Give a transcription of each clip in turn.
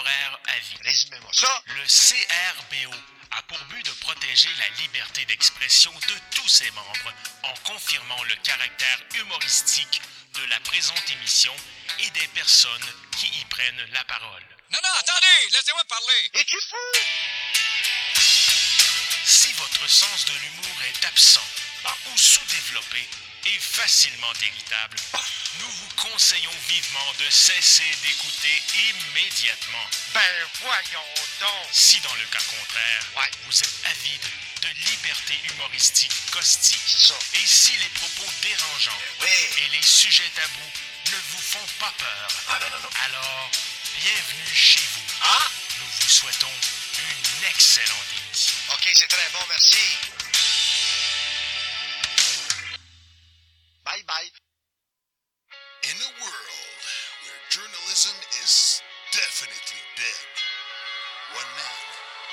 honoraire à vie. Résumez-moi ça. Le CRBO a pour but de protéger la liberté d'expression de tous ses membres en confirmant le caractère humoristique de la présente émission et des personnes qui y prennent la parole. Non, non, attendez, laissez-moi parler. Es-tu fou? Si votre sens de l'humour est absent ou sous-développé et facilement irritable, nous vous conseillons vivement de cesser d'écouter immédiatement. Ben voyons donc. Si dans le cas contraire, Ouais. vous êtes avide de liberté humoristique caustique, ça. et si les propos dérangeants Oui. et les sujets tabous ne vous font pas peur, Ah non, non, non. alors bienvenue chez vous. Ah? Nous vous souhaitons une excellente émission. OK, c'est très bon, merci.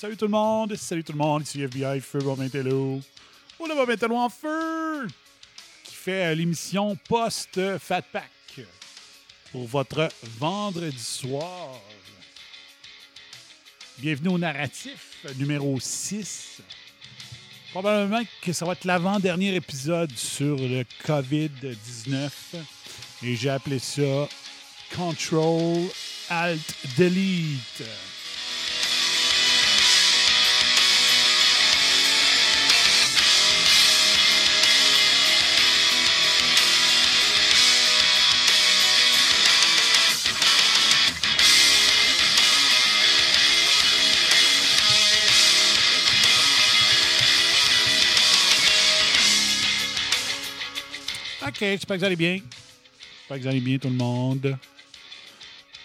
Salut tout le monde, salut tout le monde, ici FBI Feu Momentello. Oh le en feu! Qui fait euh, l'émission post-Fat Pack pour votre vendredi soir. Bienvenue au narratif numéro 6. Probablement que ça va être l'avant-dernier épisode sur le COVID-19. Et j'ai appelé ça Control Alt Delete. OK, j'espère que vous allez bien. J'espère que vous allez bien, tout le monde.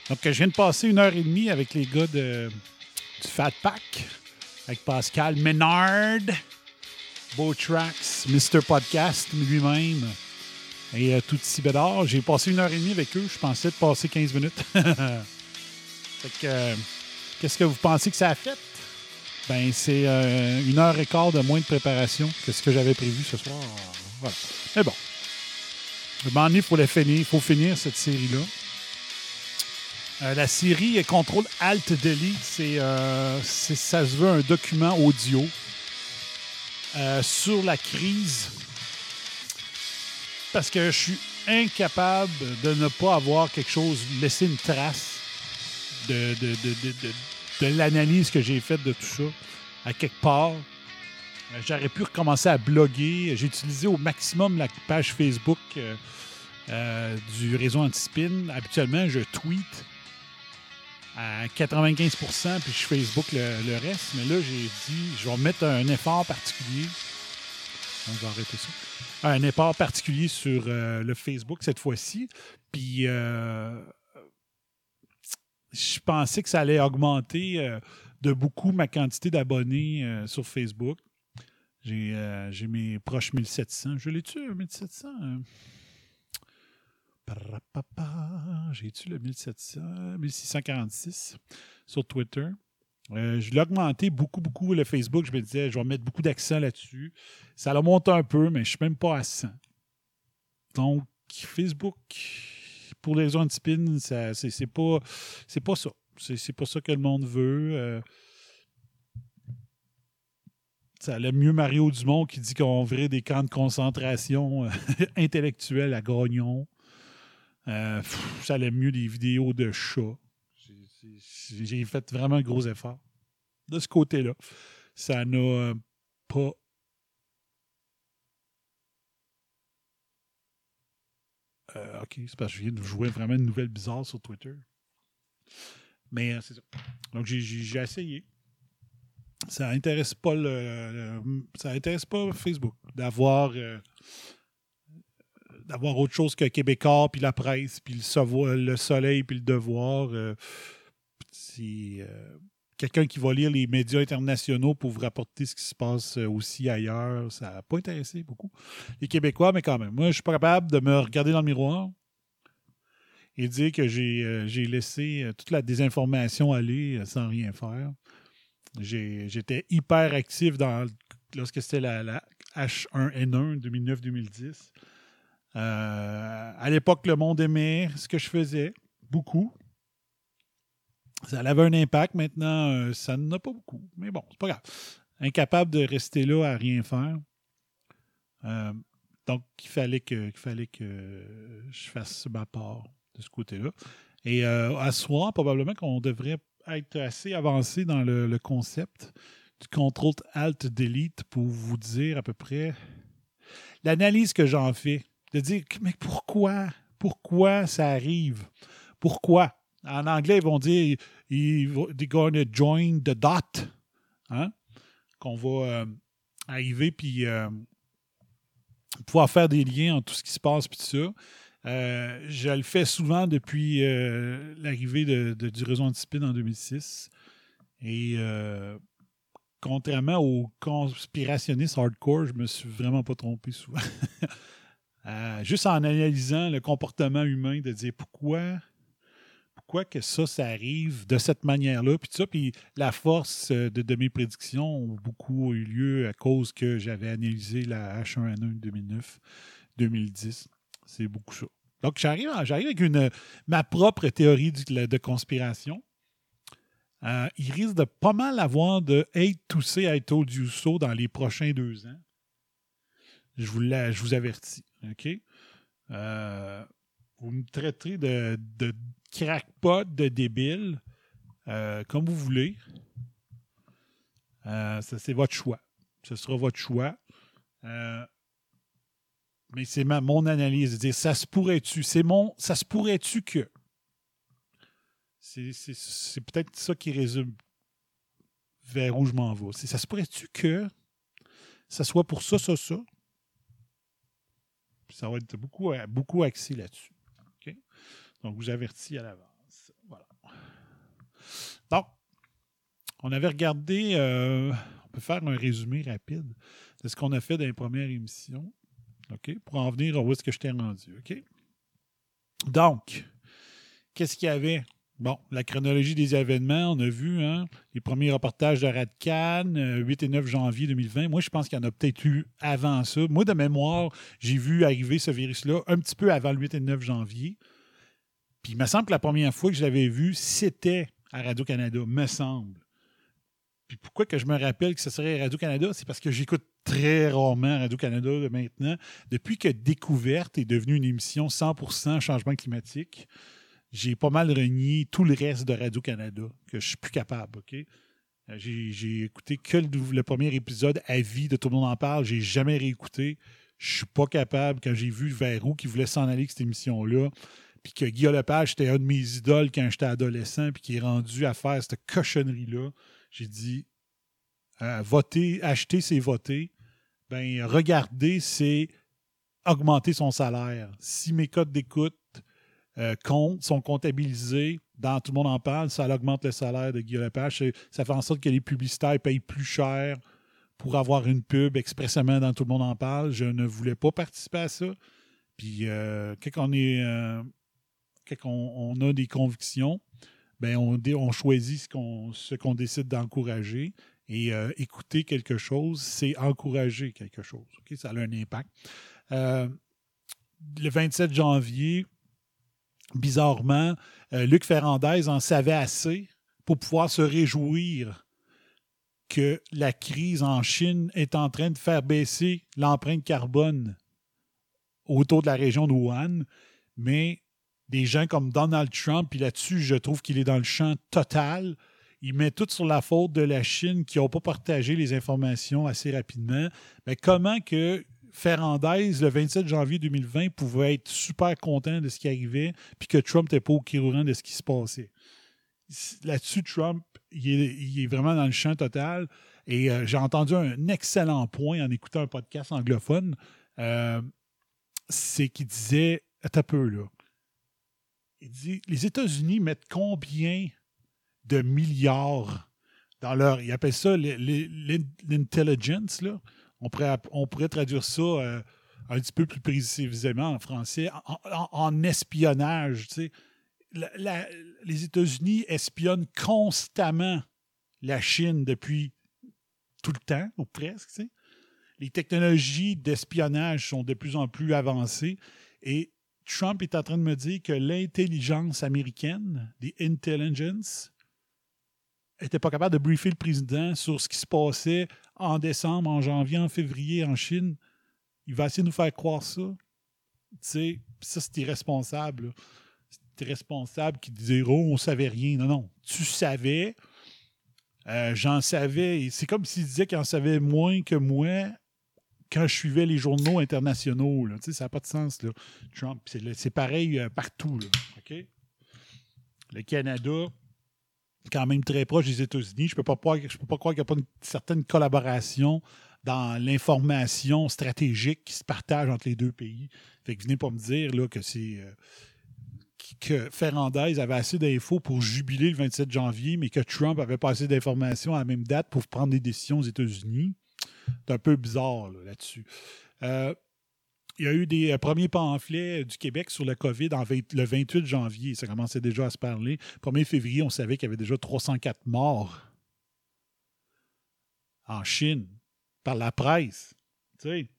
Donc, je viens de passer une heure et demie avec les gars du Fat Pack, avec Pascal Ménard, Beau Tracks, Mr. Podcast lui-même, et euh, tout ici Bédard. J'ai passé une heure et demie avec eux. Je pensais de passer 15 minutes. fait que, euh, qu'est-ce que vous pensez que ça a fait? Ben, c'est euh, une heure et quart de moins de préparation que ce que j'avais prévu ce soir. Voilà. Mais bon. Il faut la finir. Faut finir cette série-là. Euh, la série Contrôle Alt Delete, euh, c'est- ça se veut un document audio euh, sur la crise. Parce que je suis incapable de ne pas avoir quelque chose, laisser une trace de l'analyse que j'ai faite de tout ça à quelque part. J'aurais pu recommencer à bloguer. J'ai utilisé au maximum la page Facebook euh, euh, du réseau Antispin. Habituellement, je tweet à 95% puis je Facebook le, reste. Mais là, j'ai dit, je vais mettre un effort particulier. On va arrêter ça. Un effort particulier sur euh, le Facebook cette fois-ci. Puis, je pensais que ça allait augmenter de beaucoup ma quantité d'abonnés sur Facebook. J'ai euh, j'ai mes proches 1700. Je l'ai-tu, euh, 1700? euh? Parapapa. J'ai-tu le 1700? 1646 sur Twitter. Euh, je l'ai augmenté beaucoup, beaucoup le Facebook. Je me disais, je vais mettre beaucoup d'accent là-dessus. Ça l'a monté un peu, mais je ne suis même pas à 100. Donc, Facebook, pour les anti-spin, ça- c'est c'est pas, pas ça. C'est pas ça que le monde veut. Euh, ça allait mieux Mario Dumont qui dit qu'on verrait des camps de concentration euh, intellectuels à Gagnon. Euh, ça allait mieux des vidéos de chats. J'ai- fait vraiment un gros effort. De ce côté-là, ça n'a euh, pas. Ok, c'est parce que je viens de jouer vraiment une nouvelle bizarre sur Twitter. Mais c'est ça. Donc, j'ai essayé. Ça intéresse pas le, ça intéresse pas Facebook d'avoir euh, d'avoir autre chose que Québécois puis la presse puis le, soleil puis le devoir euh, euh, quelqu'un qui va lire les médias internationaux pour vous rapporter ce qui se passe aussi ailleurs ça n'a pas intéressé beaucoup les Québécois mais quand même. Moi je suis pas capable de me regarder dans le miroir et dire que j'ai laissé toute la désinformation aller sans rien faire J'étais hyper actif dans, lorsque c'était la, la H1N1 2009-2010. Euh, à l'époque, le monde aimait ce que je faisais, beaucoup. Ça avait un impact. Maintenant, euh, ça n'en a pas beaucoup. Mais bon, c'est pas grave. Incapable de rester là à rien faire. Euh, donc, il fallait que, qu'il fallait que je fasse ma part de ce côté-là. Et à ce soir, probablement qu'on devrait être assez avancé dans le, concept du contrôle alt delete pour vous dire à peu près l'analyse que j'en fais. De dire, mais pourquoi? Pourquoi ça arrive? Pourquoi? En anglais, ils vont dire ils vont- they're gonna join the dot. Hein? Qu'on va euh, arriver puis euh, pouvoir faire des liens entre tout ce qui se passe puis tout ça. Euh, je le fais souvent depuis euh, l'arrivée de, de- du réseau Anticipide en 2006. Et euh, contrairement aux conspirationnistes hardcore, je me suis vraiment pas trompé souvent. Juste en analysant le comportement humain, de dire pourquoi, pourquoi que ça, ça arrive de cette manière-là, puis ça, puis la force de, de mes prédictions ont beaucoup eu lieu à cause que j'avais analysé la H1N1 2009-2010. C'est beaucoup ça. Donc, j'arrive, avec une, ma propre théorie de conspiration. Euh, il risque de pas mal avoir de hate to say I told you so dans les prochains deux ans. Je vous, je vous avertis. OK? Euh, vous me traiterez de, crackpot, de débile, euh, comme vous voulez. Ça, c'est votre choix. Ce sera votre choix. Euh, mais c'est mon analyse. de dire, ça se pourrait-tu? C'est mon. Ça se pourrait-tu que? C'est, peut-être ça qui résume vers où je m'en vais. Ça se pourrait-tu que ça soit pour ça, ça, ça? Ça va être beaucoup, beaucoup axé là-dessus. OK? Donc, vous avertis à l'avance. Voilà. Donc, on avait regardé, euh, on peut faire un résumé rapide de ce qu'on a fait dans les premières émissions. OK? Pour en venir où est-ce que je t'ai rendu. OK? Donc, qu'est-ce qu'il y avait? Bon, la chronologie des événements, on a vu hein, les premiers reportages de Radcan, euh, 8 et 9 janvier 2020. Moi, je pense qu'il y en a peut-être eu avant ça. Moi, de mémoire, j'ai vu arriver ce virus-là un petit peu avant le 8 et 9 janvier. Puis il me semble que la première fois que je l'avais vu, c'était à Radio-Canada, me semble. Puis pourquoi que je me rappelle que ce serait Radio-Canada, c'est parce que j'écoute très rarement Radio-Canada de maintenant. Depuis que Découverte est devenue une émission 100% changement climatique, j'ai pas mal renié tout le reste de Radio-Canada, que je suis plus capable, OK? Euh, J'ai écouté que le, premier épisode à vie de Tout le monde en parle. J'ai jamais réécouté. Je suis pas capable. Quand j'ai vu vers où qui voulait s'en aller avec cette émission-là, puis que Guillaume Lepage était un de mes idoles quand j'étais adolescent, puis qui est rendu à faire cette cochonnerie-là, j'ai dit euh, voter, acheter, c'est voter. Ben, regarder, c'est augmenter son salaire. Si mes codes d'écoute euh, comptent, sont comptabilisés, dans Tout le monde en parle, ça augmente le salaire de Guillaume Lepage. Ça fait en sorte que les publicitaires payent plus cher pour avoir une pub expressément dans Tout le monde en parle. Je ne voulais pas participer à ça. Puis, euh, quand est. euh, quand on a des convictions, ben on, choisit ce qu'on décide d'encourager. Et euh, écouter quelque chose, c'est encourager quelque chose. Ça a un impact. Euh, le 27 janvier, bizarrement, euh, Luc Ferrandez en savait assez pour pouvoir se réjouir que la crise en Chine est en train de faire baisser l'empreinte carbone autour de la région de Wuhan. Mais des gens comme Donald Trump, puis là-dessus, je trouve qu'il est dans le champ total. Il met tout sur la faute de la Chine qui n'a pas partagé les informations assez rapidement. Mais comment que Ferrandez, le 27 janvier 2020, pouvait être super content de ce qui arrivait, puis que Trump n'était pas au courant de ce qui se passait? là-dessus, Trump, il est, vraiment dans le champ total. Et euh, j'ai entendu un excellent point en écoutant un podcast anglophone. Euh, c'est qu'il disait, un peu là. Il dit, les États-Unis mettent combien de milliards dans leur, il appelle ça l'intelligence. On pourrait, on pourrait traduire ça euh, un petit peu plus précisément en français, en, espionnage, tu sais. Les États-Unis espionnent constamment la Chine depuis tout le temps, ou presque. Les technologies d'espionnage sont de plus en plus avancées et Trump est en train de me dire que l'intelligence américaine, des intelligence, n'était pas capable de briefer le président sur ce qui se passait en décembre, en janvier, en février en Chine. Il va essayer de nous faire croire ça. Tu sais, ça, c'est irresponsable. C'est irresponsable qui disait Oh, on savait rien. Non, non. Tu savais. Euh, J'en savais. C'est comme s'il disait qu'il en savait moins que moi quand je suivais les journaux internationaux. là. Ça n'a pas de sens. Trump. C'est pareil euh, partout. Le Canada, quand même très proche des États-Unis. Je ne peux pas croire, je peux pas croire qu'il n'y a pas une certaine collaboration dans l'information stratégique qui se partage entre les deux pays. Fait que venez pas me dire là, que c'est euh, que Ferrandez avait assez d'infos pour jubiler le 27 janvier, mais que Trump avait pas assez d'informations à la même date pour prendre des décisions aux États-Unis. Un peu bizarre là, là-dessus. Euh, il y a eu des euh, premiers pamphlets du Québec sur le COVID le 28 janvier. Ça commençait déjà à se parler. 1er février, on savait qu'il y avait déjà 304 morts en Chine par la presse. Tu sais.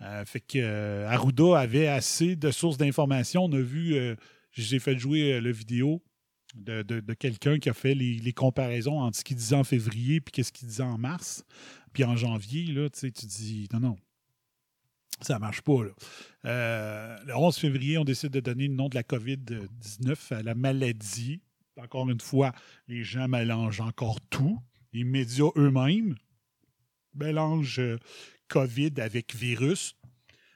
Euh, fait que Arruda avait assez de sources d'informations. On a vu, j'ai fait jouer le vidéo de, quelqu'un qui a fait les, comparaisons entre ce qu'il disait en février puis qu'est-ce qu'il disait en mars. Puis en janvier, là, tu dis non, non. Ça marche pas. Euh, le 11 février, on décide de donner le nom de la COVID-19 à la maladie. Encore une fois, les gens mélangent encore tout. Les médias eux-mêmes mélangent euh, COVID avec virus.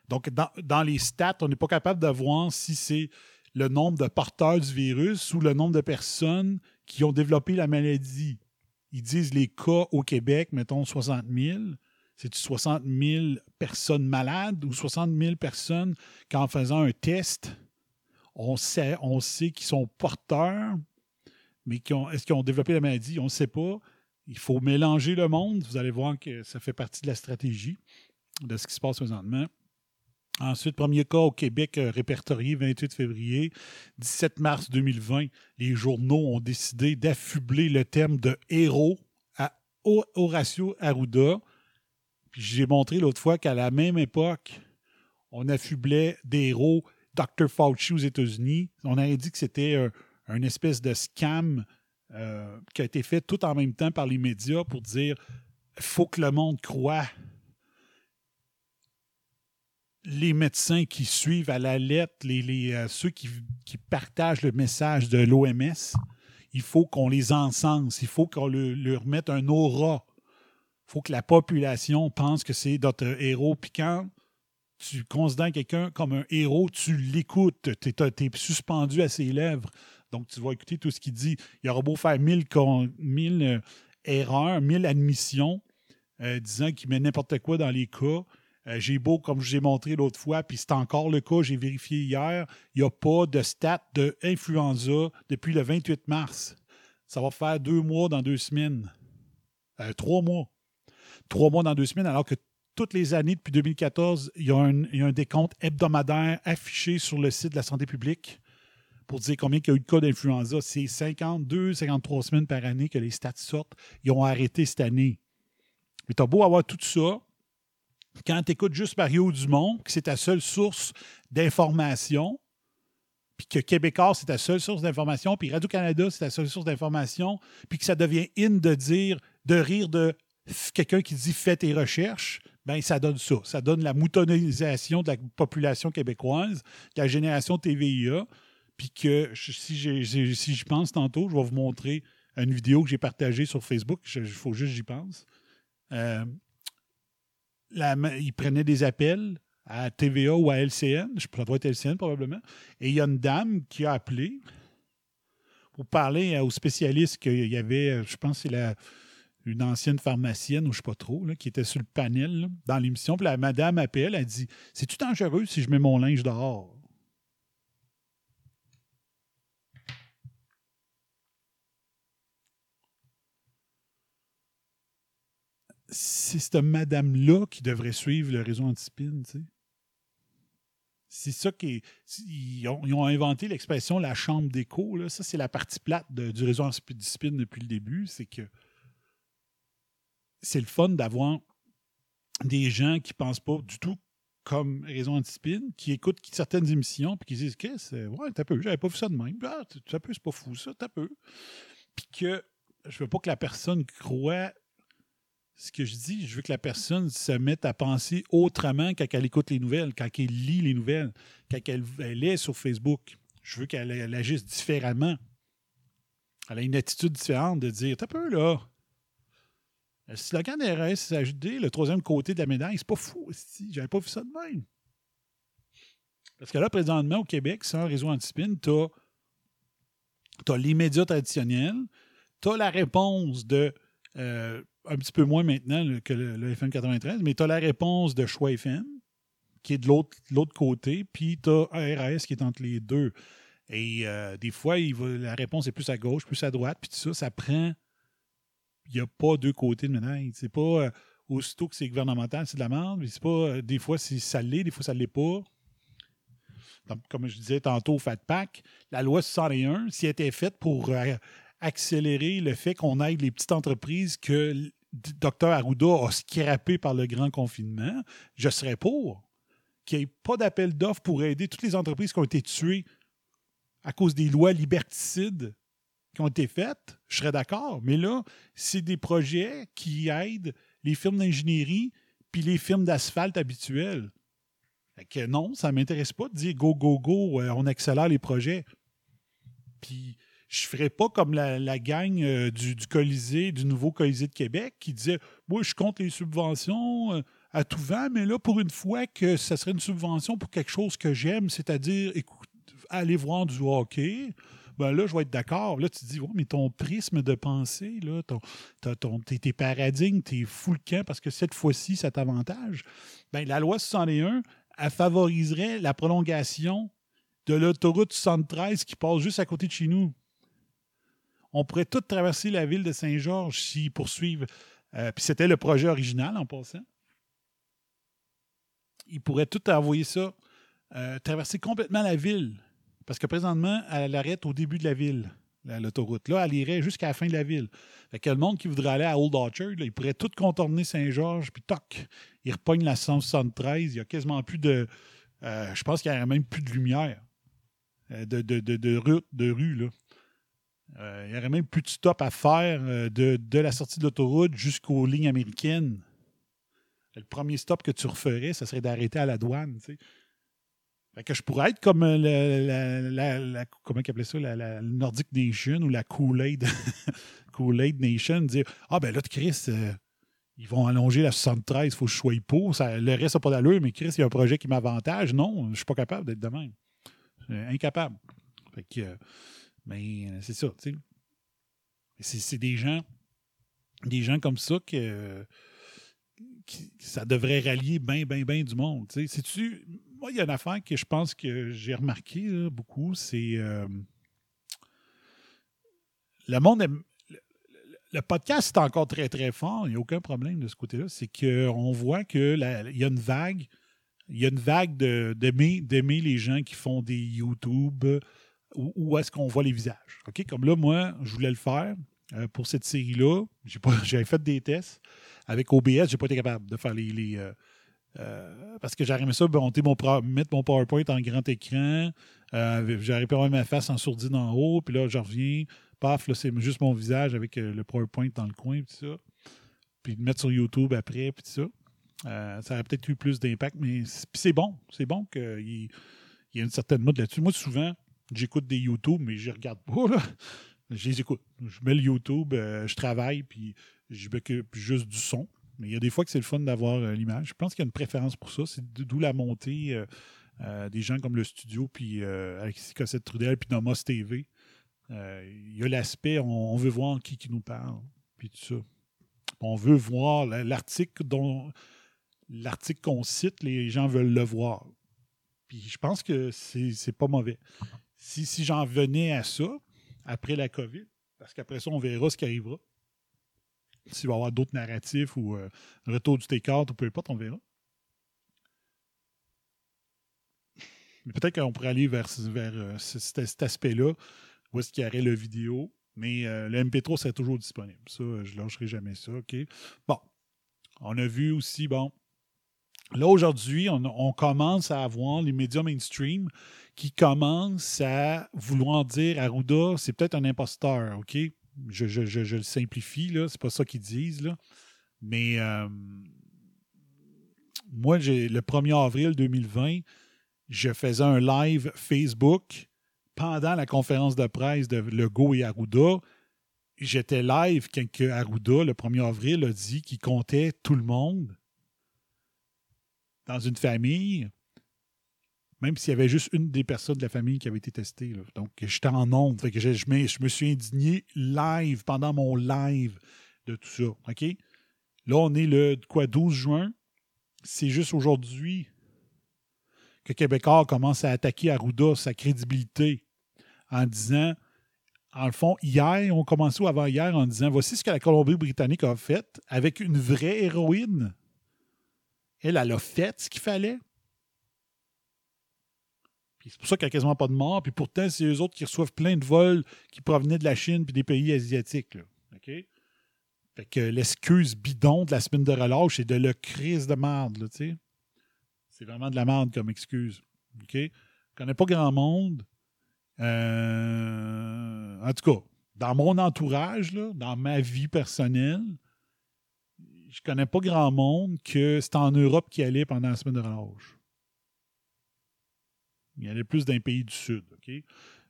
Donc, dans, dans les stats, on n'est pas capable de voir si c'est le nombre de porteurs du virus ou le nombre de personnes qui ont développé la maladie. Ils disent les cas au Québec, mettons 60 000. C'est-tu 60 000 personnes malades ou 60 000 personnes qu'en faisant un test, on sait, on sait qu'ils sont porteurs, mais qui est-ce qu'ils ont développé la maladie? On ne sait pas. Il faut mélanger le monde. Vous allez voir que ça fait partie de la stratégie de ce qui se passe présentement. Ensuite, premier cas au Québec euh, répertorié 28 février. 17 mars 2020, les journaux ont décidé d'affubler le thème de héros à Ho- Horacio Arruda. Puis j'ai montré l'autre fois qu'à la même époque, on affublait des héros Dr. Fauci aux États-Unis. On avait dit que c'était un, un espèce de scam euh, qui a été fait tout en même temps par les médias pour dire faut que le monde croie les médecins qui suivent à la lettre, euh, ceux qui, partagent le message de l'OMS, il faut qu'on les encense, il faut qu'on le- leur mette un aura. Il faut que la population pense que c'est notre héros. Puis quand tu considères quelqu'un comme un héros, tu l'écoutes, tu es, suspendu à ses lèvres. Donc, tu vas écouter tout ce qu'il dit. Il aura beau faire mille euh, erreurs, mille admissions, euh, disant qu'il met n'importe quoi dans les cas. Euh, j'ai beau, comme je vous ai montré l'autre fois, puis c'est encore le cas, j'ai vérifié hier, il n'y a pas de stats d'influenza depuis le 28 mars. Ça va faire deux mois dans deux semaines. Euh, trois mois. Trois mois dans deux semaines, alors que toutes les années depuis 2014, il y a un, il y a un décompte hebdomadaire affiché sur le site de la santé publique pour dire combien il y a eu de cas d'influenza. C'est 52, 53 semaines par année que les stats sortent. Ils ont arrêté cette année. Mais tu as beau avoir tout ça, quand tu écoutes juste Mario Dumont, que c'est ta seule source d'information, puis que Québécois, c'est ta seule source d'information, puis Radio-Canada, c'est ta seule source d'information, puis que ça devient in de dire, de rire de quelqu'un qui dit fais tes recherches, ben ça donne ça. Ça donne la moutonnisation de la population québécoise, de la génération TVIA, puis que si, j'y pense tantôt, je vais vous montrer une vidéo que j'ai partagée sur Facebook. Il faut juste j'y pense. Euh, la il prenait des appels à TVA ou à LCN, je pourrais être LCN probablement, et il y a une dame qui a appelé pour parler aux spécialistes qu'il y avait, euh, je pense c'est la, une ancienne pharmacienne, ou je sais pas trop, qui était sur le panel dans l'émission. Puis la madame appelle, elle dit C'est-tu dangereux si je mets mon linge dehors C'est cette madame-là qui devrait suivre le réseau anti-spin, tu sais. C'est ça qui est. Ils ont, inventé l'expression la chambre d'écho. Ça, c'est la partie plate du réseau anti-spin depuis le début. C'est que c'est le fun d'avoir des gens qui pensent pas du tout comme Raison Antispin, qui écoutent certaines émissions puis qui disent que c'est ouais, t'as peu, j'avais pas vu ça de même. Ah, t'as peu, c'est pas fou ça, t'as peu. Puis que je veux pas que la personne croie ce que je dis, je veux que la personne se mette à penser autrement quand elle écoute les nouvelles, quand elle lit les nouvelles, quand elle, elle est sur Facebook. Je veux qu'elle elle agisse différemment. Elle a une attitude différente de dire T'as peu là. Le slogan des RSHD, le troisième côté de la médaille, c'est pas fou. J'avais pas vu ça de même. Parce que là, présentement, au Québec, sans réseau anti-spin, tu as, les médias traditionnels, tu as la réponse de, euh, un petit peu moins maintenant que le, FM 93, mais tu as la réponse de Choix FM, qui est de l'autre côté, puis tu as RS qui est entre les deux. Et euh, des fois, il la réponse est plus à gauche, plus à droite, puis tout ça, ça prend il n'y a pas deux côtés de médaille. C'est pas euh, aussitôt que c'est gouvernemental, c'est de la merde, mais c'est pas. euh, des fois, c'est- ça l'est, des fois, ça ne l'est pas. Comme je disais tantôt au FATPAC, la loi 61, si elle était faite pour accélérer le fait qu'on aide les petites entreprises que Dr Arruda a scrappé par le grand confinement, je serais pour. Qu'il n'y ait pas d'appel d'offres pour aider toutes les entreprises qui ont été tuées à cause des lois liberticides qui ont été faites, je serais d'accord. Mais là, c'est des projets qui aident les firmes d'ingénierie puis les firmes d'asphalte habituelles. Que non, ça ne m'intéresse pas de dire go, go, go, euh, on accélère les projets. Puis je ne ferais pas comme la, la gang euh, du, du Colisée, du nouveau Colisée de Québec, qui disait Moi, je compte les subventions euh, à tout vent, mais là, pour une fois que ça serait une subvention pour quelque chose que j'aime, c'est-à-dire écoute, aller voir du hockey, ben là, je vais être d'accord. Là, tu te dis, ouais, mais ton prisme de pensée, là, ton, ton, tes, paradigmes, t'es fou le camp parce que cette fois-ci, ça t'avantage. Ben, la loi 61, elle favoriserait la prolongation de l'autoroute 73 qui passe juste à côté de chez nous. On pourrait tout traverser la ville de Saint-Georges s'ils poursuivent. euh, Puis c'était le projet original en passant. Ils pourraient tout envoyer ça, euh, traverser complètement la ville. Parce que présentement, elle arrête au début de la ville, la- l'autoroute. Là, elle irait jusqu'à la fin de la ville. Fait que le monde qui voudrait aller à Old Orchard, là, il pourrait tout contourner Saint-Georges, puis toc, il repogne la 173. Il n'y a quasiment plus de. euh, je pense qu'il n'y aurait même plus de lumière de, de, de, de rue, de rue, là. Euh, il n'y aurait même plus de stop à faire euh, de, de la sortie de l'autoroute jusqu'aux lignes américaines. Le premier stop que tu referais, ce serait d'arrêter à la douane. Fait que je pourrais être comme euh, la, la- comment ça, la, Nordic Nation ou la Kool-Aid Nation, dire Ah ben là, Chris, ils vont allonger la 73, il faut que je sois pour. Ça, le reste n'a pas d'allure, mais Chris, il y a un projet qui m'avantage. Non, je ne suis pas capable d'être de même. Incapable. Fait que, mais euh, c'est ça, tu sais. C'est des gens, des gens comme ça que, ça devrait rallier bien, bien, bien du monde. tu sais. Sais-tu, moi, il y a une affaire que je pense que j'ai remarqué beaucoup, c'est euh, le monde. Le, podcast est encore très, très fort. Il n'y a aucun problème de ce côté-là. C'est qu'on voit qu'il y a une vague. Il y a une vague de- d'aimer d'aimer les gens qui font des YouTube où, est-ce qu'on voit les visages? OK? Comme là, moi, je voulais le faire euh, pour cette série-là. J'avais fait des tests. Avec OBS, j'ai pas été capable de faire les. euh, euh, parce que j'aurais aimé ça monter mon, mettre mon PowerPoint en grand écran. J'aurais pu avoir ma face en sourdine en haut. Puis là, je reviens. Paf, là, c'est juste mon visage avec le PowerPoint dans le coin. Puis ça. Puis le mettre sur YouTube après. Puis ça. Ça aurait peut-être eu plus d'impact. Mais c'est- bon. C'est bon qu'il y ait une certaine mode là-dessus. Moi, souvent, j'écoute des YouTube, mais je regarde pas. Là. Je les écoute. Je mets le YouTube, euh, je travaille, puis je m'occupe juste du son. Mais il y a des fois que c'est le fun d'avoir euh, l'image. Je pense qu'il y a une préférence pour ça. C'est d'où la montée euh, des gens comme le studio, puis Alexis Cossette Trudel, puis Nomos TV. Il y a l'aspect, on, veut voir qui, qui nous parle, puis tout ça. On veut voir la- l'article dont l'article qu'on cite, les gens veulent le voir. Puis je pense que c'est pas mauvais. Si, si j'en venais à ça, après la COVID, parce qu'après ça, on verra ce qui arrivera. S'il va y avoir d'autres narratifs ou euh, retour du take-out ou peu importe, on verra. Mais peut-être qu'on pourrait aller vers, vers euh, ce- cet, aspect-là, où est-ce qu'il y aurait le vidéo, mais euh, le MP3 serait toujours disponible. Ça, je ne lâcherai jamais ça, OK? Bon. On a vu aussi, bon, là, aujourd'hui, on, commence à avoir les médias mainstream qui commencent à vouloir dire Arruda, c'est peut-être un imposteur, OK? Je, le simplifie, là, c'est pas ça qu'ils disent, là. Mais euh, moi, le 1er avril 2020, je faisais un live Facebook pendant la conférence de presse de Legault et Arruda. J'étais live quand Arruda, le 1er avril, a dit qu'il comptait tout le monde dans une famille, même s'il y avait juste une des personnes de la famille qui avait été testée. Donc, j'étais en onde. Fait que je, je me, suis indigné live, pendant mon live de tout ça. OK? Là, on est le quoi, 12 juin? C'est juste aujourd'hui que Québécois commence à attaquer Arruda, sa crédibilité, en disant, en le fond, hier, on commençait ou avant-hier en disant voici ce que la Colombie-Britannique a fait avec une vraie héroïne. Elle, a fait ce qu'il fallait. C'est pour ça qu'il n'y a quasiment pas de mort. Puis pourtant, c'est eux autres qui reçoivent plein de vols qui provenaient de la Chine puis des pays asiatiques. Fait que l'excuse bidon de la semaine de relâche, c'est de le crise de merde. C'est vraiment de la merde comme excuse. OK? Je connais pas grand monde. Euh, en tout cas, dans mon entourage, dans ma vie personnelle, je connais pas grand monde que c'est en Europe qui allait pendant la semaine de relâche. Il y allait plus d'un pays du Sud. OK?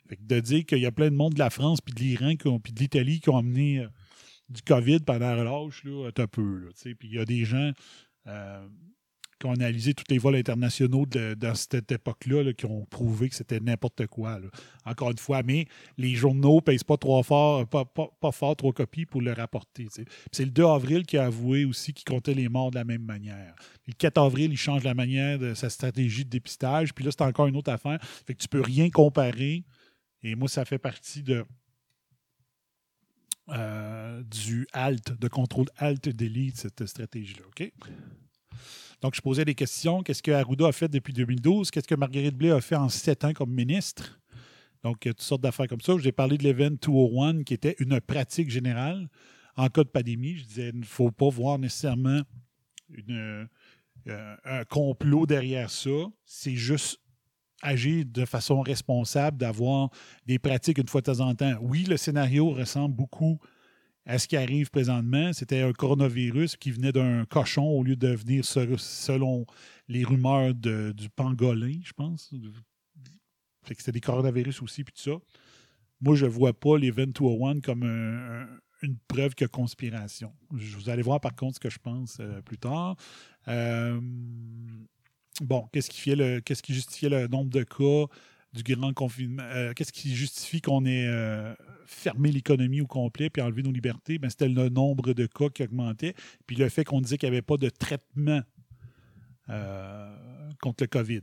Fait que de dire qu'il y a plein de monde de la France, puis de l'Iran, puis de l'Italie qui ont amené euh, du COVID pendant la relâche, là, t'as peu. Là, puis il y a des gens euh, qui ont analysé tous les vols internationaux dans cette époque-là là, qui ont prouvé que c'était n'importe quoi. Encore une fois, mais les journaux ne pèsent pas trois fort, pas, pas- pas fort trois copies pour le rapporter. C'est le 2 avril qui a avoué aussi qu'il comptait les morts de la même manière. Le 4 avril, il change la manière de sa stratégie de dépistage. Puis là, c'est encore une autre affaire. Fait que tu peux rien comparer. Et moi, ça fait partie de euh, du alt, de contrôle alt delete, cette stratégie-là. OK? Donc, je posais des questions. Qu'est-ce que Arruda a fait depuis 2012? Qu'est-ce que Marguerite Blais a fait en sept ans comme ministre? Donc, toutes sortes d'affaires comme ça. J'ai parlé de l'Event 201 qui était une pratique générale en cas de pandémie. Je disais, il ne faut pas voir nécessairement euh, un complot derrière ça. C'est juste agir de façon responsable, d'avoir des pratiques une fois de temps en temps. Oui, le scénario ressemble beaucoup à ce qui arrive présentement. C'était un coronavirus qui venait d'un cochon au lieu de venir se- selon les rumeurs du pangolin, je pense. Fait que c'était des coronavirus aussi, puis tout ça. Moi, je ne vois pas l'Event 201 comme un- un- une preuve que conspiration. Je- Vous allez voir par contre ce que je pense euh, plus tard. Euh, bon, qu'est-ce qui, qu'est-ce qui justifiait le nombre de cas? Du grand confinement? Euh, qu'est-ce qui justifie qu'on ait euh, fermé l'économie au complet puis enlevé nos libertés? Ben, c'était le nombre de cas qui augmentait, puis le fait qu'on disait qu'il n'y avait pas de traitement euh, contre le COVID.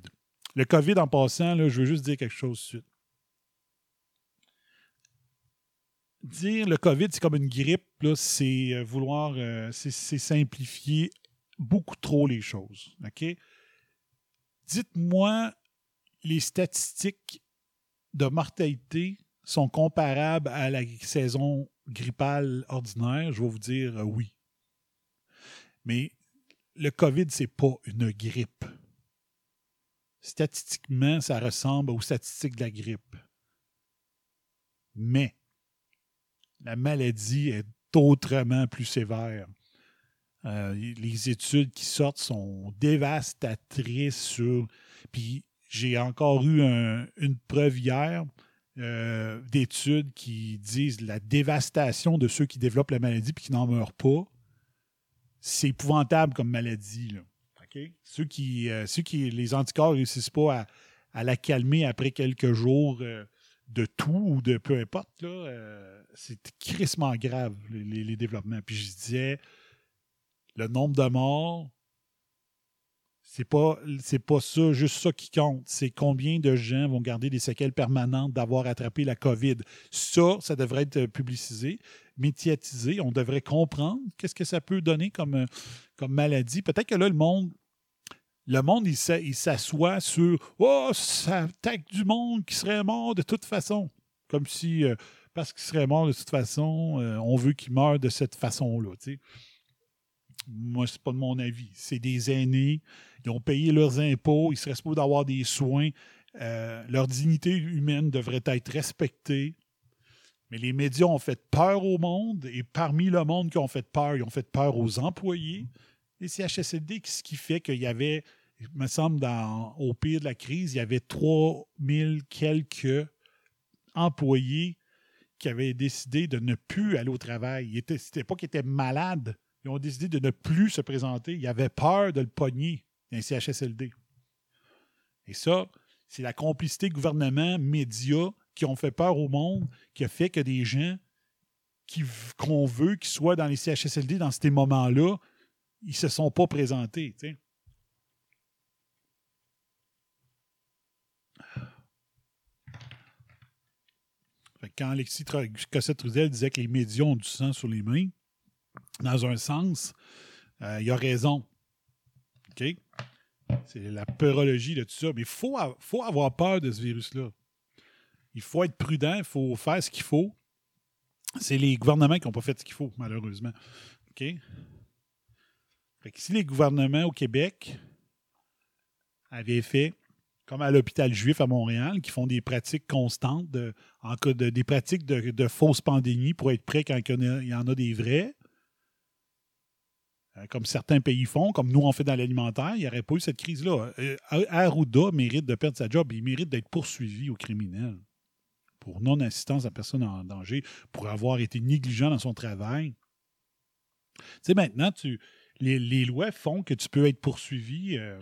Le COVID, en passant, je veux juste dire quelque chose suite. Dire le COVID, c'est comme une grippe, c'est vouloir, c'est simplifier beaucoup trop les choses. Dites-moi, les statistiques de mortalité sont comparables à la saison grippale ordinaire? Je vais vous dire euh, oui. Mais le COVID, c'est pas une grippe. Statistiquement, ça ressemble aux statistiques de la grippe. Mais la maladie est autrement plus sévère. Euh, les études qui sortent sont dévastatrices sur. Puis j'ai encore eu un- une preuve hier euh, d'études qui disent la dévastation de ceux qui développent la maladie et qui n'en meurent pas. C'est épouvantable comme maladie. Là. Ceux, qui, euh, ceux qui, les anticorps ne réussissent pas à, à la calmer après quelques jours euh, de tout ou de peu importe, là, c'est crissement grave, les, les- les développements. Puis je disais, le nombre de morts, c'est pas, c'est pas ça, juste ça qui compte. C'est combien de gens vont garder des séquelles permanentes d'avoir attrapé la COVID. Ça, ça devrait être publicisé, médiatisé. On devrait comprendre qu'est-ce que ça peut donner comme, maladie. Peut-être que là, le monde le monde, il s'assoit sur Oh, ça attaque du monde qui serait mort de toute façon. Comme si, euh, parce qu'il serait mort de toute façon, euh, on veut qu'il meure de cette façon-là. Moi, c'est pas de mon avis. C'est des aînés, ils ont payé leurs impôts, ils seraient supposés d'avoir des soins. euh, leur dignité humaine devrait être respectée. Mais les médias ont fait peur au monde, et parmi le monde qui ont fait peur, ils ont fait peur aux employés. Les CHSLD, ce qui fait qu'il y avait, il me semble, dans, au pire de la crise, il y avait 3000 quelques employés qui avaient décidé de ne plus aller au travail. C'était pas qu'ils étaient malades. Ils ont décidé de ne plus se présenter. Ils avaient peur de le pogner les CHSLD. Et ça, c'est la complicité gouvernement-médias qui ont fait peur au monde, qui a fait que des gens qu'on veut qu'ils soient dans les CHSLD dans ces moments-là, ils se sont pas présentés. quand Alexis Cossette-Trudel disait que les médias ont du sang sur les mains, dans un sens, euh, il a raison. OK? C'est la peurologie de tout ça. Mais il faut, avoir peur de ce virus-là. Il faut être prudent, il faut faire ce qu'il faut. C'est les gouvernements qui n'ont pas fait ce qu'il faut, malheureusement. OK? Si les gouvernements au Québec avaient fait, comme à l'hôpital juif à Montréal, qui font des pratiques constantes, en des pratiques de, de fausses pandémies pour être prêts quand il y en a- des vrais, euh, comme certains pays font, comme nous on fait dans l'alimentaire, il n'y aurait pas eu cette crise-là. Euh, Arruda mérite de perdre sa job, il mérite d'être poursuivi au criminel pour non-assistance à personne en danger, pour avoir été négligent dans son travail. Tu sais, maintenant, les, les lois font que tu peux être poursuivi. euh,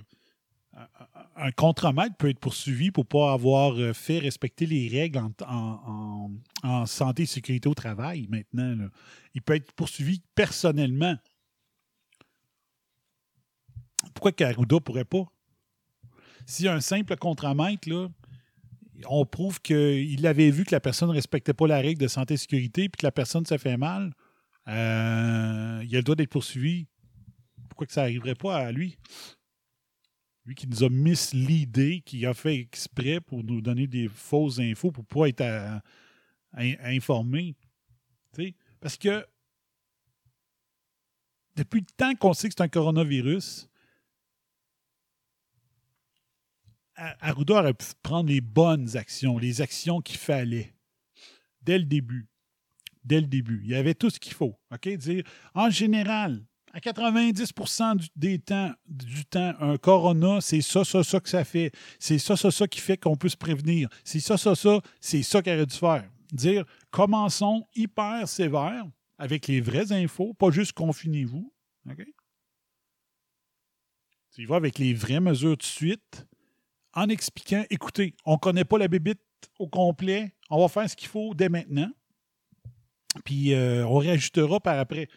un- contremaître peut être poursuivi pour ne pas avoir euh, fait respecter les règles en, santé et sécurité au travail maintenant. Il peut être poursuivi personnellement. Pourquoi Caruda ne pourrait pas? Si un simple contremaître, là, on prouve qu'il avait vu que la personne ne respectait pas la règle de santé et sécurité puis que la personne se fait mal, euh, il a le droit d'être poursuivi. Pourquoi que ça n'arriverait pas à lui? Lui qui nous a misleadés, qui a fait exprès pour nous donner des fausses infos pour ne pas être à- informé. Parce que depuis le temps qu'on sait que c'est un coronavirus, A- Arruda aurait pu prendre les bonnes actions, les actions qu'il fallait dès le début. Dès le début. Il y avait tout ce qu'il faut. Dire, en général, à 90 du, des temps, du temps, un corona, c'est ça, ça, ça que ça fait. C'est ça, ça, ça qui fait qu'on peut se prévenir. C'est ça, ça, ça, c'est ça qu'il aurait dû faire. Dire, commençons hyper sévère avec les vraies infos, pas juste confinez-vous. OK? Y vas avec les vraies mesures de suite en expliquant, écoutez, on ne connaît pas la bébite au complet, on va faire ce qu'il faut dès maintenant, puis euh, on réajustera par après.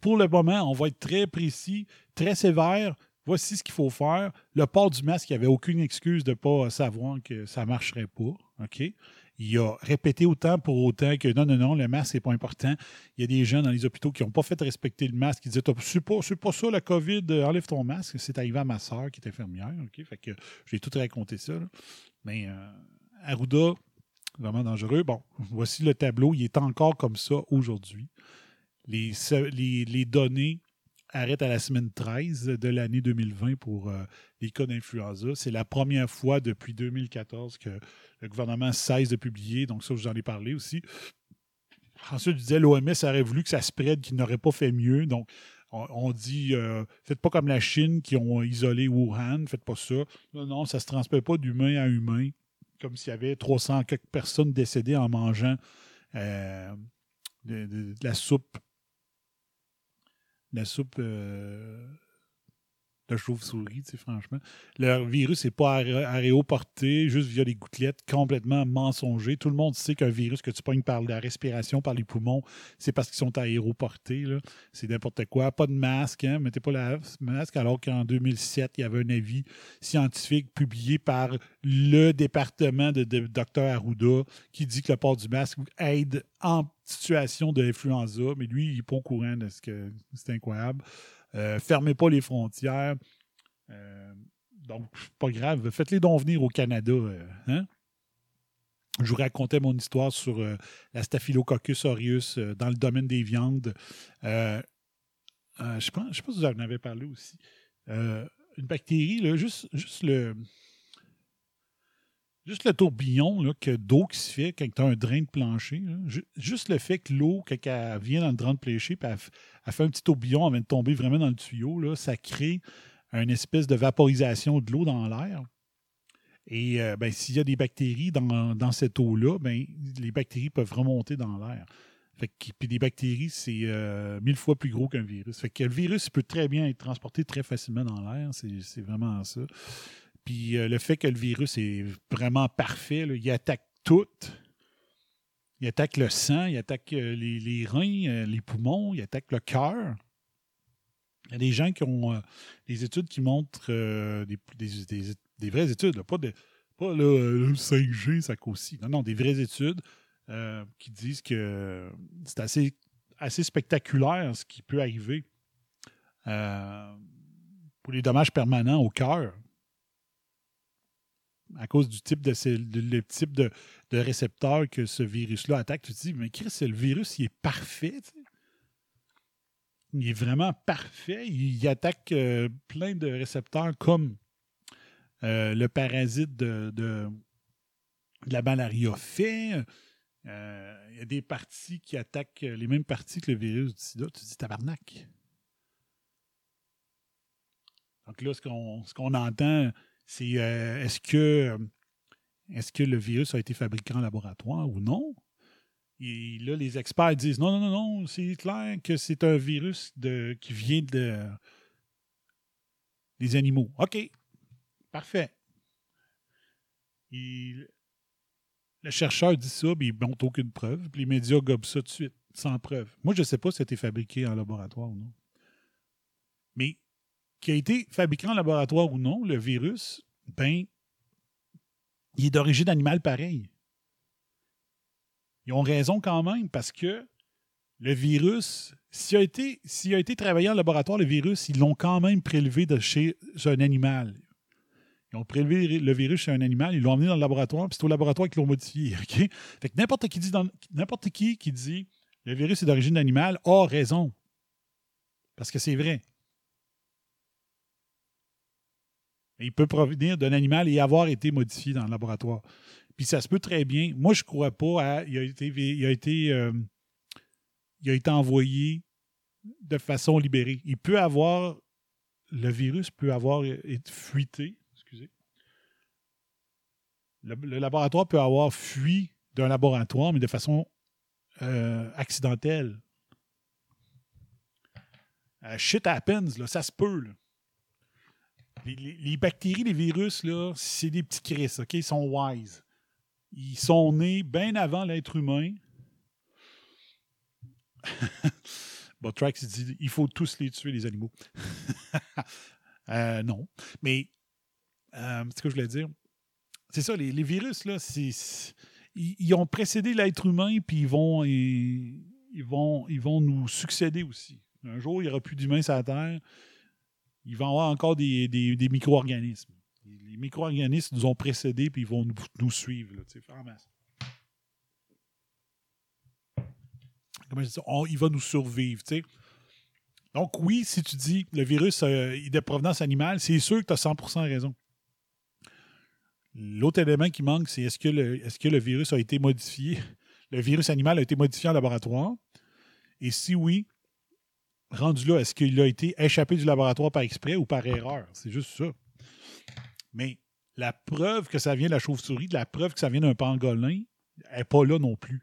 Pour le moment, on va être très précis, très sévère. Voici ce qu'il faut faire. Le port du masque, il n'y avait aucune excuse de ne pas savoir que ça ne marcherait pas. OK? Il a répété autant pour autant que non, non, non, le masque, c'est pas important. Il y a des gens dans les hôpitaux qui n'ont pas fait respecter le masque, qui disaient C'est pas, pas ça la COVID, euh, enlève ton masque. C'est arrivé à ma soeur qui est infirmière. OK? Fait que j'ai tout raconté ça. Mais euh, Arruda, vraiment dangereux. Bon, voici le tableau. Il est encore comme ça aujourd'hui. Les données arrêtent à la semaine 13 de l'année 2020 pour euh, les cas d'influenza. C'est la première fois depuis 2014 que le gouvernement cesse de publier. Donc, ça, j'en ai parlé aussi. Ensuite, je disais, l'OMS aurait voulu que ça spread, qu'il n'aurait pas fait mieux. Donc, on, dit, euh, faites pas comme la Chine qui ont isolé Wuhan, faites pas ça. Non, non, ça se transmet pas d'humain à humain, comme s'il y avait 300 quelques personnes décédées en mangeant euh, de la soupe. La soupe. euh, de chauve-souris, tu sais, franchement. Le virus n'est pas aéroporté juste via des gouttelettes, complètement mensonger. Tout le monde sait qu'un virus que tu pognes par la respiration, par les poumons, c'est parce qu'ils sont aéroportés. C'est n'importe quoi. Pas de masque, hein? mettez pas le masque, alors qu'en 2007, il y avait un avis scientifique publié par le département de, de Dr Arruda qui dit que le port du masque aide en situation d'influenza, mais lui, il n'est pas au courant de ce que c'est incroyable. Euh, fermez pas les frontières. Euh, donc, pas grave. Faites-les donc venir au Canada. euh, hein? Je vous racontais mon histoire sur la Staphylococcus aureus dans le domaine des viandes. Je ne sais pas si vous en avez parlé aussi. Une bactérie, juste le. Juste le tourbillon d'eau qui se fait quand tu as un drain de plancher. juste le fait que l'eau, quand elle vient dans le drain de plancher, puis elle, fait un petit tourbillon avant de tomber vraiment dans le tuyau, là, ça crée une espèce de vaporisation de l'eau dans l'air. Et euh, ben, s'il y a des bactéries dans, dans cette eau-là, ben, les bactéries peuvent remonter dans l'air. Puis des bactéries, c'est euh, mille fois plus gros qu'un virus. Fait que le virus peut très bien être transporté très facilement dans l'air. C'est vraiment ça. Puis euh, le fait que le virus est vraiment parfait, il attaque tout. Il attaque le sang, il attaque euh, les, reins, euh, les poumons, il attaque le cœur. Il y a des gens qui ont des études qui montrent des, vraies études, pas, de, pas le 5G, ça aussi. Non, non, des vraies études qui disent que c'est assez, assez spectaculaire ce qui peut arriver pour les dommages permanents au cœur à cause du type de, type de, récepteur que ce virus-là attaque. Tu te dis, mais Chris, le virus, il est parfait. Il est vraiment parfait. Il, attaque euh, plein de récepteurs comme euh, le parasite de, la malaria fait. Euh, il y a des parties qui attaquent les mêmes parties que le virus du sida. Tu te dis, tabarnak. Donc là, ce qu'on entend, c'est euh, est-ce que est-ce que le virus a été fabriqué en laboratoire ou non? Et là, les experts disent non, non, non, non, c'est clair que c'est un virus de, qui vient de, des animaux. OK, parfait. Il- le chercheur dit ça, puis il ne montre aucune preuve, puis les médias gobent ça de suite, sans preuve. Moi, je ne sais pas si c'était fabriqué en laboratoire ou non. Mais qui a été fabriqué en laboratoire ou non, le virus, ben, il est d'origine animale pareil. Ils ont raison quand même parce que le virus, s'il a été, a été travaillé en laboratoire, le virus, ils l'ont quand même prélevé de chez un animal. Ils ont prélevé le virus chez un animal, ils l'ont emmené dans le laboratoire, puis c'est au laboratoire qu'ils l'ont modifié. Fait que n'importe qui dit n'importe qui qui dit le virus est d'origine animale a raison. Parce que c'est vrai. Il peut provenir d'un animal et avoir été modifié dans le laboratoire. Puis ça se peut très bien. Moi, je ne crois pas à. Il a été, euh, il a été envoyé de façon libérée. Il peut avoir. Le virus peut avoir été fuité. Excusez. Le, le laboratoire peut avoir fui d'un laboratoire, mais de façon euh, accidentelle. Euh, shit happens, là, ça se peut. là. Les, bactéries, les virus, c'est des petits Chris, OK? Ils sont wise. Ils sont nés bien avant l'être humain. bon, Trax il dit il faut tous les tuer, les animaux. Euh, non. Mais, euh, c'est ce que je voulais dire. C'est ça, les, virus, là, ils, ont précédé l'être humain, puis ils vont, ils vont, ils vont nous succéder aussi. Un jour, il n'y aura plus d'humains sur la Terre. Il va y avoir encore des, des- micro-organismes. Les micro-organismes nous ont précédés, puis ils vont nous, suivre. Comment je dis? On- il va nous survivre. Donc, oui, si tu dis le virus euh, est de provenance animale, c'est sûr que tu as 100% raison. L'autre élément qui manque, c'est est-ce que, le, est-ce que le virus a été modifié? Le virus animal a été modifié en laboratoire? Et si oui, rendu là, est-ce qu'il a été échappé du laboratoire par exprès ou par erreur? C'est juste ça. Mais la preuve que ça vient de la chauve-souris, la preuve que ça vient d'un pangolin, n'est pas là non plus.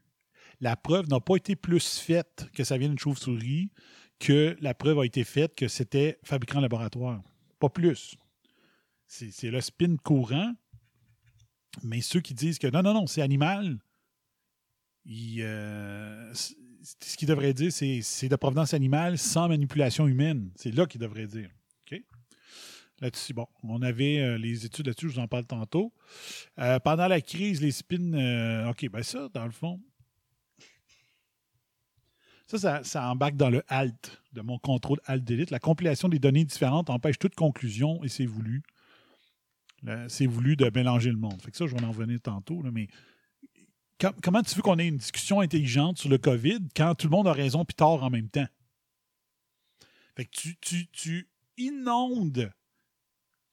La preuve n'a pas été plus faite que ça vient d'une chauve-souris que la preuve a été faite que c'était fabriqué en laboratoire. pas plus. C'est le spin courant. Mais ceux qui disent que non, non, non, c'est animal, ils, euh, ce qu'ils devraient dire, c'est c'est de provenance animale sans manipulation humaine. C'est là qu'ils devraient dire. Là-dessus, bon, on avait euh, les études là-dessus, je vous en parle tantôt. Euh, pendant la crise, les spins. euh, OK, ben ça, dans le fond. Ça, ça, embarque dans le HALT, de mon contrôle HALT d'élite. La compilation des données différentes empêche toute conclusion et c'est voulu. C'est voulu de mélanger le monde. Fait que ça, je vais en revenir tantôt, là, mais com- comment tu veux qu'on ait une discussion intelligente sur le COVID quand tout le monde a raison puis tort en même temps? Fait que tu, inondes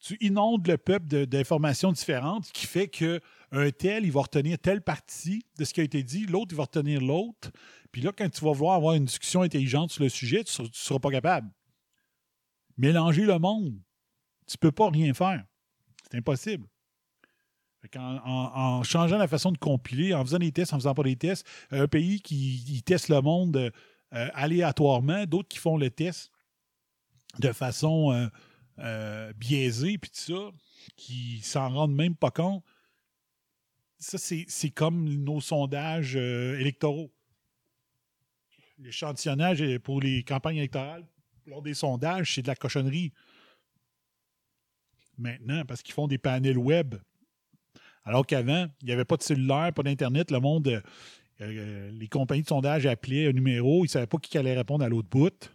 tu inondes le peuple d'informations différentes, qui fait que un tel, il va retenir telle partie de ce qui a été dit, l'autre, il va retenir l'autre. Puis là, quand tu vas vouloir avoir une discussion intelligente sur le sujet, tu ne seras pas capable. Mélanger le monde, tu peux pas rien faire. C'est impossible. En, changeant la façon de compiler, en faisant des tests, en faisant pas des tests, un pays qui teste le monde euh, aléatoirement, d'autres qui font le test de façon euh, euh, biaisée, puis tout ça, qui s'en rendent même pas compte. Ça, c'est comme nos sondages électoraux. L'échantillonnage pour les campagnes électorales, lors des sondages, c'est de la cochonnerie. Maintenant, parce qu'ils font des panels web. Alors qu'avant, il n'y avait pas de cellulaire, pas d'Internet. Le monde, euh, euh, les compagnies de sondage appelaient un numéro, ils ne savaient pas qui allait répondre à l'autre bout.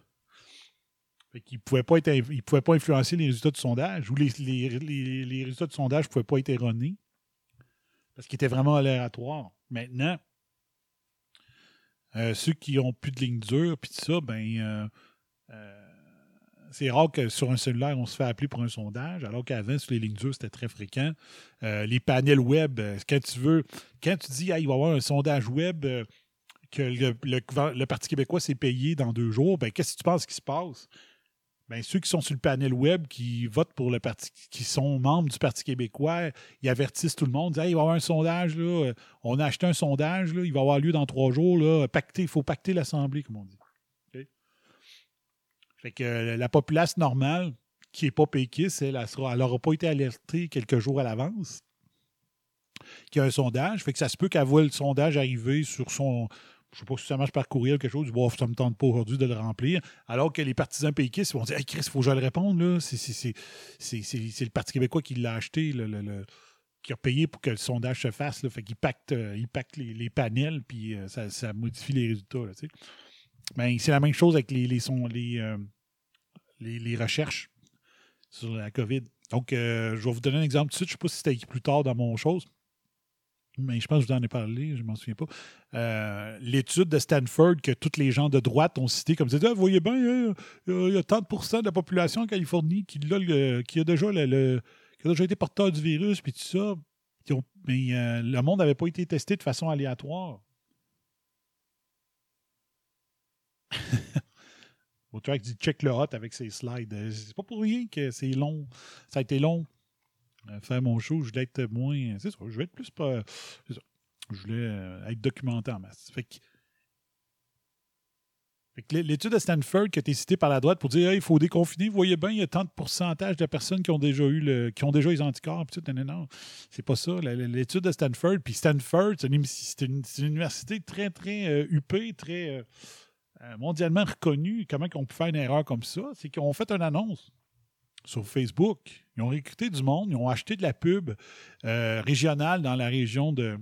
Fait qu'ils ne pouvaient, pas ils influencer les résultats de sondage ou les, résultats de sondage ne pouvaient pas être erronés parce qu'ils étaient vraiment aléatoires. Maintenant, euh, ceux qui ont plus de ligne dure puis tout ça, ben c'est rare que sur un cellulaire, on se fait appeler pour un sondage, alors qu'avant, sur les lignes dures, c'était très fréquent. Euh, les panels web, euh, quand tu veux, quand tu dis, Ah, il va y avoir un sondage web euh, que le, Parti québécois s'est payé dans deux jours, ben, qu'est-ce que tu penses qui se passe? Ben, ceux qui sont sur le panel web, qui votent pour le parti, qui sont membres du Parti québécois, ils avertissent tout le monde, disent, il va y avoir un sondage, là, on a acheté un sondage, là, il va avoir lieu dans trois jours, là, pacter, il faut pacter l'Assemblée, comme on dit. Fait que euh, la populace normale, qui n'est pas péquiste, elle n'aura pas été alertée quelques jours à l'avance qu'il y a un sondage. Fait que ça se peut qu'elle voit le sondage arriver sur son. Je ne sais pas si ça marche par courriel ou quelque chose. Bon, ça ne me tente pas aujourd'hui de le remplir. Alors que les partisans péquistes vont dire Hey Chris, il faut que je le réponde. C'est, le Parti québécois qui l'a acheté, le- le- qui a payé pour que le sondage se fasse. Là. Fait qu'il pacte, euh, il pacte les, les panels, puis euh, ça, ça modifie les résultats. Là. Ben, c'est la même chose avec les, les, euh, les, recherches sur la COVID. Donc, euh, je vais vous donner un exemple tout de suite. Je ne sais pas si c'était plus tard dans mon chose, mais je pense que je vous en ai parlé, je ne m'en souviens pas. Euh, L'étude de Stanford que tous les gens de droite ont cité comme disant ah, voyez bien, il y a tant de de la population en Californie qui, a déjà été porteur du virus, puis tout ça. Mais le monde n'avait pas été testé de façon aléatoire. Autrac dit check le hot avec ses slides. Euh, C'est pas pour rien que c'est long. Ça a été long. euh, faire mon show, je voulais être moins. C'est ça, je voulais être plus. pas- ça. Je voulais euh, être documenté en masse. Fait que, l'étude de Stanford qui a été citée par la droite pour dire il faut déconfiner, vous voyez bien, il y a tant de pourcentage de personnes qui ont déjà eu le, qui ont déjà les anticorps. Puis non, non, c'est pas ça. L'étude de Stanford, puis Stanford, c'est une, université très, très euh, huppée, très mondialement reconnue. Comment on peut faire une erreur comme ça? C'est qu'ils ont fait une annonce sur Facebook. Ils ont recruté du monde, ils ont acheté de la pub euh, régionale dans la région de,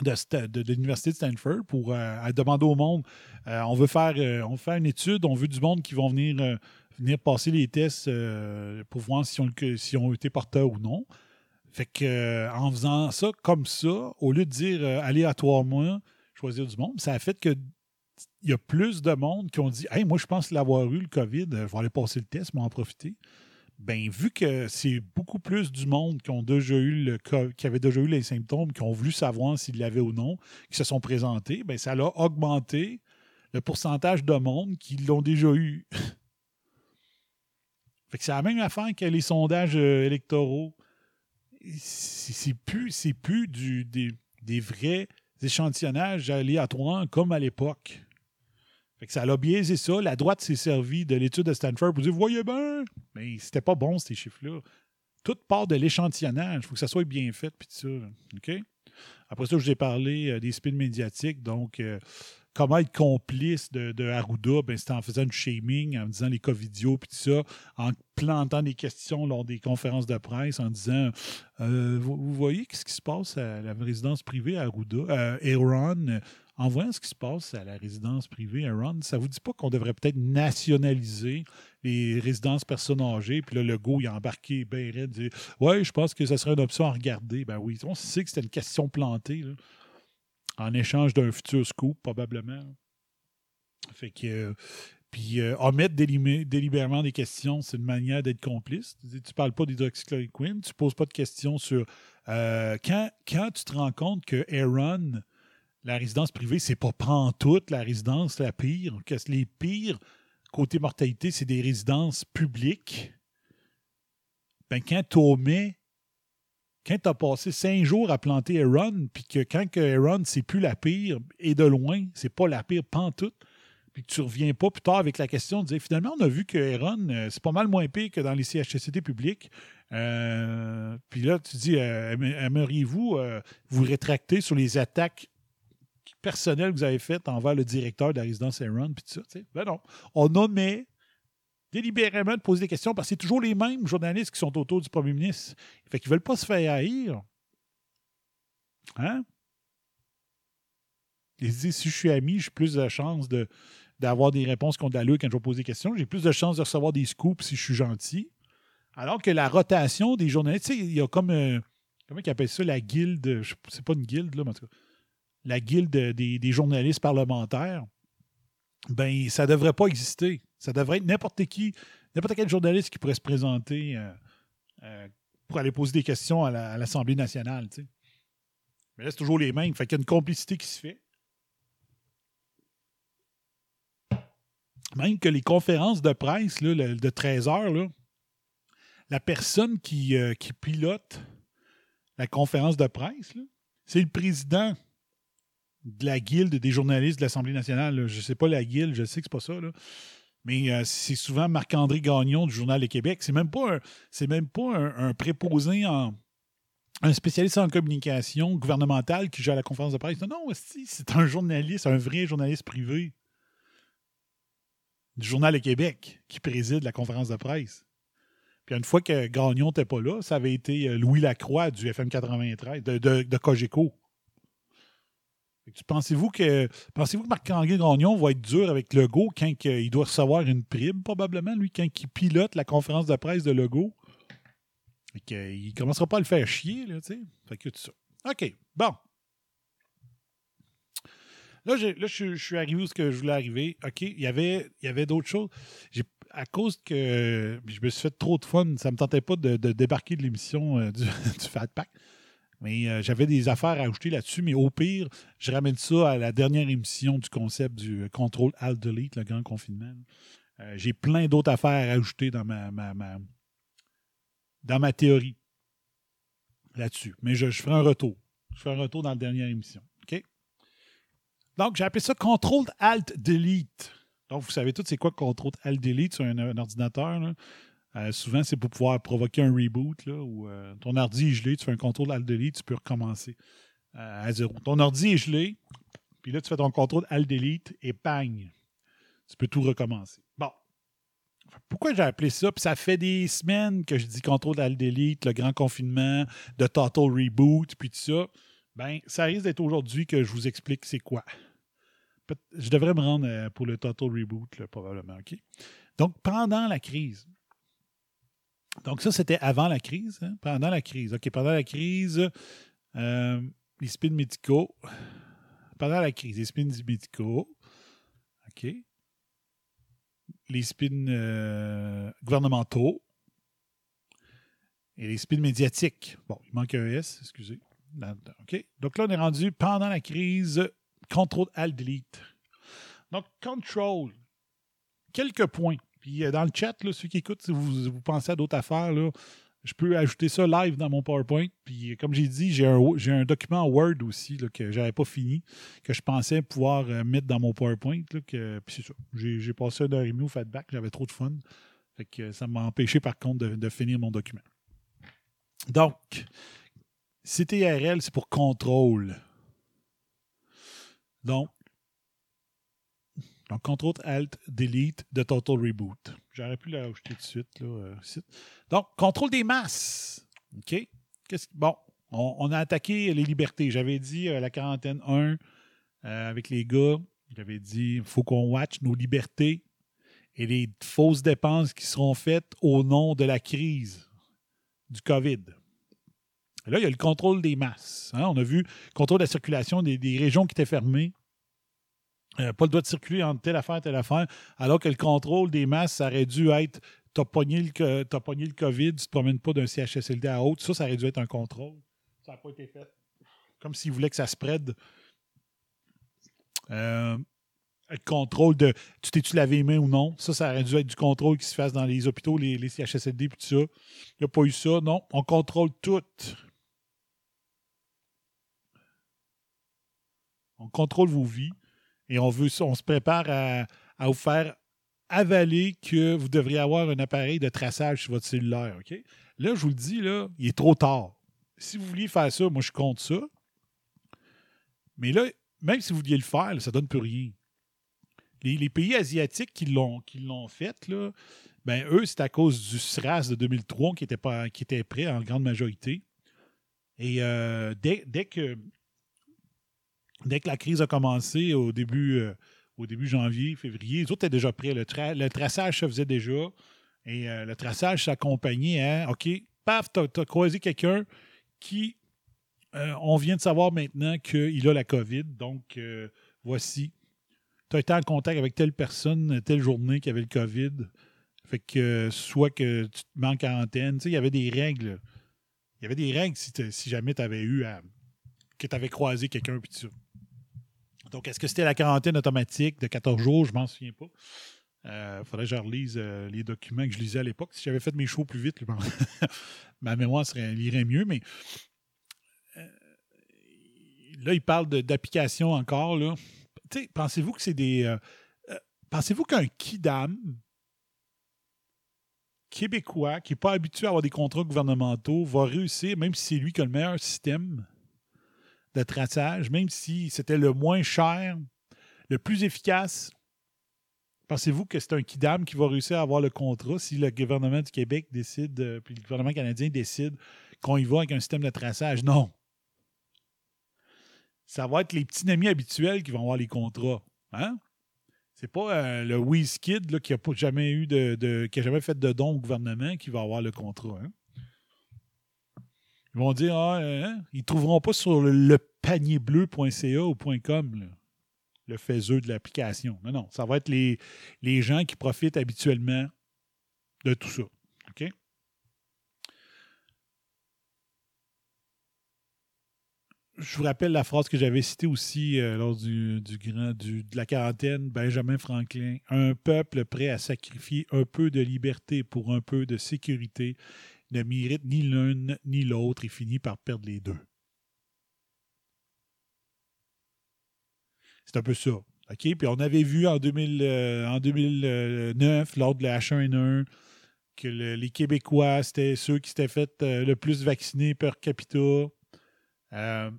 de, l'Université de Stanford pour euh, demander au monde euh, on, veut faire, euh, on une étude, on veut du monde qui vont venir, euh, venir passer les tests euh, pour voir si on, si ont été porteurs ou non. Fait que euh, en faisant ça comme ça, au lieu de dire euh, aléatoirement choisir du monde, ça a fait que il y a plus de monde qui ont dit Hey, moi, je pense l'avoir eu, le COVID, euh, je vais aller passer le test, m'en profiter. Ben, vu que c'est beaucoup plus du monde qui avait déjà eu les symptômes, qui ont voulu savoir s'ils l'avaient ou non, qui se sont présentés, ben, ça a augmenté le pourcentage de monde qui l'ont déjà eu. fait que c'est la même affaire que les sondages euh, électoraux. C'est plus, plus du, des, des vrais échantillonnages aléatoires comme à l'époque. Que ça a biaisé ça. La droite s'est servie de l'étude de Stanford pour dire Voyez bien, mais c'était pas bon, ces chiffres-là. Tout part de l'échantillonnage. Il faut que ça soit bien fait, puis ça. OK? Après ça, je vous ai parlé euh, des spins médiatiques. Donc, euh, comment être complice de, de ben, c'était en faisant du shaming, en disant les covidios, puis tout ça, en plantant des questions lors des conférences de presse, en disant euh, vous, voyez ce qui se passe à la résidence privée à Aaron, en voyant ce qui se passe à la résidence privée Aaron, ça vous dit pas qu'on devrait peut-être nationaliser les résidences personnes âgées, puis là, le go, il a embarqué ben raide, dit Ouais, je pense que ça serait une option à regarder. Ben oui, on sait que c'était une question plantée, en échange d'un futur scoop, probablement. Fait que. euh, puis euh, omettre délibérément des questions, c'est une manière d'être complice. Tu ne parles pas d'hydroxychloroquine, tu ne poses pas de questions sur. euh, quand, quand tu te rends compte que Aaron, la résidence privée, c'est pas pantoute la résidence la pire, les pires côté mortalité, c'est des résidences publiques. Ben, quand tu omets, quand tu as passé cinq jours à planter Aaron, puis que quand que Aaron, c'est plus la pire, et de loin, c'est pas la pire pantoute, puis que tu reviens pas plus tard avec la question de dire finalement, on a vu que Aaron, euh, c'est pas mal moins pire que dans les CHSCT publics. Euh, puis là, tu dis, euh, aimeriez-vous vous rétracter sur les attaques personnelles que vous avez faites envers le directeur de la résidence Aaron, puis tout ça? tu sais? Ben non. On omet délibérément de poser des questions parce que c'est toujours les mêmes journalistes qui sont autour du premier ministre. Fait qu'ils veulent pas se faire haïr. Hein? Ils se disent, si je suis ami, j'ai plus de chances de, d'avoir des réponses contre l'allure quand je vais poser des questions. J'ai plus de chances de recevoir des scoops si je suis gentil. Alors que la rotation des journalistes, il y a comme. euh, comment ils appellent ça La guilde. C'est pas une guilde, là, mais en tout cas. La guilde des, journalistes parlementaires. Ben, ça devrait pas exister. Ça devrait être n'importe qui, n'importe quel journaliste qui pourrait se présenter euh, euh, pour aller poser des questions à la- à l'Assemblée nationale. Mais là, c'est toujours les mêmes. Fait qu'il y a une complicité qui se fait. Même que les conférences de presse le- de 13 heures, la personne qui, euh, qui pilote la conférence de presse, c'est le président de la guilde des journalistes de l'Assemblée nationale. Je ne sais pas la guilde, je sais que c'est pas ça. Mais euh, c'est souvent Marc-André Gagnon du Journal de Québec. C'est même pas un, même pas un, préposé en un spécialiste en communication gouvernementale qui gère la conférence de presse. Non, non, c'est un journaliste, un vrai journaliste privé du Journal de Québec qui préside la conférence de presse. Puis une fois que Gagnon n'était pas là, ça avait été euh, Louis Lacroix du FM 93, de, de, de Cogeco. Pensez-vous que pensez-vous que Marc-André Gagnon va être dur avec Legault quand il doit recevoir une prime, probablement, lui, quand il pilote la conférence de presse de Legault? Fait que, il commencera pas à le faire chier, là, tu sais. Fait que tout ça. OK, bon. Là, là, je, suis arrivé où que je voulais arriver. OK, il y avait, avait d'autres choses. À cause que je me suis fait trop de fun, ça me tentait pas de, de débarquer de l'émission euh, du, du Fat Pack. Mais euh, j'avais des affaires à ajouter là-dessus. Mais au pire, je ramène ça à la dernière émission du concept du euh, contrôle Alt Delete, le grand confinement. Euh, J'ai plein d'autres affaires à ajouter dans ma, dans ma théorie là-dessus. Mais je, ferai un retour. Je ferai un retour dans la dernière émission. OK? Donc, j'ai appelé ça Control Alt Delete. Donc, vous savez tous c'est quoi Control Alt Delete sur un, ordinateur. Euh, souvent, c'est pour pouvoir provoquer un reboot. Là, où, euh, ton ordi est gelé, tu fais un Control Alt Delete, tu peux recommencer euh, à zéro. Ton ordi est gelé, puis là, tu fais ton Control Alt Delete et bang! Tu peux tout recommencer. Bon. Pourquoi j'ai appelé ça? Puis ça fait des semaines que je dis Control Alt Delete, le grand confinement, de Total Reboot, puis tout ça. Ben, ça risque d'être aujourd'hui que je vous explique c'est quoi. Je devrais me rendre pour le Total Reboot, probablement? Donc, pendant la crise. Donc, ça, c'était avant la crise. hein? Pendant la crise. OK, pendant la crise, euh, les spins médicaux. Pendant la crise, les spins médicaux. OK. Les spins euh, gouvernementaux. Et les spins médiatiques. Bon, il manque un S, excusez. OK? Donc là, on est rendu pendant la crise, contrôle alt delete. Donc, control. Quelques points. Puis euh, dans le chat, là, ceux qui écoutent, si vous, vous pensez à d'autres affaires, là, Je peux ajouter ça live dans mon PowerPoint. Puis, comme j'ai dit, j'ai un, un document Word aussi là, que j'avais pas fini, que je pensais pouvoir euh, mettre dans mon PowerPoint. Là, que, puis c'est ça. J'ai, passé une heure et demie au feedback. J'avais trop de fun. Fait que ça m'a empêché, par contre, de, de finir mon document. Donc, CTRL, c'est pour contrôle. Donc, donc, Ctrl Alt Delete de Total Reboot. J'aurais pu la rajouter tout de suite. Euh. Donc, contrôle des masses. OK? Bon, on, a attaqué les libertés. J'avais dit euh, la quarantaine 1 euh, avec les gars. J'avais dit il faut qu'on watch nos libertés et les fausses dépenses qui seront faites au nom de la crise du COVID. Là, il y a le contrôle des masses. hein. On a vu le contrôle de la circulation des régions qui étaient fermées. Euh, pas le droit de circuler entre telle affaire, telle affaire, alors que le contrôle des masses, ça aurait dû être t'as pogné, le, t'as pogné le COVID, tu te promènes pas d'un CHSLD à autre. Ça, ça aurait dû être un contrôle. Ça n'a pas été fait. Comme s'ils voulaient que ça spread. Euh, le contrôle de tu t'es-tu lavé les mains ou non? Ça, ça aurait dû être du contrôle qui se fasse dans les hôpitaux, les, les CHSLD, puis tout ça. Il n'y a pas eu ça. Non, on contrôle tout. On contrôle vos vies et on veut on se prépare à, vous faire avaler que vous devriez avoir un appareil de traçage sur votre cellulaire. Là, je vous le dis, là, il est trop tard. Si vous vouliez faire ça, moi, je compte ça. Mais là, même si vous vouliez le faire, ça ne donne plus rien. Les, pays asiatiques qui l'ont, qui l'ont fait, là, ben, eux, c'est à cause du SRAS de 2003 qui était, pas, qui était prêt en grande majorité. Et euh, dès, dès que, dès que la crise a commencé au début, euh, au début janvier, février, les autres étaient déjà prêts. Le, tra- le traçage se faisait déjà. Et euh, le traçage s'accompagnait à OK, paf, tu as, croisé quelqu'un qui. euh, on vient de savoir maintenant qu'il a la COVID. Donc, voici. Tu as été en contact avec telle personne, telle journée qui avait le COVID. Fait que soit que tu te mets en quarantaine. Tu il y avait des règles. Il y avait des règles si, t'as- jamais tu avais eu que tu avais croisé quelqu'un puis ça. Donc, est-ce que c'était la quarantaine automatique de 14 jours? Je m'en souviens pas. Il faudrait que je relise euh, les documents que je lisais à l'époque. Si j'avais fait mes shows plus vite, ma mémoire serait, lirait mieux, mais euh, là, il parle d'application encore. Pensez-vous que c'est des. euh, euh, Pensez-vous qu'un kidam québécois qui n'est pas habitué à avoir des contrats gouvernementaux va réussir, même si c'est lui qui a le meilleur système? De traçage, même si c'était le moins cher, le plus efficace, pensez-vous que c'est un kidam qui va réussir à avoir le contrat si le gouvernement du Québec décide, euh, puis le gouvernement canadien décide qu'on y va avec un système de traçage? Non. Ça va être les petits amis habituels qui vont avoir les contrats. Hein? C'est pas euh, le WizKid qui n'a pas jamais eu de, de- qui a jamais fait de don au gouvernement qui va avoir le contrat. hein? Ils vont dire ah, euh, hein, ils ne trouveront pas sur le, le panierbleu.ca ou .com le faiseux de l'application. Non, non. Ça va être les, gens qui profitent habituellement de tout ça. OK? Je vous rappelle la phrase que j'avais citée aussi euh, lors du, du grand de la quarantaine, Benjamin Franklin. Un peuple prêt à sacrifier un peu de liberté pour un peu de sécurité ne mérite ni l'un ni l'autre et finit par perdre les deux. C'est un peu ça. Puis on avait vu en, 2000, euh, 2009, lors de la H1N1, que le- les Québécois, c'était ceux qui s'étaient fait euh, le plus vacciner per capita. Euh,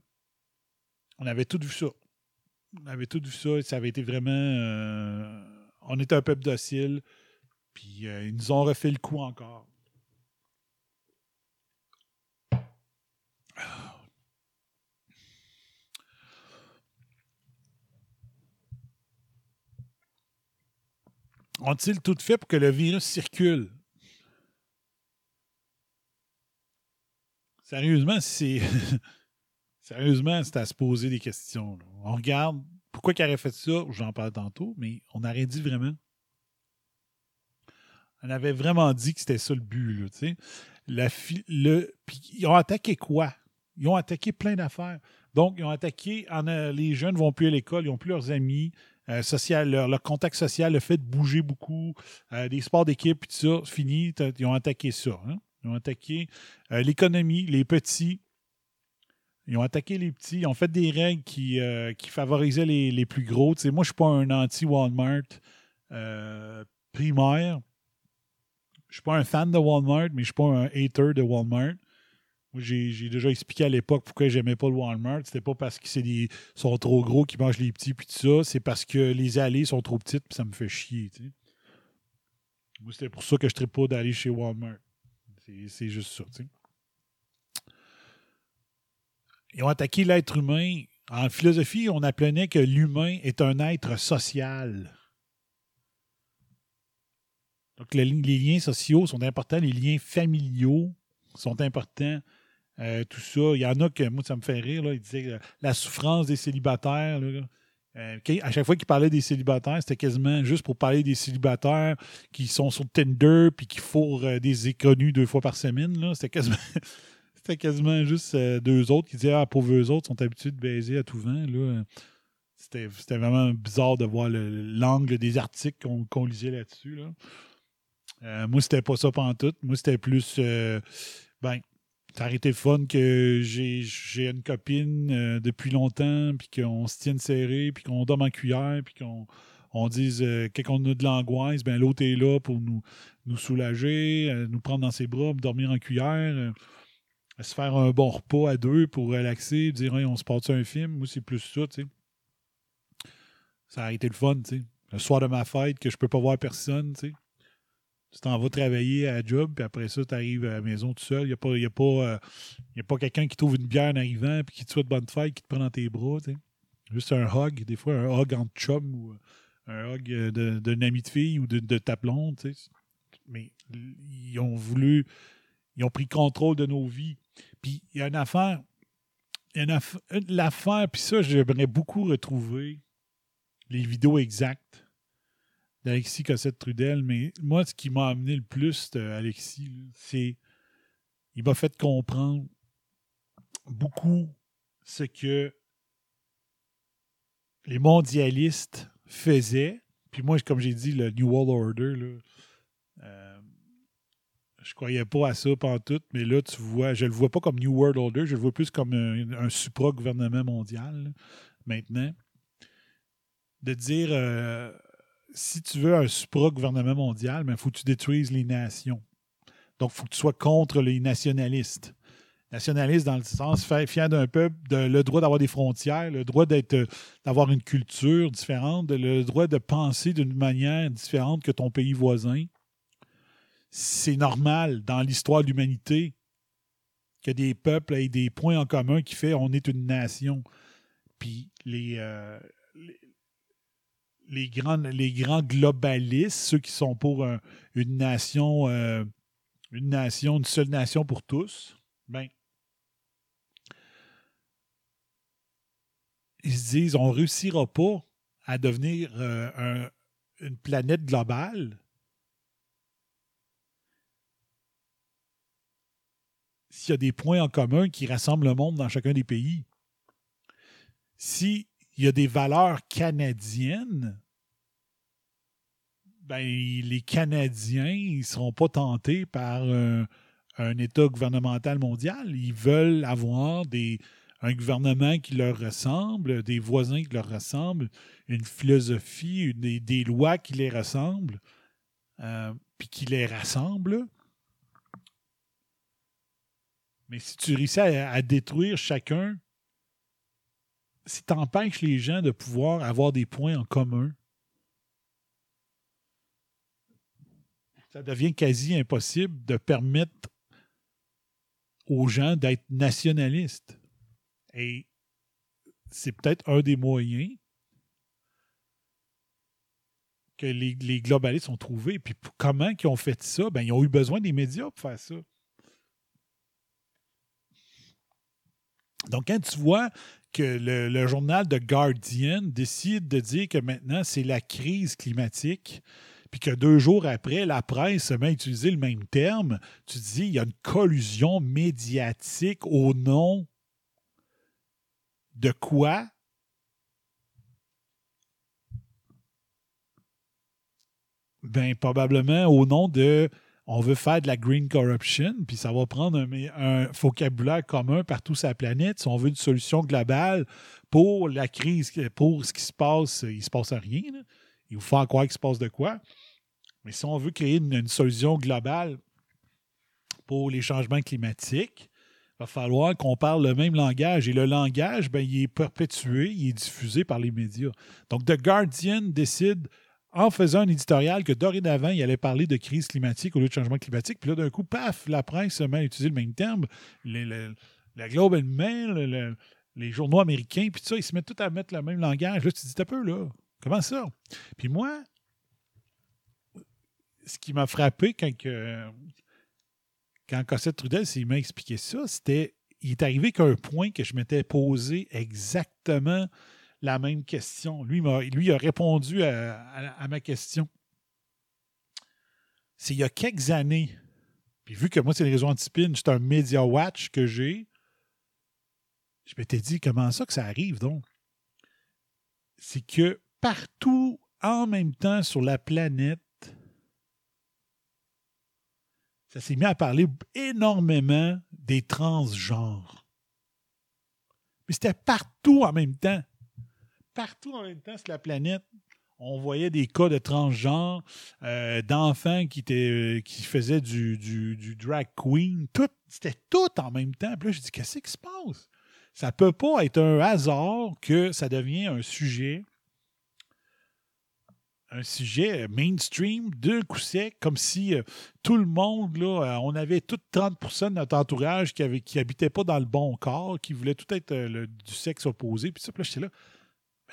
on avait tout vu ça. On avait tout vu ça et ça avait été vraiment. on était un peuple docile. Puis ils nous ont refait le coup encore. Ont-ils tout fait pour que le virus circule? Sérieusement, c'est. Sérieusement, c'est à se poser des questions. On regarde pourquoi il aurait fait ça, j'en parle tantôt, mais on aurait dit vraiment. On avait vraiment dit que c'était ça le but. Le, puis ils ont attaqué quoi? Ils ont attaqué plein d'affaires. Donc, ils ont attaqué, en, euh, les jeunes ne vont plus à l'école, ils n'ont plus leurs amis, euh, leur, contact social, le fait de bouger beaucoup, euh, des sports d'équipe, puis tout ça, fini, ils ont attaqué ça. hein. Ils ont attaqué euh, l'économie, les petits. Ils ont attaqué les petits. Ils ont fait des règles qui, euh, qui favorisaient les, les plus gros. Moi, je ne suis pas un anti-Walmart primaire. Je ne suis pas un fan de Walmart, mais je ne suis pas un hater de Walmart. Moi, j'ai déjà expliqué à l'époque pourquoi j'aimais pas le Walmart. C'était pas parce qu'ils sont trop gros qu'ils mangent les petits puis tout ça. C'est parce que les allées sont trop petites puis ça me fait chier. Moi, c'était pour ça que je ne pas d'aller chez Walmart. C'est- juste ça. Ils ont attaqué l'être humain. En philosophie, on apprenait que l'humain est un être social. Donc, le- les liens sociaux sont importants, les liens familiaux sont importants. Euh, tout ça. Il y en a que, moi, ça me fait rire. Là, il disait euh, la souffrance des célibataires. Euh, à chaque fois qu'il parlait des célibataires, c'était quasiment juste pour parler des célibataires qui sont sur Tinder puis qui fourrent des inconnus deux fois par semaine. C'était quasiment, c'était quasiment juste deux autres qui disaient Ah, pauvres eux autres sont habitués de baiser à tout vent. C'était, vraiment bizarre de voir le- l'angle des articles qu'on, lisait là-dessus. Là. Moi, c'était pas ça pantoute. Moi, c'était plus. ben, ça aurait été le fun que j'ai, une copine euh, depuis longtemps, puis qu'on se tienne serré, puis qu'on dorme en cuillère, puis qu'on on dise euh, a de l'angoisse, ben l'autre est là pour nous, nous soulager, euh, nous prendre dans ses bras, dormir en cuillère, euh, se faire un bon repas à deux pour relaxer, dire on se passe un film? Moi, c'est plus ça, tu sais. Ça a été le fun, tu sais. Le soir de ma fête, que je peux pas voir personne, tu sais. Tu t'en vas travailler à la job, puis après ça, tu arrives à la maison tout seul. Il n'y a pas, pas, euh, pas quelqu'un qui trouve une bière en arrivant, puis qui te souhaite bonne fête, qui te prend dans tes bras, tu sais. Juste un hug, des fois un hug entre chum ou un hug euh, d'un ami de fille ou de, de ta blonde, tu sais. Mais ils ont voulu, ils ont pris contrôle de nos vies. Puis il y a une affaire, il y a une aff- une- l'affaire, puis ça, j'aimerais beaucoup retrouver les vidéos exactes d'Alexis Cossette-Trudel, mais moi, ce qui m'a amené le plus de Alexis, c'est il m'a fait comprendre beaucoup ce que les mondialistes faisaient. Puis moi, comme j'ai dit, le New World Order, là, euh, je croyais pas à ça tout, mais là, tu vois, je le vois pas comme New World Order, je le vois plus comme un, supra-gouvernement mondial, maintenant. De dire, euh, si tu veux un supra-gouvernement mondial, il faut que tu détruises les nations. Donc, il faut que tu sois contre les nationalistes. Nationaliste dans le sens fi- fier d'un peuple, le droit d'avoir des frontières, le droit d'avoir une culture différente, le droit de penser d'une manière différente que ton pays voisin. C'est normal dans l'histoire de l'humanité que des peuples aient des points en commun qui fait on est une nation. Puis les, euh, les, grands, les grands globalistes, ceux qui sont pour un- une nation, euh, une nation, une seule nation pour tous, ben, ils se disent on ne réussira pas à devenir euh, un- une planète globale s'il y a des points en commun qui rassemblent le monde dans chacun des pays. S'il y a des valeurs canadiennes, ben, les Canadiens ne seront pas tentés par un, un État gouvernemental mondial. Ils veulent avoir des, un gouvernement qui leur ressemble, des voisins qui leur ressemblent, une philosophie, une- des, des lois qui les ressemblent, euh, puis qui les rassemblent. Mais si tu réussis à détruire chacun, si tu empêches les gens de pouvoir avoir des points en commun, ça devient quasi impossible de permettre aux gens d'être nationalistes. Et c'est peut-être un des moyens que les, les globalistes ont trouvé. Puis comment ils ont fait ça? Ben, ils ont eu besoin des médias pour faire ça. Donc, quand tu vois que le, journal The Guardian décide de dire que maintenant c'est la crise climatique, puis que deux jours après, la presse se met à utiliser le même terme, tu dis il y a une collusion médiatique au nom de quoi? Ben, probablement au nom de on veut faire de la green corruption, puis ça va prendre un, vocabulaire commun partout sur la planète. Si on veut une solution globale pour la crise, pour ce qui se passe, il ne se passe rien. Il faut faire croire qu'il se passe de quoi. Mais si on veut créer une, une solution globale pour les changements climatiques, il va falloir qu'on parle le même langage. Et le langage, ben, il est perpétué, il est diffusé par les médias. Donc, The Guardian décide, en faisant un éditorial, que dorénavant, il allait parler de crise climatique au lieu de changement climatique. Puis là, d'un coup, paf, la presse se met à utiliser le même terme. Les- le- la Globe and Mail, le- les journaux américains, puis tout ça, ils se mettent tout à mettre le même langage. Là, tu dis, t'as peu, là. Comment ça? Puis moi, ce qui m'a frappé quand, quand Cossette Trudel m'a expliqué ça, c'était il est arrivé qu'à un point que je m'étais posé exactement la même question. Lui, il a répondu à, ma question. C'est il y a quelques années. Puis vu que moi, c'est les réseaux anti-spin, c'est un Media Watch que j'ai, je m'étais dit, comment ça que ça arrive donc? C'est que partout en même temps sur la planète, ça s'est mis à parler énormément des transgenres. Mais c'était partout en même temps. Partout en même temps sur la planète, on voyait des cas de transgenres, euh, d'enfants qui, euh, faisaient du, du, drag queen. Tout, c'était tout en même temps. Puis là, je dis, qu'est-ce qui se passe? Ça peut pas être un hasard que ça devient un sujet un sujet mainstream d'un coup sec, comme si euh, tout le monde, là, on avait tout 30 de notre entourage qui avait, qui habitait pas dans le bon corps, qui voulait tout être du sexe opposé. Puis ça, puis là, j'étais là.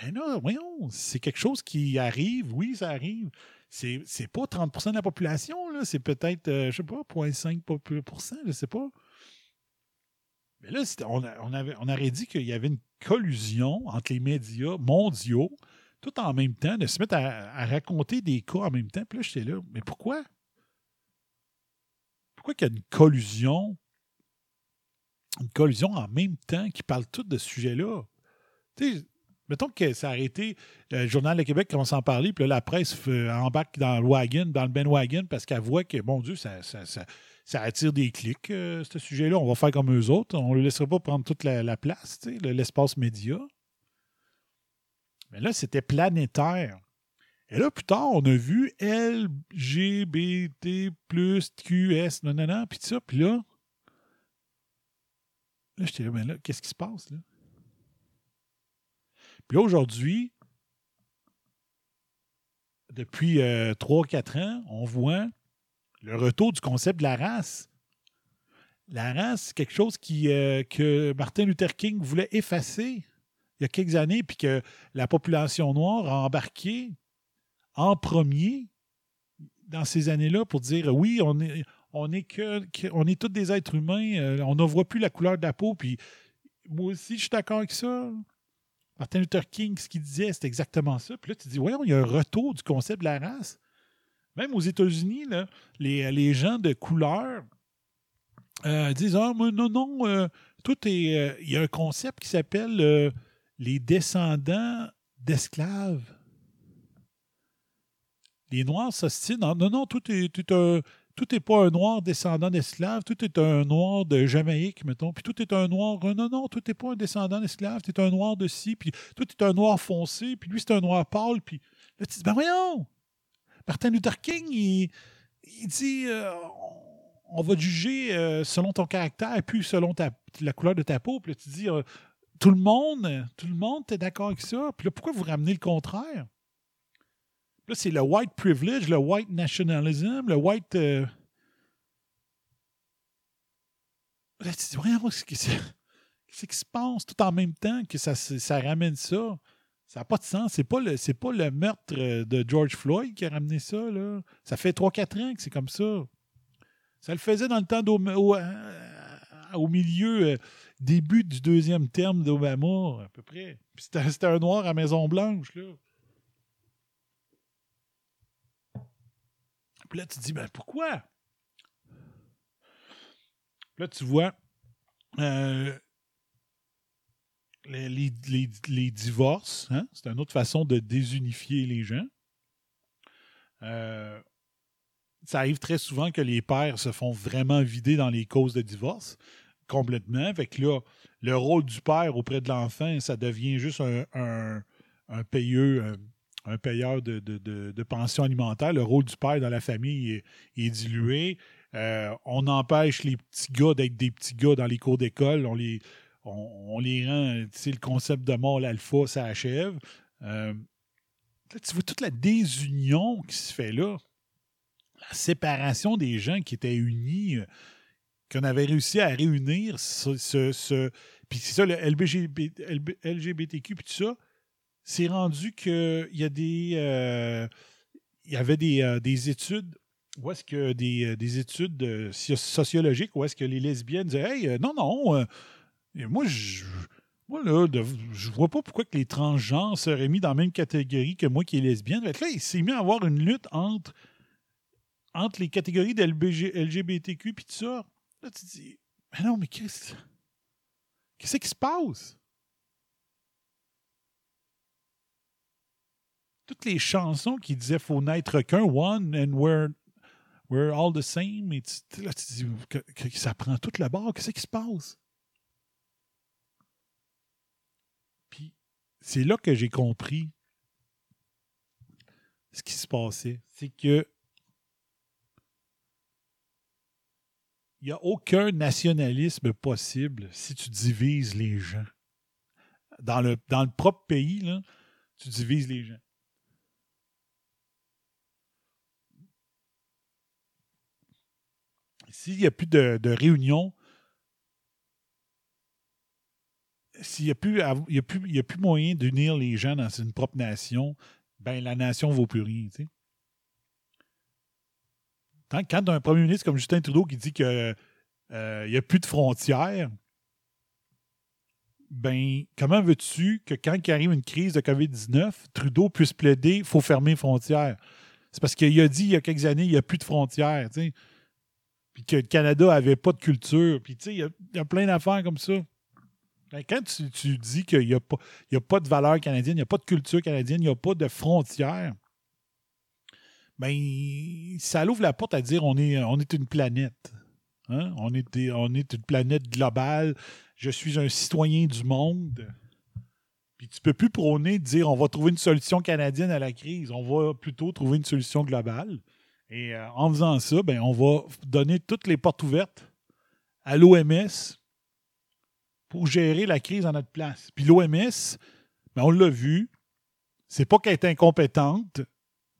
Ben là, voyons, c'est quelque chose qui arrive. Oui, ça arrive. C'est, c'est pas 30% de la population, là. C'est peut-être, euh, je sais pas, 0,5 popu- je sais pas. Mais là, on, avait, on aurait dit qu'il y avait une collusion entre les médias mondiaux tout en même temps, de se mettre à, à raconter des cas en même temps. Puis là, j'étais là, mais pourquoi? Pourquoi qu'il y a une collusion, une collusion en même temps qui parle tout de ce sujet-là? Tu sais, mettons que ça a arrêté, le Journal de Québec commence à en parler, puis là, la presse fait- embarque dans le wagon, dans le bandwagon, parce qu'elle voit que, mon Dieu, ça, attire des clics, euh, ce sujet-là. On va faire comme eux autres. On ne le laissera pas prendre toute la, la place, l'espace média. Mais là, c'était planétaire. Et là, plus tard, on a vu LGBT plus QS, non, puis ça. Puis là, là, j'étais là, mais là, qu'est-ce qui se passe, là? Puis là, aujourd'hui, depuis 3-4 ans, on voit le retour du concept de la race. La race, c'est quelque chose qui, euh, que Martin Luther King voulait effacer il y a quelques années, puis que la population noire a embarqué en premier dans ces années-là pour dire oui, on est, on est que, que- on est tous des êtres humains, euh, on ne voit plus la couleur de la peau, puis moi aussi, je suis d'accord avec ça. Martin Luther King, ce qu'il disait, c'est exactement ça. Puis là, tu dis, voyons, il y a un retour du concept de la race. Même aux États-Unis, les, les gens de couleur euh, disent Ah, non, non, euh, tout est. euh, il y a un concept qui s'appelle les descendants d'esclaves. Les Noirs s'ostinent. Non, non, non, tout est, tout est un. Tout n'est pas un noir descendant d'esclaves, tout est un noir de Jamaïque, mettons, puis tout est un noir. euh, Non, non, tout n'est pas un descendant d'esclaves, tu es un noir de ci, puis tout est un noir foncé, puis lui, c'est un noir pâle, puis là, tu dis, ben voyons! Martin Luther King, il, dit euh, on, va juger euh, selon ton caractère, puis selon la couleur de ta peau. Puis là, tu dis tout le monde, tout le monde, t'es d'accord avec ça? Puis là, pourquoi vous ramenez le contraire? Là, c'est le white privilege, le white nationalism, le white. euh, Là, tu dis, voyons, qu'est-ce qui se- passe tout en même temps que ça, ça ramène ça? Ça n'a pas de sens. C'est pas le pas le meurtre euh, de George Floyd qui a ramené ça. Là. Ça fait 3-4 ans que c'est comme ça. Ça le faisait dans le temps au, euh, au milieu, euh, début du deuxième terme d'Obama, à peu près. C'était c'était un noir à Maison-Blanche. Là. Puis là, tu te dis, ben pourquoi? Là, tu vois euh, les, les- les- les divorces, hein? c'est une autre façon de désunifier les gens. Euh, ça arrive très souvent que les pères se font vraiment vider dans les causes de divorce complètement. Fait que là, le rôle du père auprès de l'enfant, ça devient juste un, un, payeux, un, un payeur de, de, de, pension alimentaire. Le rôle du père dans la famille est, dilué. Euh, on empêche les petits gars d'être des petits gars dans les cours d'école. On les, on, on les rend, le concept de mort, l'alpha, ça achève. Euh, là, tu vois toute la désunion qui se fait là. La séparation des gens qui étaient unis, euh, qu'on avait réussi à réunir. Puis c'est ça, le LGBTQ, puis tout ça, c'est rendu qu'il y a des. euh, il y avait des, euh, des études. Où est-ce que des, euh, des études soci- sociologiques où est-ce que les lesbiennes disaient Hey, non, non, moi, je. Moi, là, je vois pas pourquoi que les transgenres seraient mis dans la même catégorie que moi qui est lesbienne. Fait que là, il s'est mis à avoir une lutte entre, entre les catégories de LBG LGBTQ puis tout ça. Là, tu te dis, mais non, mais qu'est-ce qu'est-ce qui se passe? Toutes les chansons qui disaient faut n'être qu'un one and we're, we're all the same. Et là, tu dis que ça prend toute la barre. Qu'est-ce qui se passe? Puis c'est là que j'ai compris ce qui se passait. C'est que il n'y a aucun nationalisme possible si tu divises les gens. Dans le, dans le propre pays, là, tu divises les gens. S'il n'y a plus de, réunion, s'il n'y a, plus il a, moyen d'unir les gens dans une propre nation, ben la nation ne vaut plus rien. tu Quand un premier ministre comme Justin Trudeau qui dit qu'il n'y a plus de frontières, ben comment veux-tu que quand il arrive une crise de COVID-19, Trudeau puisse plaider faut fermer les frontières? C'est parce qu'il a dit il y a quelques années, il n'y a plus de frontières. tu. Puis que le Canada n'avait pas de culture. Puis tu sais, il y a, plein d'affaires comme ça. Ben, Quand tu, dis qu'il n'y a, pas- a pas de valeur canadienne, il n'y a pas de culture canadienne, il n'y a pas de frontières, ben, ça l'ouvre la porte à dire on est, on est une planète. Hein? On, est des- on est une planète globale. Je suis un citoyen du monde. Puis tu peux plus prôner de dire on va trouver une solution canadienne à la crise. On va plutôt trouver une solution globale. Et euh, en faisant ça, ben, on va donner toutes les portes ouvertes à l'OMS pour gérer la crise à notre place. Puis l'OMS, ben, on l'a vu, c'est pas qu'elle est incompétente.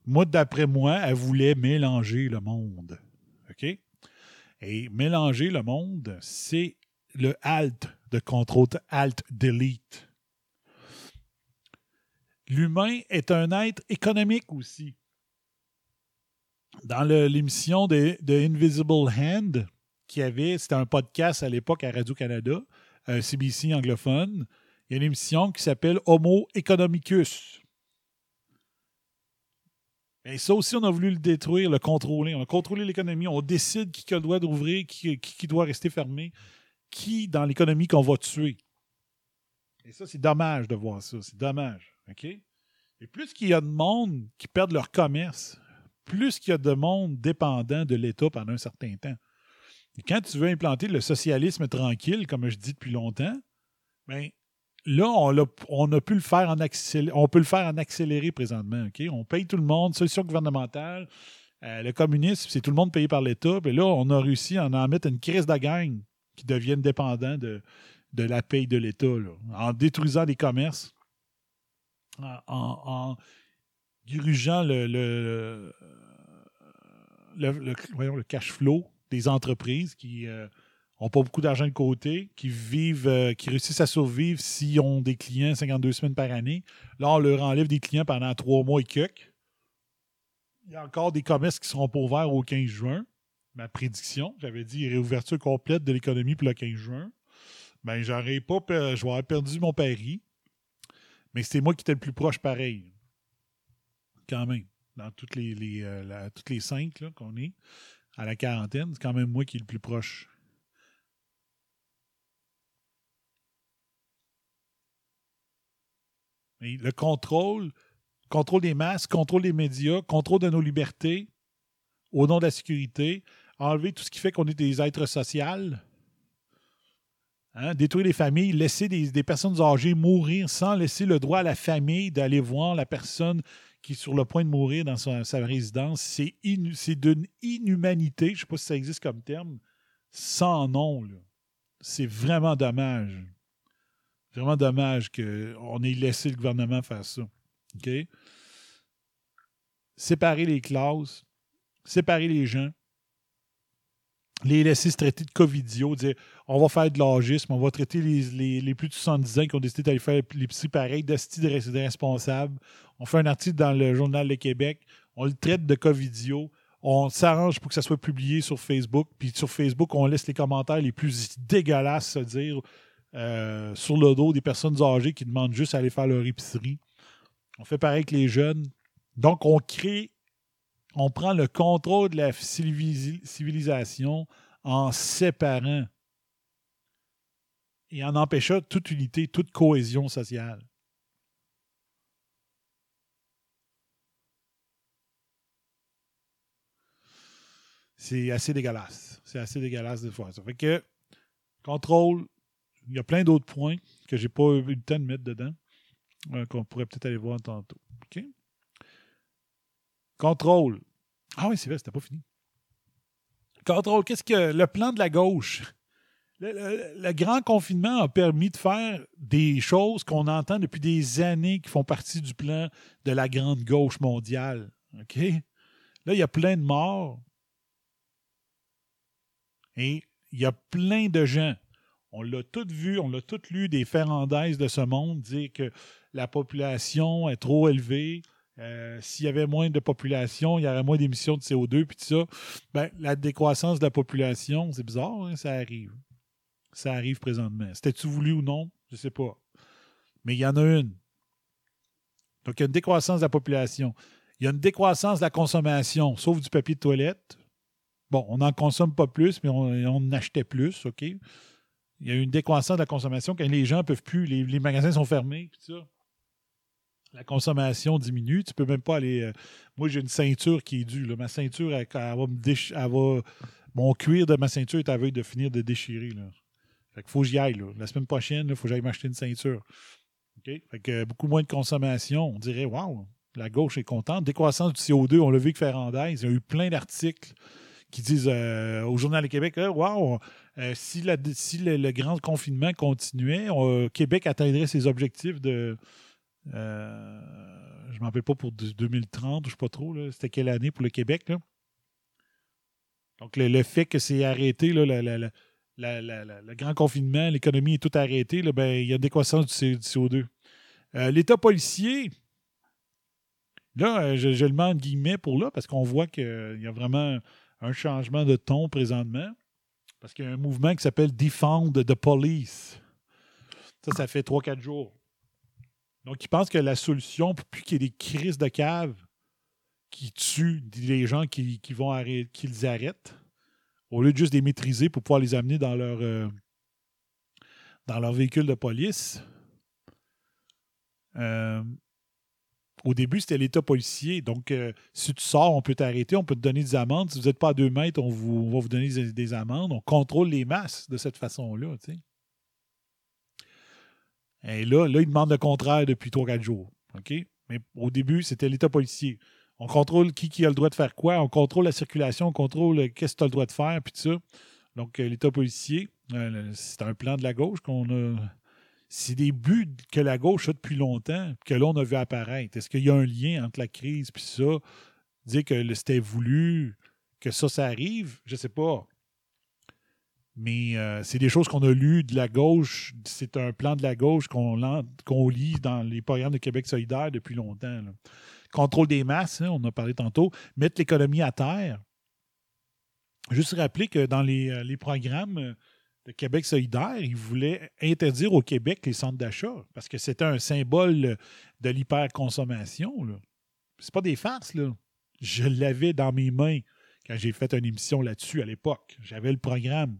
Moi, d'après moi, elle voulait mélanger le monde. OK? Et mélanger le monde, c'est le Alt de contrôle Alt Delete. L'humain est un être économique aussi. Dans l'émission de, Invisible Hand, qui avait, c'était un podcast à l'époque à Radio-Canada, euh, CBC anglophone, il y a une émission qui s'appelle Homo economicus. Et ça aussi, on a voulu le détruire, le contrôler. On a contrôlé l'économie. On décide qui droit d'ouvrir, qui, qui- qui doit rester fermé, qui dans l'économie qu'on va tuer. Et ça, c'est dommage de voir ça. C'est dommage. Et plus qu'il y a de monde qui perdent leur commerce, plus qu'il y a de monde dépendant de l'État pendant un certain temps. Et quand tu veux implanter le socialisme tranquille, comme je dis depuis longtemps, ben, là, on, a pu le faire en on peut le faire en accéléré présentement. On paye tout le monde, solution gouvernementale. Euh, le communisme, c'est tout le monde payé par l'État. Puis là, on a réussi à en mettre une crise de gang qui deviennent dépendants de, la paye de l'État, en détruisant les commerces, en, en, dirigeant le, le, cash flow des entreprises qui n'ont pas beaucoup d'argent de côté, qui vivent, euh, qui réussissent à survivre s'ils ont des clients 52 semaines par année. Là, on leur enlève des clients pendant trois mois et quelques. Il y a encore des commerces qui seront pas ouverts au 15 juin. Ma prédiction, j'avais dit réouverture complète de l'économie pour le 15 juin. Ben, j'aurais pas je perdu mon pari. Mais c'était moi qui étais le plus proche pareil. Quand même. Dans toutes les, euh, toutes les cinq qu'on est à la quarantaine, c'est quand même moi qui est le plus proche. Le contrôle, contrôle des masses, contrôle des médias, contrôle de nos libertés, au nom de la sécurité, enlever tout ce qui fait qu'on est des êtres sociaux, hein, détruire les familles, laisser des personnes âgées mourir sans laisser le droit à la famille d'aller voir la personne qui est sur le point de mourir dans sa, résidence. C'est d'une inhumanité, je ne sais pas si ça existe comme terme, sans nom. C'est vraiment dommage. Vraiment dommage qu'on ait laissé le gouvernement faire ça. Séparer les classes, séparer les gens, les laisser se traiter de covidio, dire on va faire de l'agisme, on va traiter les, les- les plus de 70 ans qui ont décidé d'aller faire l'épicerie pareil, d'asti de res- de responsables. On fait un article dans le Journal de Québec, on le traite de covidio, on s'arrange pour que ça soit publié sur Facebook, puis sur Facebook, on laisse les commentaires les plus dégueulasses se dire euh, sur le dos des personnes âgées qui demandent juste à aller faire leur épicerie. On fait pareil avec les jeunes. Donc, on crée, on prend le contrôle de la civili- civilisation en séparant et en empêchant toute unité, toute cohésion sociale. C'est assez dégueulasse. C'est assez dégueulasse de faire ça. Fait que, contrôle, il y a plein d'autres points que j'ai pas eu le temps de mettre dedans, euh, qu'on pourrait peut-être aller voir tantôt. OK? Contrôle. Ah oui, c'est vrai, c'était pas fini. Contrôle, qu'est-ce que le plan de la gauche? Le, le- le grand confinement a permis de faire des choses qu'on entend depuis des années qui font partie du plan de la grande gauche mondiale. OK? Là, il y a plein de morts. Et il y a plein de gens. On l'a tout vu, on l'a tout lu des Ferrandaises de ce monde dire que la population est trop élevée. Euh, S'il y avait moins de population, il y aurait moins d'émissions de CO2 puis tout ça. Ben, la décroissance de la population, c'est bizarre, hein, ça arrive. Ça arrive présentement. C'était-tu voulu ou non? Je ne sais pas. Mais il y en a une. Donc, il y a une décroissance de la population. Il y a une décroissance de la consommation, sauf du papier de toilette. Bon, on n'en consomme pas plus, mais on, achetait plus, OK? Il y a une décroissance de la consommation quand les gens ne peuvent plus, les, les magasins sont fermés, puis ça. La consommation diminue. Tu peux même pas aller. euh, moi, j'ai une ceinture qui est due. Ma ceinture, elle, va me déch- elle va- Mon cuir de ma ceinture est à veille de finir de déchirer. Là. Fait faut que j'y aille. La semaine prochaine, il faut que j'aille m'acheter une ceinture. Fait que euh, beaucoup moins de consommation. On dirait, waouh, la gauche est contente. Décroissance du CO2, on l'a vu avec Ferrandez. Il y a eu plein d'articles qui disent euh, au Journal du Québec, waouh, euh, si, le, grand confinement continuait, on- Québec atteindrait ses objectifs de. Euh, je ne m'en rappelle pas pour de- 2030, je ne sais pas trop. C'était quelle année pour le Québec? Là? Donc, le, fait que c'est arrêté, là, le grand confinement, l'économie est toute arrêtée, ben, il y a une décroissance du CO2. Euh, L'État policier, là, euh, je, je le mets en guillemets pour là, parce qu'on voit qu'il y a vraiment un changement de ton présentement. Parce qu'il y a un mouvement qui s'appelle Defend the Police. Ça, ça fait 3-4 jours. Donc, ils pensent que la solution, pour plus qu'il y ait des crises de cave qui tuent les gens qui, vont arrêter, arrêtent, au lieu de juste les maîtriser pour pouvoir les amener dans leur, euh, dans leur véhicule de police, euh, au début, c'était l'État policier. Donc, euh, si tu sors, on peut t'arrêter, on peut te donner des amendes. Si vous n'êtes pas à deux mètres, on, va vous donner des, des amendes. On contrôle les masses de cette façon-là. Et là, là, ils demandent le contraire depuis 3-4 jours. Mais au début, c'était l'État policier. On contrôle qui, a le droit de faire quoi. On contrôle la circulation, on contrôle euh, qu'est-ce que tu as le droit de faire, puis tout ça. Donc, euh, l'État policier, euh, c'est un plan de la gauche qu'on a. C'est des buts que la gauche a depuis longtemps, que là, on a vu apparaître. Est-ce qu'il y a un lien entre la crise puis ça? Dire que c'était voulu, que ça, ça arrive, je sais pas. Mais euh, c'est des choses qu'on a lues de la gauche. C'est un plan de la gauche qu'on lit dans les programmes de Québec solidaire depuis longtemps. Contrôle des masses, hein, on a parlé tantôt. Mettre l'économie à terre. Juste rappeler que dans les, euh, programmes euh, de Québec solidaire, ils voulaient interdire au Québec les centres d'achat parce que c'était un symbole de l'hyperconsommation. C'est pas des farces. Je l'avais dans mes mains quand j'ai fait une émission là-dessus à l'époque. J'avais le programme.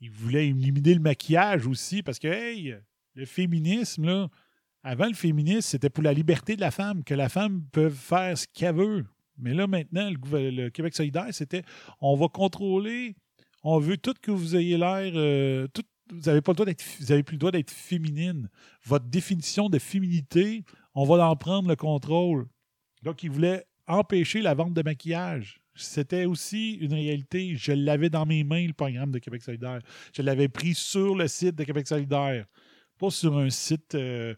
Ils voulaient éliminer le maquillage aussi parce que, hey, le féminisme, là, avant le féminisme, c'était pour la liberté de la femme, que la femme peut faire ce qu'elle veut. Mais là, maintenant, le, Québec solidaire, c'était on va contrôler, on veut tout que vous ayez l'air. euh, vous n'avez plus le droit d'être féminine. Votre définition de féminité, on va en prendre le contrôle. Donc, ils voulaient empêcher la vente de maquillage. C'était aussi une réalité. Je l'avais dans mes mains, le programme de Québec solidaire. Je l'avais pris sur le site de Québec solidaire, pas sur un site euh,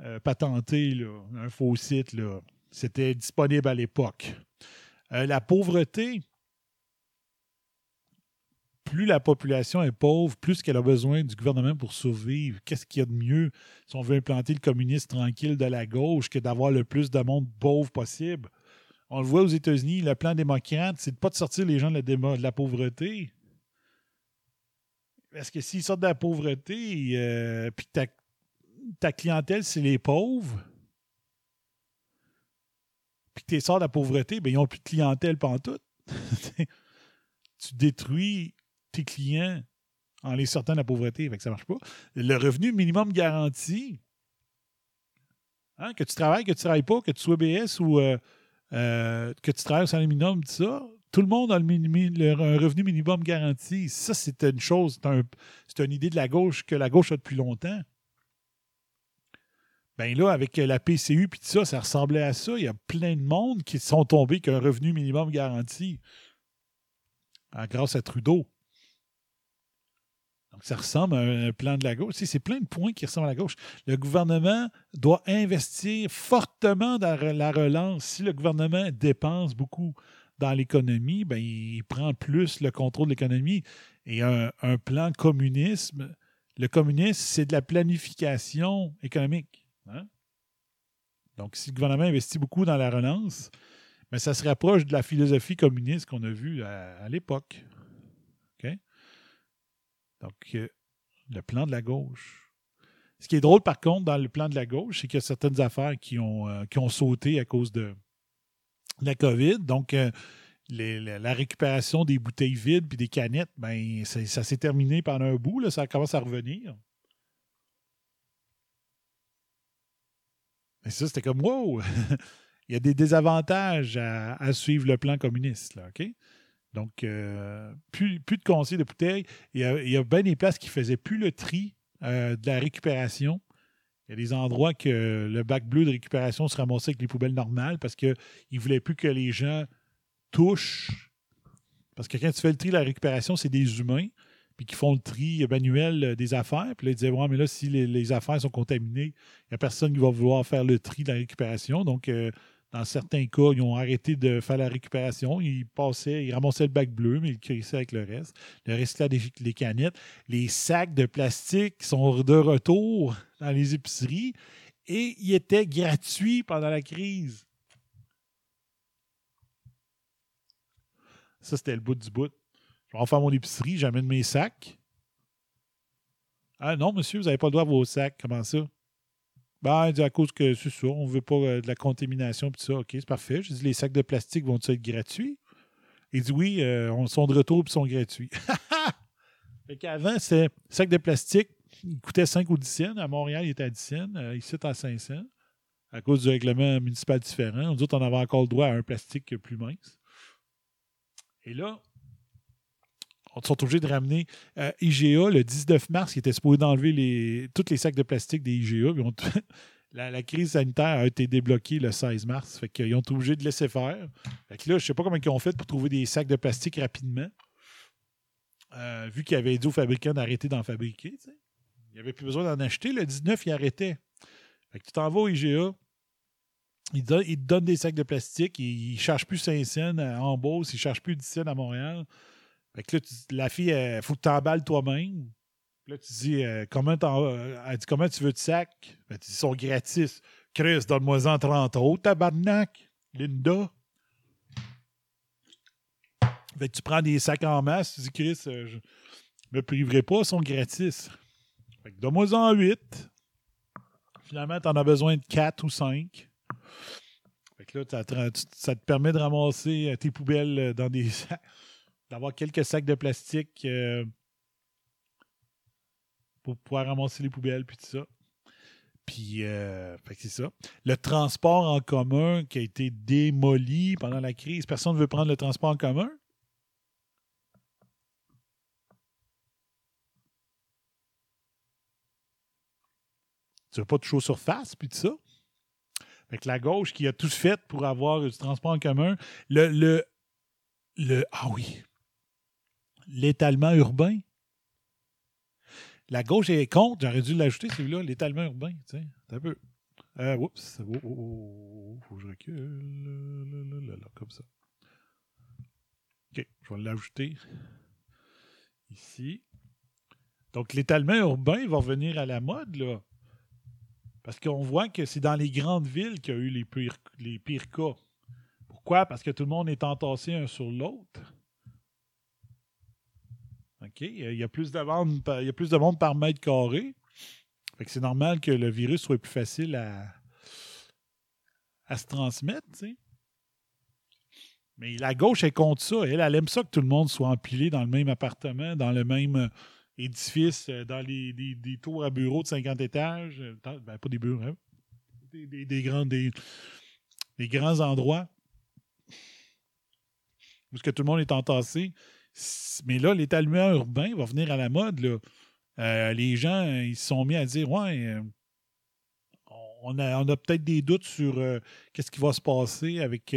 euh, patenté, un faux site. C'était disponible à l'époque. Euh, la pauvreté, plus la population est pauvre, plus qu'elle a besoin du gouvernement pour survivre. Qu'est-ce qu'il y a de mieux si on veut implanter le communisme tranquille de la gauche que d'avoir le plus de monde pauvre possible? On le voit aux États-Unis, le plan démocrate, c'est de pas de sortir les gens de la, pauvreté. Parce que s'ils sortent de la pauvreté, euh, puis ta, ta clientèle, c'est les pauvres, puis que tu sors de la pauvreté, ben, ils n'ont plus de clientèle pantoute. tu détruis tes clients en les sortant de la pauvreté, fait que ça marche pas. Le revenu minimum garanti, hein, que tu travailles, que tu travailles pas, que tu sois BS ou euh, euh, que tu travailles sur minimum, tout ça, tout le monde a un revenu minimum garanti. Ça, c'est une chose, c'est un- c'est une idée de la gauche que la gauche a depuis longtemps. Ben là, avec la PCU puis tout ça, ça ressemblait à ça. Il y a plein de monde qui sont tombés qu'un revenu minimum garanti ah, grâce à Trudeau. Donc, ça ressemble à un plan de la gauche. C'est plein de points qui ressemblent à la gauche. Le gouvernement doit investir fortement dans la relance. Si le gouvernement dépense beaucoup dans l'économie, ben, il prend plus le contrôle de l'économie. Et un, plan communisme, le communisme, c'est de la planification économique. hein? Donc, si le gouvernement investit beaucoup dans la relance, ben, ça se rapproche de la philosophie communiste qu'on a vue à l'époque. Donc, le plan de la gauche. Ce qui est drôle, par contre, dans le plan de la gauche, c'est qu'il y a certaines affaires qui ont, euh, qui ont sauté à cause de la COVID. Donc, euh, la, récupération des bouteilles vides puis des canettes, ben, ça, s'est terminé pendant un bout. Là, ça commence à revenir. Et ça, c'était comme wow! Il y a des désavantages à, à suivre le plan communiste. Là, OK? Donc, euh, plus, de conseils de bouteilles. Il y a, bien des places qui ne faisaient plus le tri euh, de la récupération. Il y a des endroits que le bac bleu de récupération se ramassait avec les poubelles normales parce qu'ils ne voulaient plus que les gens touchent. Parce que quand tu fais le tri de la récupération, c'est des humains, puis qui font le tri manuel euh, des affaires. Puis là, ils disaient, ouais, mais là, si les, affaires sont contaminées, il n'y a personne qui va vouloir faire le tri de la récupération. Donc, dans certains cas, ils ont arrêté de faire la récupération. Ils passaient, ils ramassaient le bac bleu, mais ils crissaient avec le reste. Le recyclage des, des canettes. Les sacs de plastique sont de retour dans les épiceries et ils étaient gratuits pendant la crise. Ça, c'était le bout du bout. Je vais en faire mon épicerie, j'amène mes sacs. Ah non, monsieur, vous n'avez pas le droit à vos sacs. Comment ça? Ben, il dit à cause que c'est ça, on ne veut pas euh, de la contamination puis ça. OK, c'est parfait. Je dis les sacs de plastique vont-ils être gratuits? Il dit oui, euh, on sont de retour et sont gratuits. fait qu'avant, c'est sac de plastique, il coûtait 5 ou 10 cents. À Montréal, il était à 10 cents. Euh, ici, c'est à 5 cents. À cause du règlement municipal différent. Nous autres, on avait encore le droit à un plastique plus mince. Et là, sont obligés de ramener euh, IGA le 19 mars, qui était supposé d'enlever tous les sacs de plastique des IGA. la, crise sanitaire a été débloquée le 16 mars. Fait qu'ils ont été obligés de laisser faire. Fait que là, je sais pas comment ils ont fait pour trouver des sacs de plastique rapidement. Euh, vu qu'ils avaient dit aux fabricants d'arrêter d'en fabriquer. Il n'y avait plus besoin d'en acheter. Le 19, il arrêtait. Fait tu t'en vas au IGA. Ils te ils donnent des sacs de plastique. Ils ne chargent plus 5 cents à- en Beauce. Ils ne chargent plus 10 cents à Montréal. Fait que là, la fille, il faut que tu emballes toi-même. Là, tu dis, euh, comment, elle dit, comment tu veux de sacs? Ben, tu dis, ils sont gratis. Chris, donne-moi-en 30 autres, tabarnak. Linda. Fait que tu prends des sacs en masse, tu dis, Chris, euh, je me priverai pas, ils sont gratis. Fait que donne-moi-en 8. Finalement, tu en as besoin de 4 ou 5. Fait que là, ça te permet de ramasser euh, tes poubelles euh, dans des sacs, d'avoir quelques sacs de plastique euh, pour pouvoir ramasser les poubelles puis tout ça. Puis, euh, c'est ça. Le transport en commun qui a été démoli pendant la crise. Personne ne veut prendre le transport en commun? Tu veux pas de chaud surface, puis tout ça? Fait que la gauche qui a tout fait pour avoir du transport en commun. Le, le, le ah oui. L'étalement urbain. La gauche est contre, j'aurais dû l'ajouter celui-là, l'étalement urbain. Tiens, un peu. Euh, oups, oh, oh, oh, faut que je recule. Comme ça. OK, je vais l'ajouter ici. Donc, l'étalement urbain va revenir à la mode, là. Parce qu'on voit que c'est dans les grandes villes qu'il y a eu les pires, les pires cas. Pourquoi? Parce que tout le monde est entassé un sur l'autre. OK? Il y a plus de monde par, il y a plus de monde par mètre carré. Fait que c'est normal que le virus soit plus facile à, à se transmettre. Mais la gauche est contre ça. Elle, elle aime ça que tout le monde soit empilé dans le même appartement, dans le même euh, édifice, euh, dans les, des, tours à bureaux de 50 étages. euh, Ben, pas des bureaux, hein. Des, grands, des, grands endroits est-ce que tout le monde est entassé. Mais là, l'étalement urbain va venir à la mode. Là. Euh, les gens, euh, ils se sont mis à dire Ouais, euh, on a, on a peut-être des doutes sur qu'est-ce qui va se passer avec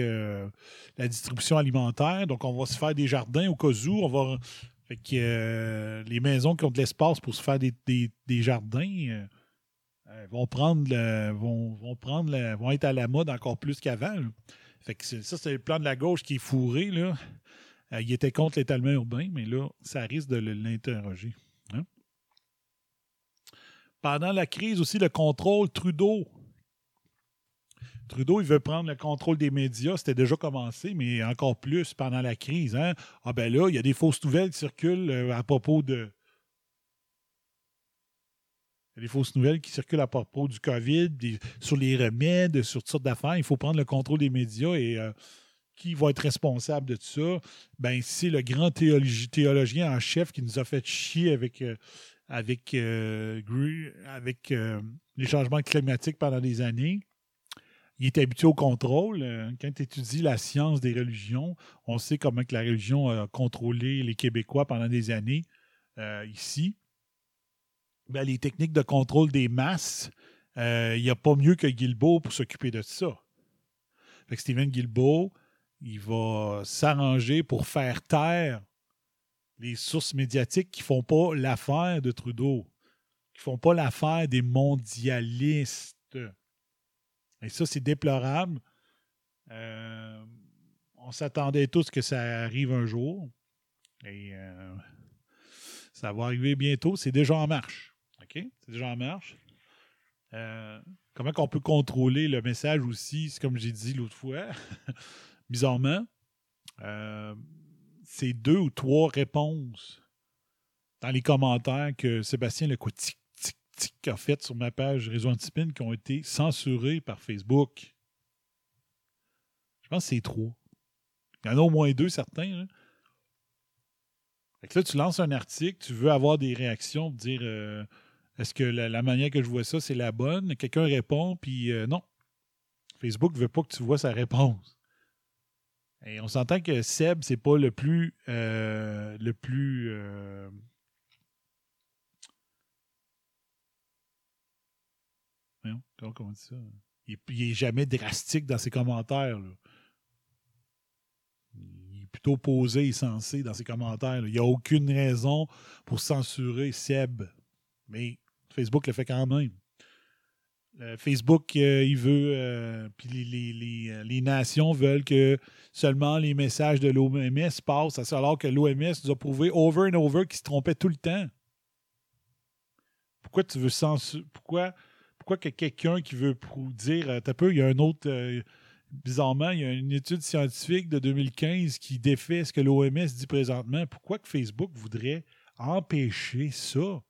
la distribution alimentaire. Donc, on va se faire des jardins au cas où. On va. Fait que les maisons qui ont de l'espace pour se faire des, des- des jardins vont prendre le- vont, vont prendre le- vont être à la mode encore plus qu'avant. Fait que ça, c'est le plan de la gauche qui est fourré. Là. Euh, il était contre l'étalement urbain, mais là, ça risque de l'interroger. hein. Pendant la crise aussi, le contrôle Trudeau. Trudeau, il veut prendre le contrôle des médias. C'était déjà commencé, mais encore plus pendant la crise. Hein? Ah ben là, il y a des fausses nouvelles qui circulent euh, à propos de. Des fausses nouvelles qui circulent à propos du COVID, sur les remèdes, sur toutes sortes d'affaires. Il faut prendre le contrôle des médias et euh, qui va être responsable de tout ça? Ben, c'est le grand théologi- théologien en chef qui nous a fait chier avec, euh, avec, euh, avec euh, les changements climatiques pendant des années. Il est habitué au contrôle. Quand tu étudies la science des religions, on sait comment que la religion a contrôlé les Québécois pendant des années ici. Ben, les techniques de contrôle des masses, il n'y a pas mieux que Guilbeault pour s'occuper de ça. Fait que Stephen Guilbeault, il va s'arranger pour faire taire les sources médiatiques qui font pas l'affaire de Trudeau, qui font pas l'affaire des mondialistes. Et ça, c'est déplorable. Euh, on s'attendait tous que ça arrive un jour. Et euh, ça va arriver bientôt. C'est déjà en marche. OK? C'est déjà en marche. Euh, comment qu'on peut contrôler le message aussi, c'est comme j'ai dit l'autre fois, bizarrement, euh, c'est deux ou trois réponses dans les commentaires que Sébastien tic, a fait sur ma page Réseau Antipine qui ont été censurées par Facebook. Je pense que c'est trois. Il y en a au moins deux, certains. Fait que là, tu lances un article, tu veux avoir des réactions, dire euh, est-ce que la, la manière que je vois ça, c'est la bonne? Quelqu'un répond, puis euh, non. Facebook ne veut pas que tu vois sa réponse. On s'entend que Seb, c'est pas le plus euh, le plus euh, comment on dit ça? Il, il est jamais drastique dans ses commentaires. Il est plutôt posé et sensé dans ses commentaires. Il n'y a aucune raison pour censurer Seb. Mais Facebook le fait quand même. Euh, Facebook, euh, il veut, euh, puis les, nations veulent que seulement les messages de l'OMS passent, alors que l'OMS nous a prouvé over and over qu'il se trompait tout le temps. Pourquoi tu veux censurer? Pourquoi, pourquoi que quelqu'un qui veut dire, t'as peu, il y a un autre, bizarrement, il y a une étude scientifique de 2015 qui défait ce que l'OMS dit présentement. Pourquoi que Facebook voudrait empêcher ça?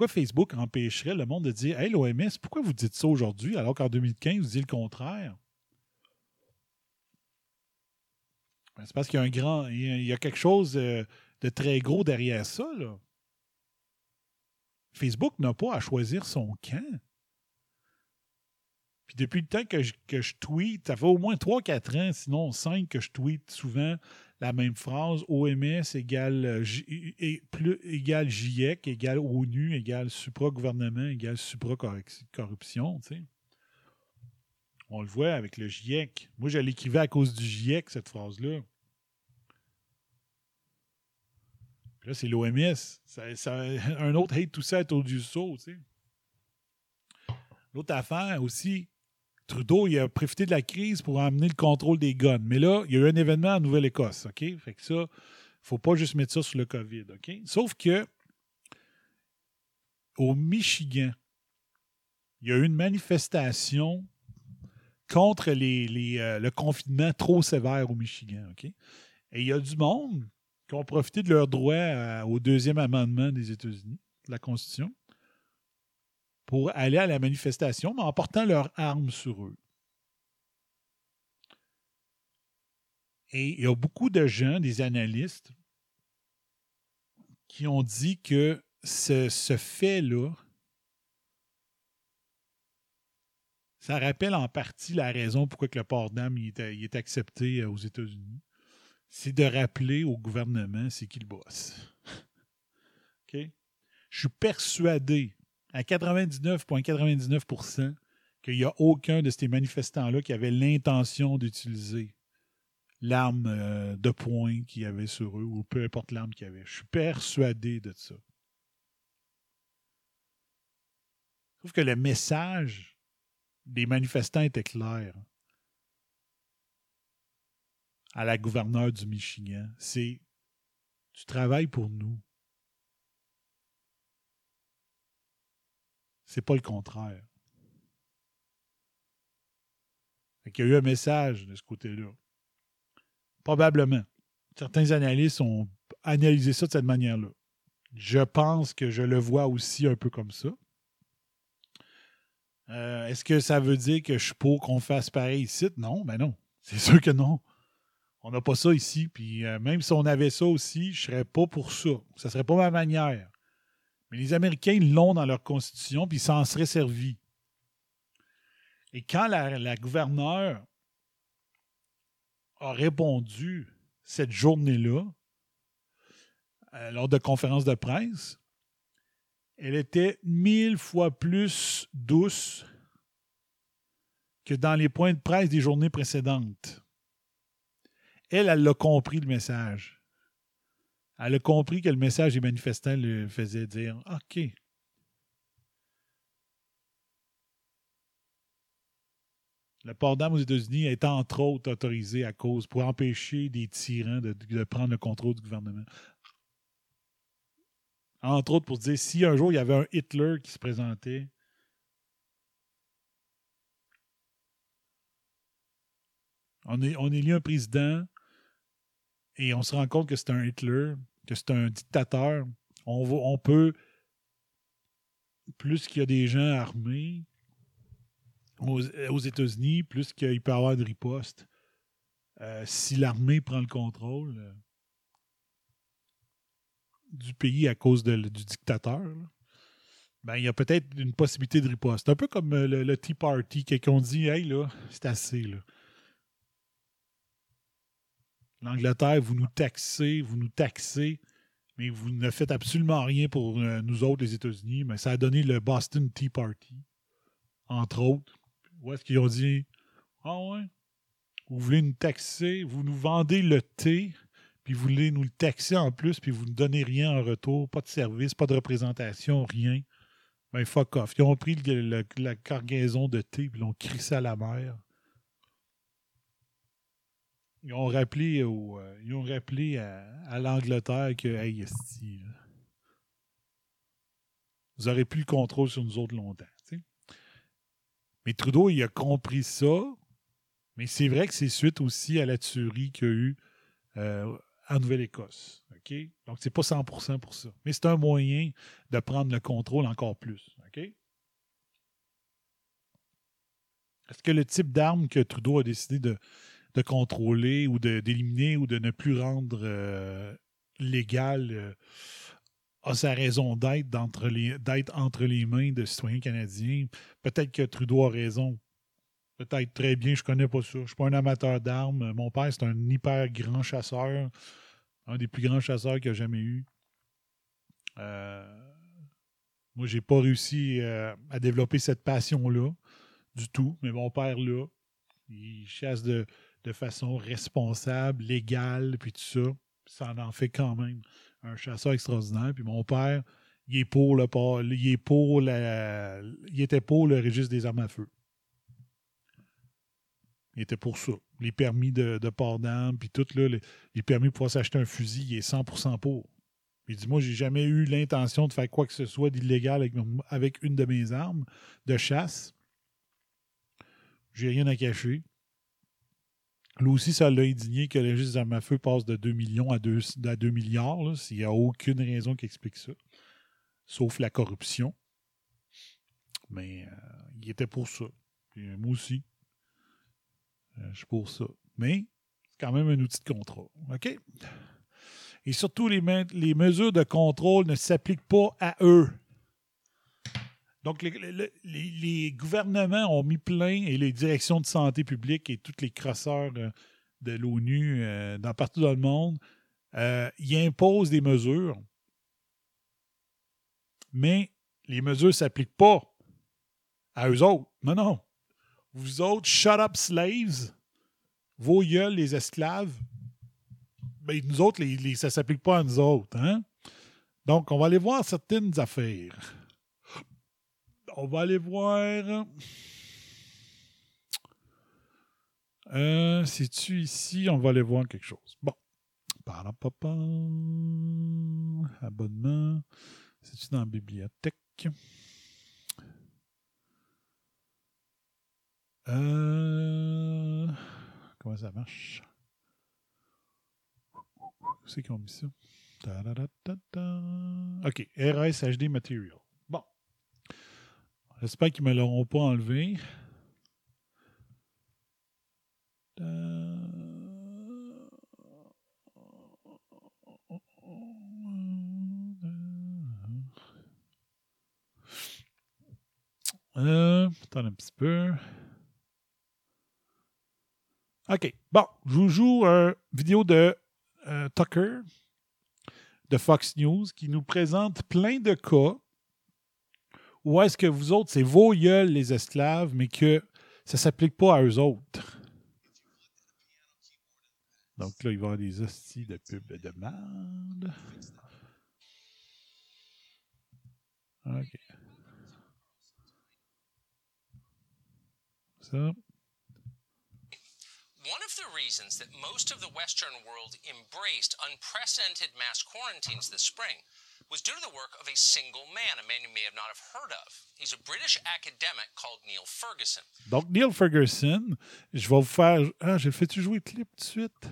Pourquoi Facebook empêcherait le monde de dire Hey, l'OMS, pourquoi vous dites ça aujourd'hui alors qu'en 2015, vous dites le contraire? Ben, C'est parce qu'il y a un grand. Il y a, quelque chose euh, de très gros derrière ça. Facebook n'a pas à choisir son camp. Puis depuis le temps que je, que je tweet, ça fait au moins 3-4 ans, sinon 5 que je tweet souvent la même phrase OMS égale, euh, J- et plus, égale GIEC égale ONU égale supra-gouvernement égale supra-corruption. On le voit avec le GIEC. Moi, je l'écrivais à cause du GIEC, cette phrase-là. Là, c'est l'OMS. Ça, un autre hate tout ça autour du saut. L'autre affaire aussi, Trudeau, il a profité de la crise pour amener le contrôle des guns. Mais là, il y a eu un événement en Nouvelle-Écosse, OK? Fait que ça, faut pas juste mettre ça sur le COVID, OK? Sauf que au Michigan, il y a eu une manifestation contre les, les, euh, le confinement trop sévère au Michigan, OK? Et il y a du monde qui ont profité de leur droit à- au deuxième amendement des États-Unis, de la Constitution, pour aller à la manifestation, mais en portant leurs armes sur eux. Et il y a beaucoup de gens, des analystes, qui ont dit que ce, ce fait-là, ça rappelle en partie la raison pourquoi que le port d'armes est, est accepté euh, aux États-Unis. C'est de rappeler au gouvernement c'est qui le? Je suis persuadé à 99,99% qu'il n'y a aucun de ces manifestants-là qui avait l'intention d'utiliser l'arme euh, de poing qu'il y avait sur eux ou peu importe l'arme qu'il y avait. Je suis persuadé de ça. Trouve que le message des manifestants était clair à la gouverneure du Michigan. C'est tu travailles pour nous. C'est pas le contraire. Qu'il y a eu un message de ce côté-là. Probablement. Certains analystes ont analysé ça de cette manière-là. Je pense que je le vois aussi un peu comme ça. Euh, Est-ce que ça veut dire que je suis pour qu'on fasse pareil ici? Non, ben non. C'est sûr que non. On n'a pas ça ici. Puis euh, même si on avait ça aussi, je ne serais pas pour ça. Ça ne serait pas ma manière. Mais les Américains l'ont dans leur constitution, puis ils s'en seraient servis. Et quand la, la gouverneure a répondu cette journée-là, euh, lors de conférences de presse, elle était mille fois plus douce que dans les points de presse des journées précédentes. Elle, elle l'a compris le message. Elle a compris que le message des manifestants le faisait dire OK. Le port d'armes aux États-Unis est entre autres autorisé à cause pour empêcher des tyrans de, prendre le contrôle du gouvernement. Entre autres pour dire si un jour il y avait un Hitler qui se présentait, on, est, on un président et on se rend compte que c'est un Hitler, que c'est un dictateur. On, peut, plus qu'il y a des gens armés aux, États-Unis, plus qu'il peut y avoir de riposte. Euh, si l'armée prend le contrôle euh, du pays à cause du dictateur, ben, il y a peut-être une possibilité de riposte. Un peu comme euh, le, Tea Party, quelqu'un dit Hey, là, c'est assez. L'Angleterre, vous nous taxez, vous nous taxez, mais vous ne faites absolument rien pour euh, nous autres, les États-Unis. Mais ça a donné le Boston Tea Party, entre autres. Où est-ce qu'ils ont dit Ah ouais, vous voulez nous taxer, vous nous vendez le thé, puis vous voulez nous le taxer en plus, puis vous ne donnez rien en retour, pas de service, pas de représentation, rien. Ben fuck off. Ils ont pris la cargaison de thé, puis l'ont crissé à la mer. Ils ont rappelé, euh, ils ont rappelé à, l'Angleterre que, hey, esti, vous aurez plus le contrôle sur nous autres longtemps. Mais Trudeau, il a compris ça, mais c'est vrai que c'est suite aussi à la tuerie qu'il y a eu euh, en Nouvelle-Écosse. OK? Donc, c'est pas 100% pour ça. Mais c'est un moyen de prendre le contrôle encore plus. OK? Est-ce que le type d'arme que Trudeau a décidé de, de contrôler ou d'éliminer ou de ne plus rendre euh, légal euh, a sa raison d'être d'entre les- d'être entre les mains de citoyens canadiens? Peut-être que Trudeau a raison Peut-être très bien, je connais pas ça. Je suis pas un amateur d'armes. Mon père, c'est un hyper grand chasseur. Un des plus grands chasseurs qu'il a jamais eu. Euh, moi, j'ai pas réussi euh, à développer cette passion-là du tout. Mais mon père, là, il chasse de, de façon responsable, légale, puis tout ça. Ça en fait quand même un chasseur extraordinaire. Puis mon père, il est pour le il est pour la, il était pour le registre des armes à feu. Il était pour ça. Les permis de, port d'armes, puis tout, là, les, permis pour s'acheter un fusil, il est 100% pour. Il dit, moi, j'ai jamais eu l'intention de faire quoi que ce soit d'illégal avec, avec une de mes armes de chasse. J'ai rien à cacher. Lui aussi, ça l'a indigné que le registre des armes à feu passe de 2 millions à 2, à 2 milliards. S'il n'y a aucune raison qui explique ça. Sauf la corruption. Mais euh, il était pour ça. Moi aussi. Euh, je suis pour ça. Mais c'est quand même un outil de contrôle. OK? Et surtout, les mesures de contrôle ne s'appliquent pas à eux. Donc, les, gouvernements ont mis plein, et les directions de santé publique et tous les crosseurs euh, de l'ONU euh, dans, partout dans le monde, euh, ils imposent des mesures. Mais les mesures ne s'appliquent pas à eux autres. Non, non. Vous autres, shut up slaves, vos gueules, les esclaves, ben, nous autres, ça ne s'applique pas à nous autres. Hein? Donc, on va aller voir certaines affaires. On va aller voir. Euh, C'est-tu ici? On va aller voir quelque chose. Bon. Parapapa. Abonnement. C'est-tu dans la bibliothèque? Euh, comment ça marche? Où c'est qu'ils ont mis ça? Ta-da-da-da-da. OK. RS HD Material. J'espère qu'ils ne me l'auront pas enlevé. Euh, attends un petit peu. OK. Bon, je vous joue une vidéo de euh, Tucker de Fox News qui nous présente plein de cas où est-ce que vous autres, c'est vos gueules, les esclaves, mais que ça ne s'applique pas à eux autres? Donc là, il va y avoir des hosties de pub de merde. OK. Ça. One of the reasons that most of the Western world embraced unprecedented mass quarantines this spring was due to the work of a single man, a man you may have not have heard of. He's a British academic called Neil Ferguson. Donc, Neil Ferguson, je vais vous faire. Ah, j'ai fait-tu jouer le clip tout de suite?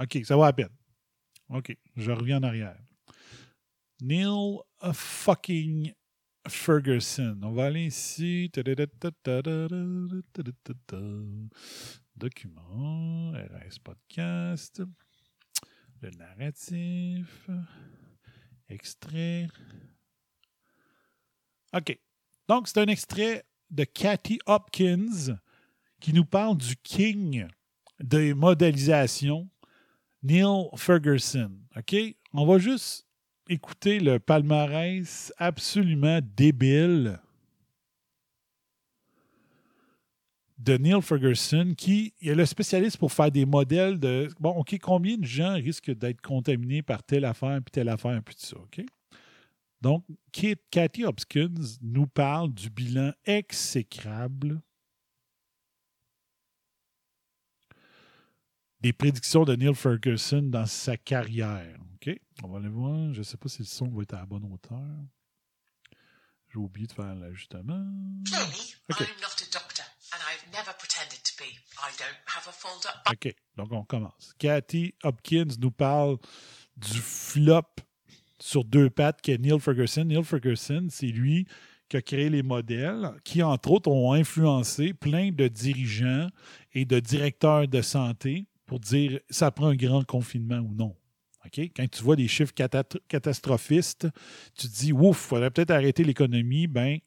OK, ça va à peine. OK, je reviens en arrière. Neil fucking Ferguson. On va aller ici. Document, RS Podcast, le narratif, extrait. OK. Donc, c'est un extrait de Cathy Hopkins qui nous parle du king des modélisations, Neil Ferguson. OK? On va juste écouter le palmarès absolument débile de Neil Ferguson, qui est le spécialiste pour faire des modèles de. Bon, OK, combien de gens risquent d'être contaminés par telle affaire, puis telle affaire, puis tout ça, OK? Donc, Kate- Cathy Hopkins nous parle du bilan exécrable des prédictions de Neil Ferguson dans sa carrière. OK? On va aller voir. Je ne sais pas si le son va être à la bonne hauteur. J'ai oublié de faire l'ajustement. Okay. OK. Donc, on commence. Cathy Hopkins nous parle du flop sur deux pattes qu'est Neil Ferguson. Neil Ferguson, c'est lui qui a créé les modèles qui, entre autres, ont influencé plein de dirigeants et de directeurs de santé pour dire ça prend un grand confinement ou non. OK? Quand tu vois des chiffres cata- catastrophistes, tu te dis ouf, il faudrait peut-être arrêter l'économie. Ben,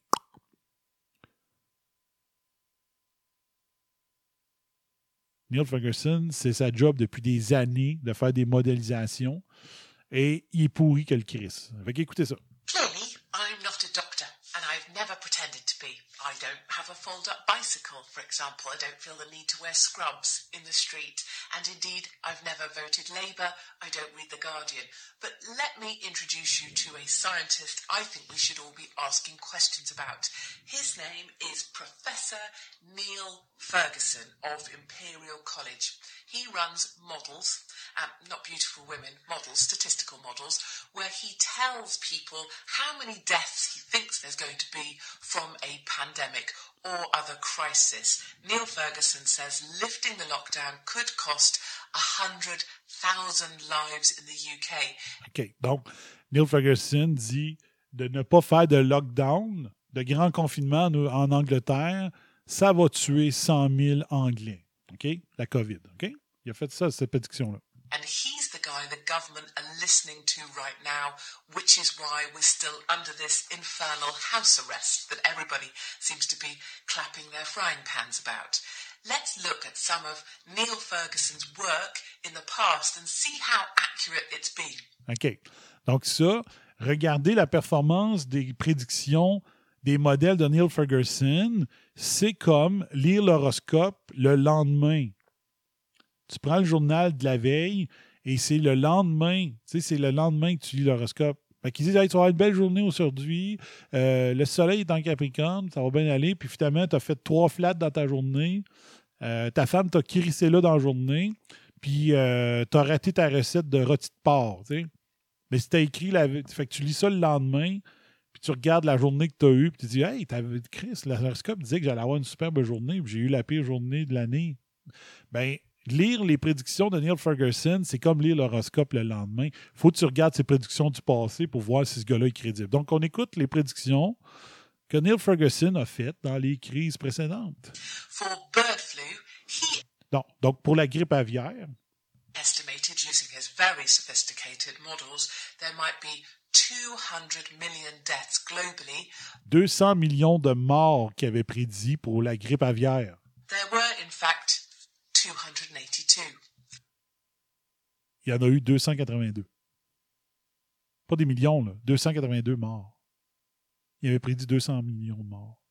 Neil Ferguson, c'est sa job depuis des années de faire des modélisations et il est pourri que le Chris. Fait qu'écoutez ça. I don't have a fold up bicycle, for example. I don't feel the need to wear scrubs in the street. And indeed, I've never voted Labour. I don't read The Guardian. But let me introduce you to a scientist I think we should all be asking questions about. His name is Professor Neil Ferguson of Imperial College. He runs models, um, not beautiful women, models, statistical models, where he tells people how many deaths he thinks there's going to be from a pandemic or other crisis. Neil Ferguson says lifting the lockdown could cost 100,000 lives in the UK. Donc, Neil Ferguson dit de ne pas faire de lockdown, de grand confinement en, en Angleterre, ça va tuer 100 000 Anglais. OK? La COVID. OK? Il a fait ça, cette prédiction-là. And he's the guy the government are listening to right now, which is why we're still under this infernal house arrest that everybody seems to be clapping their frying pans about. Let's look at some of Neil Ferguson's work in the past and see how accurate it's been. OK. Donc, ça, regardez la performance des prédictions des modèles de Neil Ferguson. C'est comme lire l'horoscope le lendemain. Tu prends le journal de la veille et c'est le lendemain. Tu sais, c'est le lendemain que tu lis l'horoscope. Fait qu'ils disent, hey, tu vas avoir une belle journée aujourd'hui. Euh, le soleil est en Capricorne, ça va bien aller. Puis finalement, tu as fait trois flats dans ta journée. Euh, ta femme t'a crissé là dans la journée. Puis euh, tu as raté ta recette de rôti de porc. tu sais. Mais si tu as écrit, la... fait que tu lis ça le lendemain, puis tu regardes la journée que tu as eue, puis tu dis, hey, t'avais Chris, l'horoscope disait que j'allais avoir une superbe journée, puis j'ai eu la pire journée de l'année. Ben, lire les prédictions de Neil Ferguson, c'est comme lire l'horoscope le lendemain. Il faut que tu regardes ses prédictions du passé pour voir si ce gars-là est crédible. Donc, on écoute les prédictions que Neil Ferguson a faites dans les crises précédentes. For bird flu, he Donc, donc pour la grippe aviaire, estimated using his very sophisticated models there might be 200 million deaths globally. 200 millions de morts qu'il avait prédit pour la grippe aviaire. There were, in fact, 282. Il y en a eu 282. Pas des millions, là. 282 morts. Il avait prédit 200 millions de morts.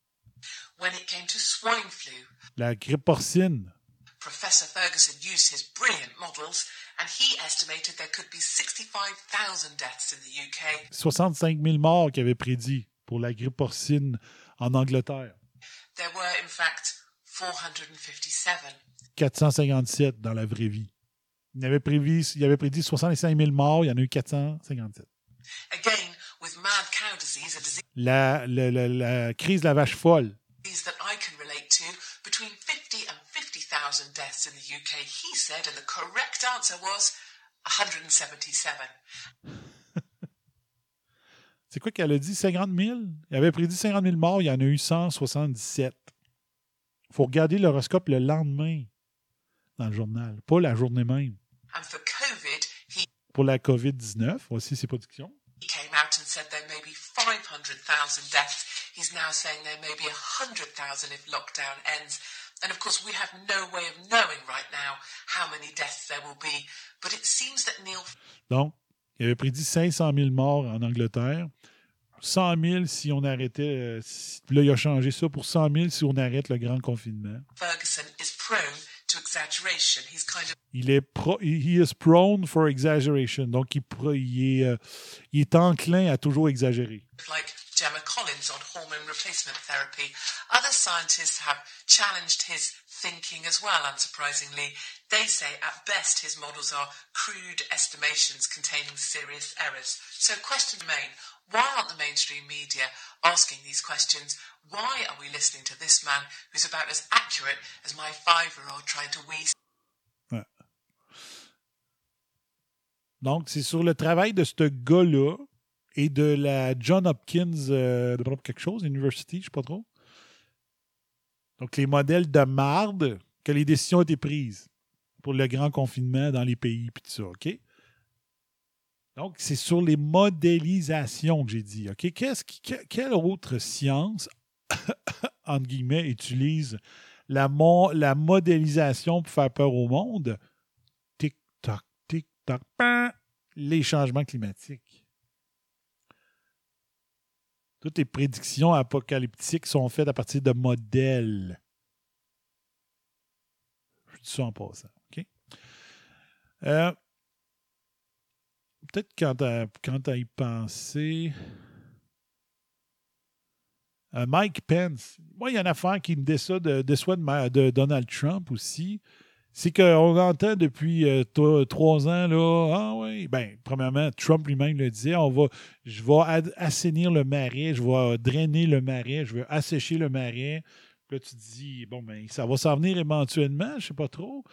When it came to swine flu, La grippe porcine, Professor Ferguson used his brilliant models and he estimated there could be 65,000 deaths in the UK. 65 000 morts qu'il avait prédit pour la grippe porcine en Angleterre. There were, in fact, 457. 457 dans la vraie vie. Il avait, prévu, il avait prédit 65 000 morts, il y en a eu 457. Again, with mad cow disease, a disease La, la- la- la crise de la vache folle, that I can relate to, between 50 and 50,000 deaths in the UK, he said, and the correct answer was 177. c'est quoi qu'elle a dit? 50 000? Il avait prédit 50 000 morts, il y en a eu 177. Il faut regarder l'horoscope le lendemain dans le journal, pas la journée même. And for COVID, he Pour la COVID-19, voici ses prédictions. He came out and said there may be 500,000 deaths. He's now saying there may be 100,000 if lockdown ends. And of course, we have no way of knowing right now how many deaths there will be. But it seems that Neil Donc, il avait prédit 500 000 morts en Angleterre. 100 000 si on arrêtait. euh, si- là, il a changé ça pour 100 000 si on arrête le grand confinement. Ferguson is prone to exaggeration. He's kind of Il est pro, he is prone for exaggeration. Donc, il, il est, euh, il est enclin à toujours exagérer. like Gemma Collins on hormone replacement therapy. Other scientists have challenged his thinking as well, unsurprisingly. They say at best his models are crude estimations containing serious errors. So question remain, why aren't the mainstream media asking these questions? Why are we listening to this man who's about as accurate as my five-year-old trying to wheeze Donc, c'est sur le travail de ce gars-là et de la John Hopkins, euh, de quelque chose, University, je ne sais pas trop. Donc, les modèles de marde que les décisions été prises pour le grand confinement dans les pays, puis tout ça, OK? Donc, c'est sur les modélisations que j'ai dit, quelle autre science, entre guillemets, utilise la, la modélisation pour faire peur au monde? Tic-toc, tic-toc, les changements climatiques. Toutes les prédictions apocalyptiques sont faites à partir de modèles. Je dis ça en passant. OK? Euh, Peut-être quand à, quand à y. Euh, Mike Pence. Moi, il y a une affaire qui me déçoit de, de, Donald Trump aussi. C'est qu'on entend depuis euh, trois ans, là, ah oui, ben, premièrement, Trump lui-même le disait, on va, je vais assainir le marais, je vais drainer le marais, je vais assécher le marais. Là, tu te dis, bon, ben, ça va s'en venir éventuellement, je sais pas trop.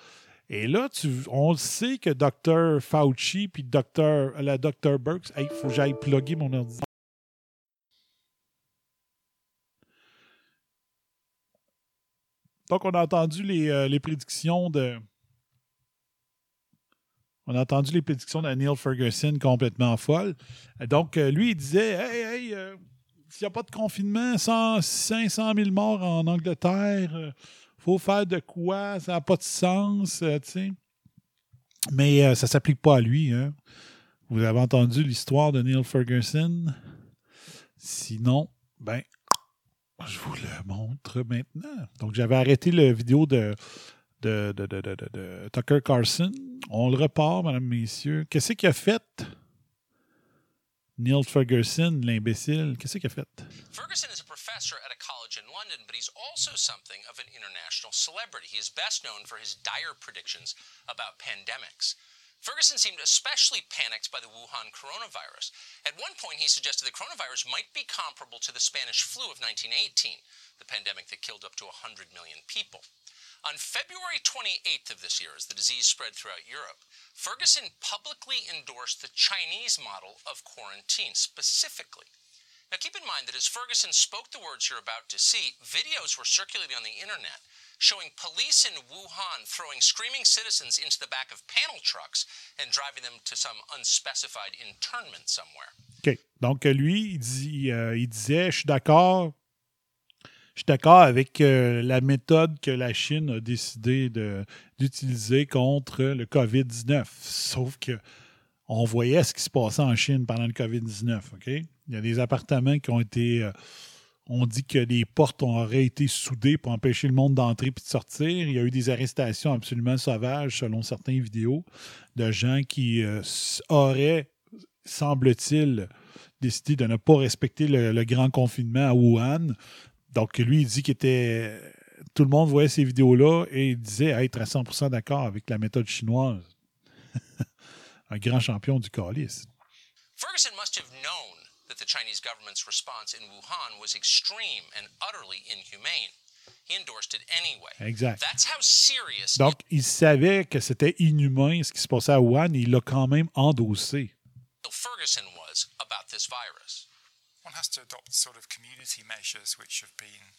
Et là, tu, on sait que Dr. Fauci puis Dr. la Dr. Burks, il faut que j'aille plugger mon ordinateur. Donc, on a entendu les, euh, les prédictions de. On a entendu les prédictions de Neil Ferguson complètement folles. Donc, euh, lui, il disait Hey, hey, euh, s'il n'y a pas de confinement, 100, 500 000 morts en Angleterre, faire de quoi Ça n'a pas de sens, euh, tu sais. Mais euh, ça ne s'applique pas à lui. hein. Vous avez entendu l'histoire de Neil Ferguson? Sinon, ben, je vous le montre maintenant. Donc, j'avais arrêté la vidéo de, de, Tucker Carlson. On le repart, mesdames, messieurs. Qu'est-ce qu'il a fait? Neil Ferguson, l'imbécile, qu'est-ce qu'il a fait? Ferguson is a professor at a college in London, but he's also something of an international celebrity. He is best known for his dire predictions about pandemics. Ferguson seemed especially panicked by the Wuhan coronavirus. At one point, he suggested the coronavirus might be comparable to the Spanish flu of 1918, the pandemic that killed up to 100 million people. On February 28th of this year, as the disease spread throughout Europe, Ferguson publicly endorsed the Chinese model of quarantine specifically. Now, keep in mind that as Ferguson spoke the words you're about to see, videos were circulating on the internet showing police in Wuhan throwing screaming citizens into the back of panel trucks and driving them to some unspecified internment somewhere. OK. Donc, lui, il, dit, euh, il disait Je suis d'accord. Je suis d'accord avec euh, la méthode que la Chine a décidé d'utiliser contre le COVID-19. Sauf que on voyait ce qui se passait en Chine pendant le COVID-19. OK? Il y a des appartements qui ont été. euh, on dit que les portes auraient été soudées pour empêcher le monde d'entrer puis de sortir. Il y a eu des arrestations absolument sauvages, selon certaines vidéos, de gens qui euh, auraient, semble-t-il, décidé de ne pas respecter le grand confinement à Wuhan. Donc, lui, il dit qu'il était. Tout le monde voyait ces vidéos-là et il disait être à 100% d'accord avec la méthode chinoise. Un grand champion du calice. Ferguson must have known that the Chinese government's response in Wuhan was extreme and utterly inhumane. He endorsed it anyway. Exact. That's how serious Donc, il savait que c'était inhumain ce qui se passait à Wuhan et il l'a quand même endossé. Ferguson was about this virus. One has to adopt sort of community measures which have been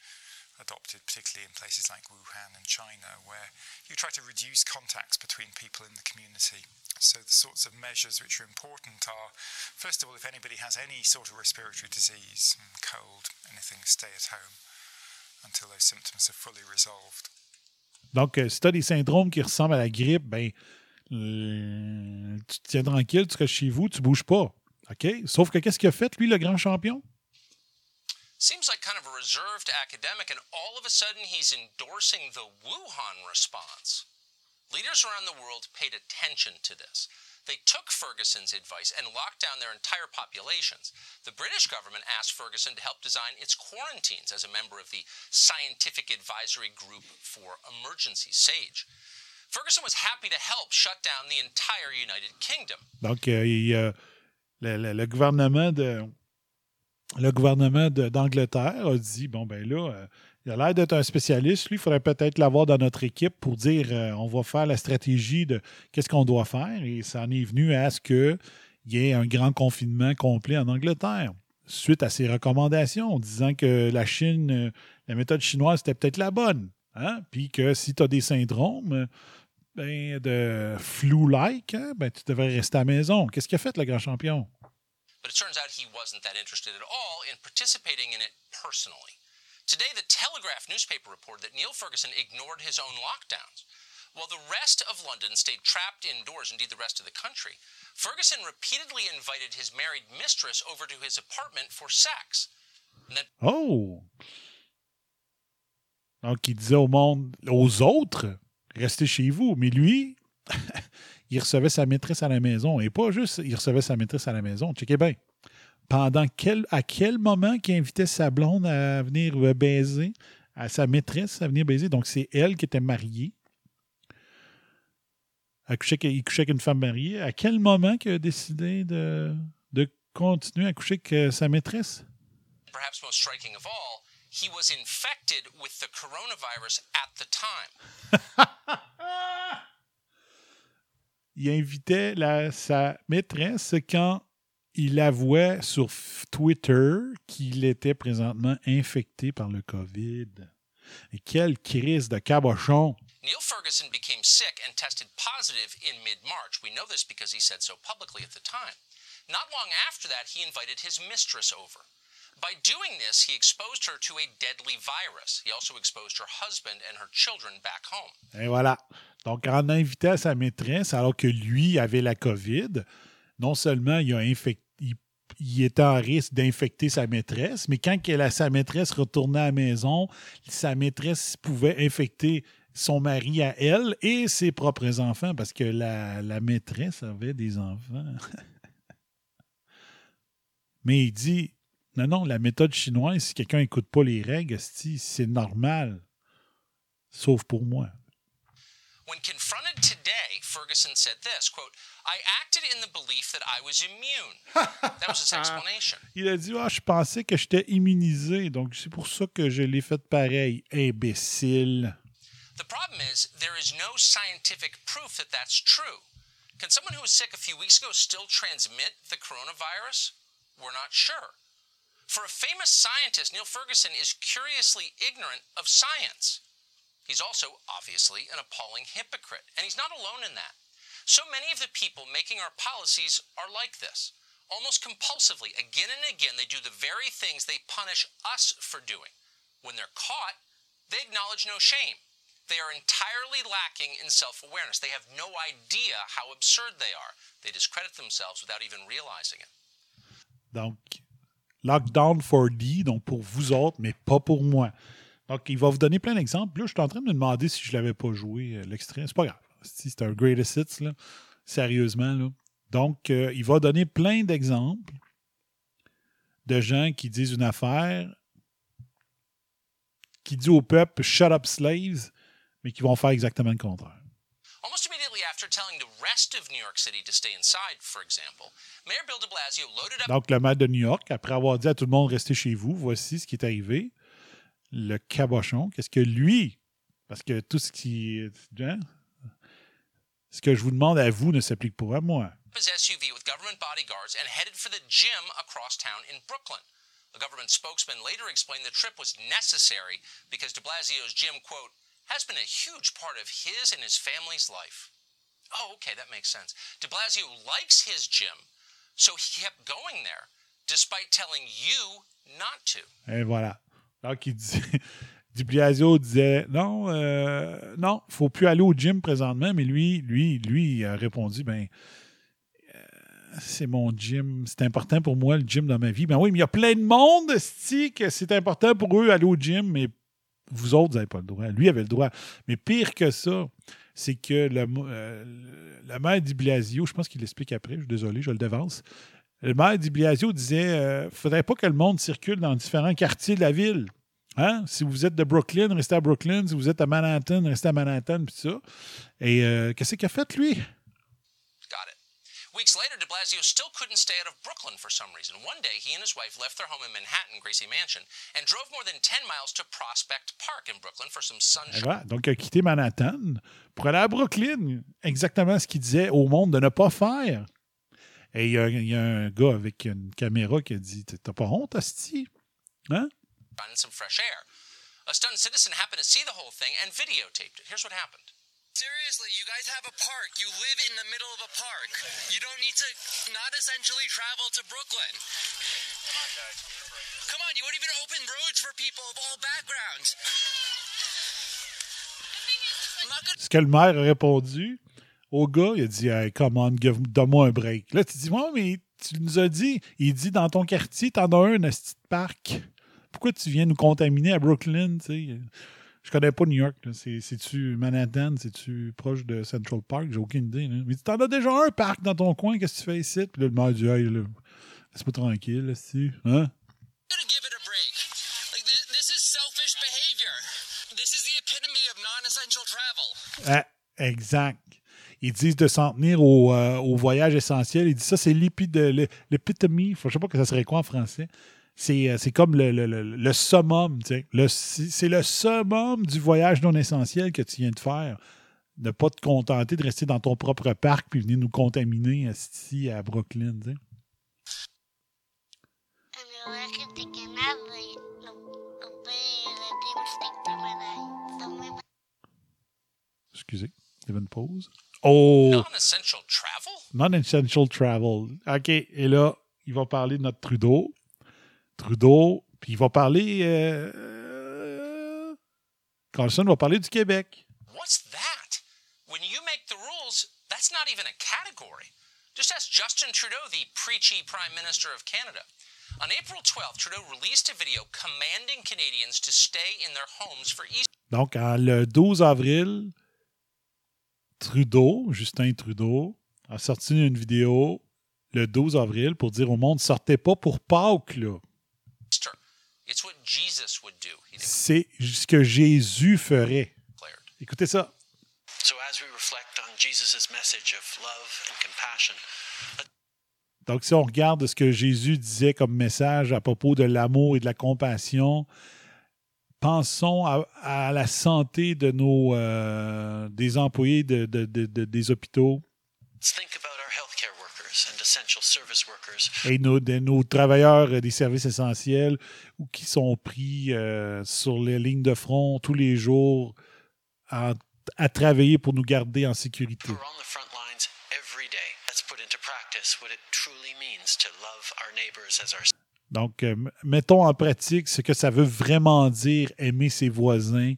adopted, particularly in places like Wuhan and China, where you try to reduce contacts between people in the community. So, the sorts of measures which are important are first of all, if anybody has any sort of respiratory disease, mm, cold, anything, stay at home until those symptoms are fully resolved. Donc, euh, si tu as des syndromes qui ressemblent à la grippe, ben, euh, tu tiens tranquille, tu restes chez vous, tu bouges pas. OK? Sauf que qu'est-ce qu'il a fait, lui, le grand champion? Seems like kind of a reserved academic, and all of a sudden he's endorsing the Wuhan response. Leaders around the world paid attention to this. They took Ferguson's advice and locked down their entire populations. The British government asked Ferguson to help design its quarantines as a member of the Scientific Advisory Group for Emergency, SAGE. Ferguson was happy to help shut down the entire United Kingdom. Donc, euh, il, euh, le, gouvernement de le gouvernement d'Angleterre a dit bon ben là, euh, il a l'air d'être un spécialiste. Lui, il faudrait peut-être l'avoir dans notre équipe pour dire euh, on va faire la stratégie de qu'est-ce qu'on doit faire. Et ça en est venu à ce qu'il y ait un grand confinement complet en Angleterre. Suite à ses recommandations, disant que la Chine, euh, la méthode chinoise, c'était peut-être la bonne. Hein? Puis que si tu as des syndromes, ben, de flu-like, hein, ben, tu devrais rester à la maison. Qu'est-ce qu'il a fait, le grand champion? But it turns out he wasn't that interested at all in participating in it personally. Today, the Telegraph newspaper reported that Neil Ferguson ignored his own lockdowns. While the rest of London stayed trapped indoors, indeed the rest of the country, Ferguson repeatedly invited his married mistress over to his apartment for sex. Then Oh! Donc, il disait au monde, aux autres, restez chez vous. Mais lui, il recevait sa maîtresse à la maison. Et pas juste, il recevait sa maîtresse à la maison. Checkez bien. Pendant quel, à quel moment qu'il invitait sa blonde à venir baiser, à sa maîtresse à venir baiser? Donc, c'est elle qui était mariée. Elle couchait, il couchait avec une femme mariée. À quel moment qu'il a décidé de, de continuer à coucher avec euh, sa maîtresse? striking he was infected with the coronavirus at the time. il invitait la- sa maîtresse quand il avouait sur Twitter qu'il était présentement infecté par le COVID. Et quelle crise de cabochon! Neil Ferguson became sick and tested positive in mid March. We know this because he said so publicly at the time. Not long after that, he invited his mistress over. By doing this, he exposed her to a deadly virus. He also exposed her husband and her children back home. Et voilà. Donc, en invitant sa maîtresse, alors que lui avait la COVID, non seulement il a infecté, il, il était en risque d'infecter sa maîtresse, mais quand la- sa maîtresse retournait à la maison, sa maîtresse pouvait infecter son mari à elle et ses propres enfants parce que la maîtresse avait des enfants. mais il dit non, non, la méthode chinoise, si quelqu'un n'écoute pas les règles, c'est normal. Sauf pour moi. When confronted today, Ferguson said this quote, I acted in the belief that I was immune. That was his explanation. Il a dit Ah, je pensais que j'étais immunisé, donc c'est pour ça que je l'ai fait pareil. Imbécile. The problem is, there is no scientific proof that that's true. Can someone who was sick a few weeks ago still transmit the coronavirus? We're not sure. For a famous scientist, Neil Ferguson is curiously ignorant of science. He's also, obviously, an appalling hypocrite, and he's not alone in that. So many of the people making our policies are like this. Almost compulsively, again and again, they do the very things they punish us for doing. When they're caught, they acknowledge no shame. They are entirely lacking in self awareness. They have no idea how absurd they are. They discredit themselves without even realizing it. Donc, Lockdown 4D, donc pour vous autres, mais pas pour moi. Donc, il va vous donner plein d'exemples. Là, je suis en train de me demander si je ne l'avais pas joué, euh, l'extrait. C'est pas grave. C'est un greatest hits. Sérieusement. Donc, euh, il va donner plein d'exemples de gens qui disent une affaire, qui dit au peuple shut up slaves, mais qui vont faire exactement le contraire. Almost immediately after telling the rest of New York City to stay inside, for example, Donc, le maire de New York, après avoir dit à tout le monde restez chez vous, voici ce qui est arrivé. Le cabochon, qu'est-ce que lui, parce que tout ce qui. hein, ce que je vous demande à vous ne s'applique pas à moi. his SUV with government bodyguards and headed for the gym across town in Brooklyn. A government spokesman later explained the trip was necessary because de Blasio's gym, quote, has been a huge part of his and his family's life. Oh, okay, that makes sense. De Blasio likes his gym, so he kept going there despite telling you not to. Et voilà. Donc, il dit. Disait non, euh, non, faut plus aller au gym présentement, mais lui, lui, lui, a répondu ben, euh, c'est mon gym, c'est important pour moi le gym dans ma vie. Ben oui, mais il y a plein de monde, que c'est important pour eux aller au gym, mais vous autres, vous n'avez pas le droit. Lui avait le droit. Mais pire que ça, c'est que le, euh, le maire Di Blasio, je pense qu'il l'explique après, je suis désolé, je le devance. Le maire Di Blasio disait ne faudrait pas que le monde circule dans différents quartiers de la ville. Hein? Si vous êtes de Brooklyn, restez à Brooklyn. Si vous êtes à Manhattan, restez à Manhattan, puis ça. Et euh, qu'est-ce qu'il a fait, lui? Weeks later, de Blasio still couldn't stay out of Brooklyn for some reason. One day, he and his wife left their home in Manhattan, Gracie Mansion, and drove more than 10 miles to Prospect Park in Brooklyn for some sunshine. voilà. Donc, il a quitté Manhattan pour aller à Brooklyn. Exactement ce qu'il disait au monde de ne pas faire. Et il y, y a un gars avec une caméra qui a dit T'as pas honte, Asti? Hein? and some fresh air. A stunned citizen happened to see the whole thing and videotaped it. Here's what happened. Seriously, you guys have a park. You live in the middle of a park. You don't need to not essentially travel to Brooklyn. Come on, you won't even open roads for people of all backgrounds. Ce que le maire a répondu au gars, il a dit Hey, come on, donne-moi un break. Là, tu dis Ouais, mais tu nous as dit, il dit dans ton quartier, t'en as un, un petit parc. Pourquoi tu viens nous contaminer à Brooklyn, tu sais? Je connais pas New York. C'est- C'est-tu Manhattan? C'est-tu proche de Central Park? J'ai aucune idée. Là. Mais t'en as déjà un parc dans ton coin. Qu'est-ce que tu fais ici? Puis là, le maire dit Hey, là, laisse-moi tranquille, là, si. Hein? Ah, exact. Ils disent de s'en tenir au, euh, au voyage essentiel. Ils disent ça, c'est l'épi- de- le- l'épitome. Je sais pas que ça serait quoi en français. C'est euh, c'est comme le, le, le, le summum. tu sais. Le- C'est le summum du voyage non essentiel que tu viens de faire. Ne pas te contenter de rester dans ton propre parc puis venir nous contaminer ici à Brooklyn. tu sais. Excusez, il y avait une pause. Oh! Non-essential travel? Non-essential travel. OK. Et là, il va parler de notre Trudeau. Trudeau. Puis il va parler. euh, Carlson va parler du Québec. What's that? When you make the rules, that's not even a category. Just ask Justin Trudeau, the preachy Prime Minister of Canada. On April 12th, Trudeau released a video commanding Canadians to stay in their homes for Easter. Donc, le 12 avril, Trudeau, Justin Trudeau, a sorti une vidéo le 12 avril pour dire au monde sortez pas pour Pâques, là. C'est ce que Jésus ferait. Écoutez ça. So, as we reflect on Jesus' message of love and compassion, Donc, si on regarde ce que Jésus disait comme message à propos de l'amour et de la compassion, pensons à, à la santé de nos euh, des employés de- de- de- de- des hôpitaux let's think about et nos, de nos travailleurs des services essentiels ou qui sont pris euh, sur les lignes de front tous les jours à, à travailler pour nous garder en sécurité. who are on the front lines every day. Let's put into practice what it truly means to love our neighbors as ourselves. Donc, euh, mettons en pratique ce que ça veut vraiment dire aimer ses voisins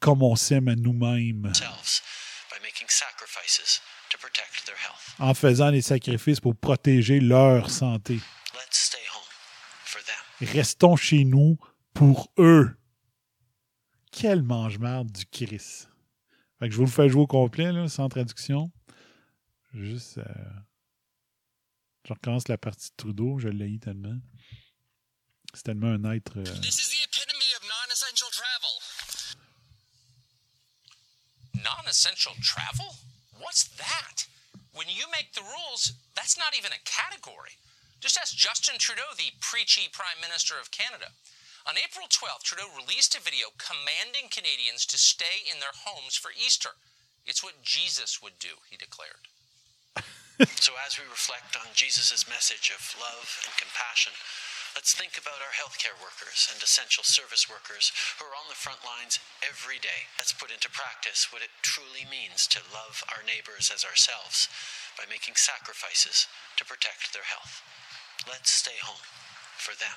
comme on s'aime à nous-mêmes, by making sacrifices to protect their health. En faisant des sacrifices pour protéger leur santé. Let's stay home for them. Restons chez nous pour eux. Quel mange-marde du Christ. Fait que je vous le fais jouer au complet, là, sans traduction. Juste. euh, Je recommence la partie de Trudeau, je l'ai tellement. C'est tellement un être. euh, This is the epitome of non-essential travel. Non essential travel? What's that? When you make the rules, that's not even a category. Just ask Justin Trudeau, the preachy Prime Minister of Canada. On April 12th, Trudeau released a video commanding Canadians to stay in their homes for Easter. It's what Jesus would do, he declared. So, as we reflect on Jesus' message of love and compassion, let's think about our healthcare workers and essential service workers who are on the front lines every day. Let's put into practice what it truly means to love our neighbors as ourselves by making sacrifices to protect their health. Let's stay home for them.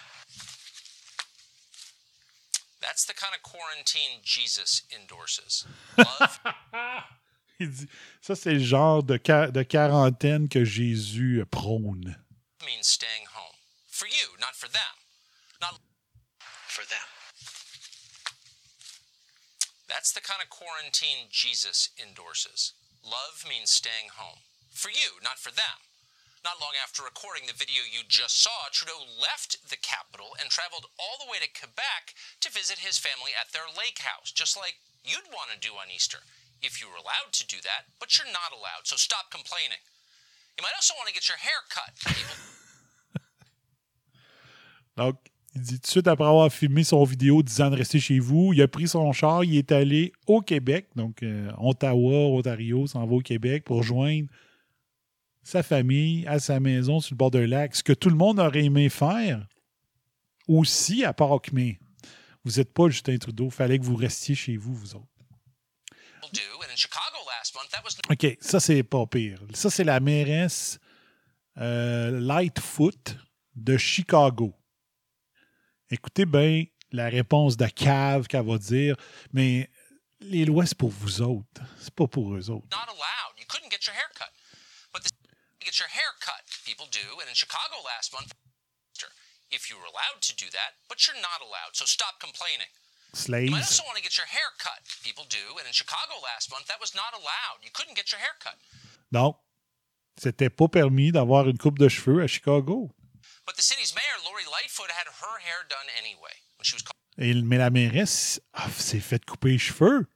That's the kind of quarantine Jesus endorses. Love ça, c'est le genre de, de quarantaine que Jésus prône. means staying home. For you, not for them. Not for them. That's the kind of quarantine Jesus endorses. Love means staying home. For you, not for them. Not long after recording the video you just saw, Trudeau left the capital and traveled all the way to Quebec to visit his family at their lake house, just like you'd want to do on Easter if you were allowed to do that, but you're not allowed, so stop complaining. You might also want to get your hair cut. Donc, il dit tout de suite après avoir filmé son vidéo disant de rester chez vous, il a pris son char, il est allé au Québec, donc euh, Ottawa, Ontario, s'en va au Québec pour rejoindre sa famille à sa maison sur le bord d'un lac. Ce que tout le monde aurait aimé faire aussi à Pâques, mais vous n'êtes pas Justin Trudeau, fallait que vous restiez chez vous, vous autres. OK, ça, c'est pas pire. Ça, c'est la mairesse euh, Lightfoot. de Chicago. Écoutez bien la réponse de cave qu'elle va dire, mais les lois, c'est pour vous autres. C'est pas pour eux autres. not allowed. You couldn't get your hair cut. But the get your hair cut. People do. And in Chicago last month, if you were allowed to do that, but you're not allowed. So stop complaining. You might Slaves. also want to get your hair cut. People do. And in Chicago last month, that was not allowed. You couldn't get your hair cut. Donc, c'était pas permis d'avoir une coupe de cheveux à Chicago. But the city's mayor, Lori Lightfoot, had her hair done anyway when she was called. Et, mais la mairesse ah, s'est fait couper les cheveux.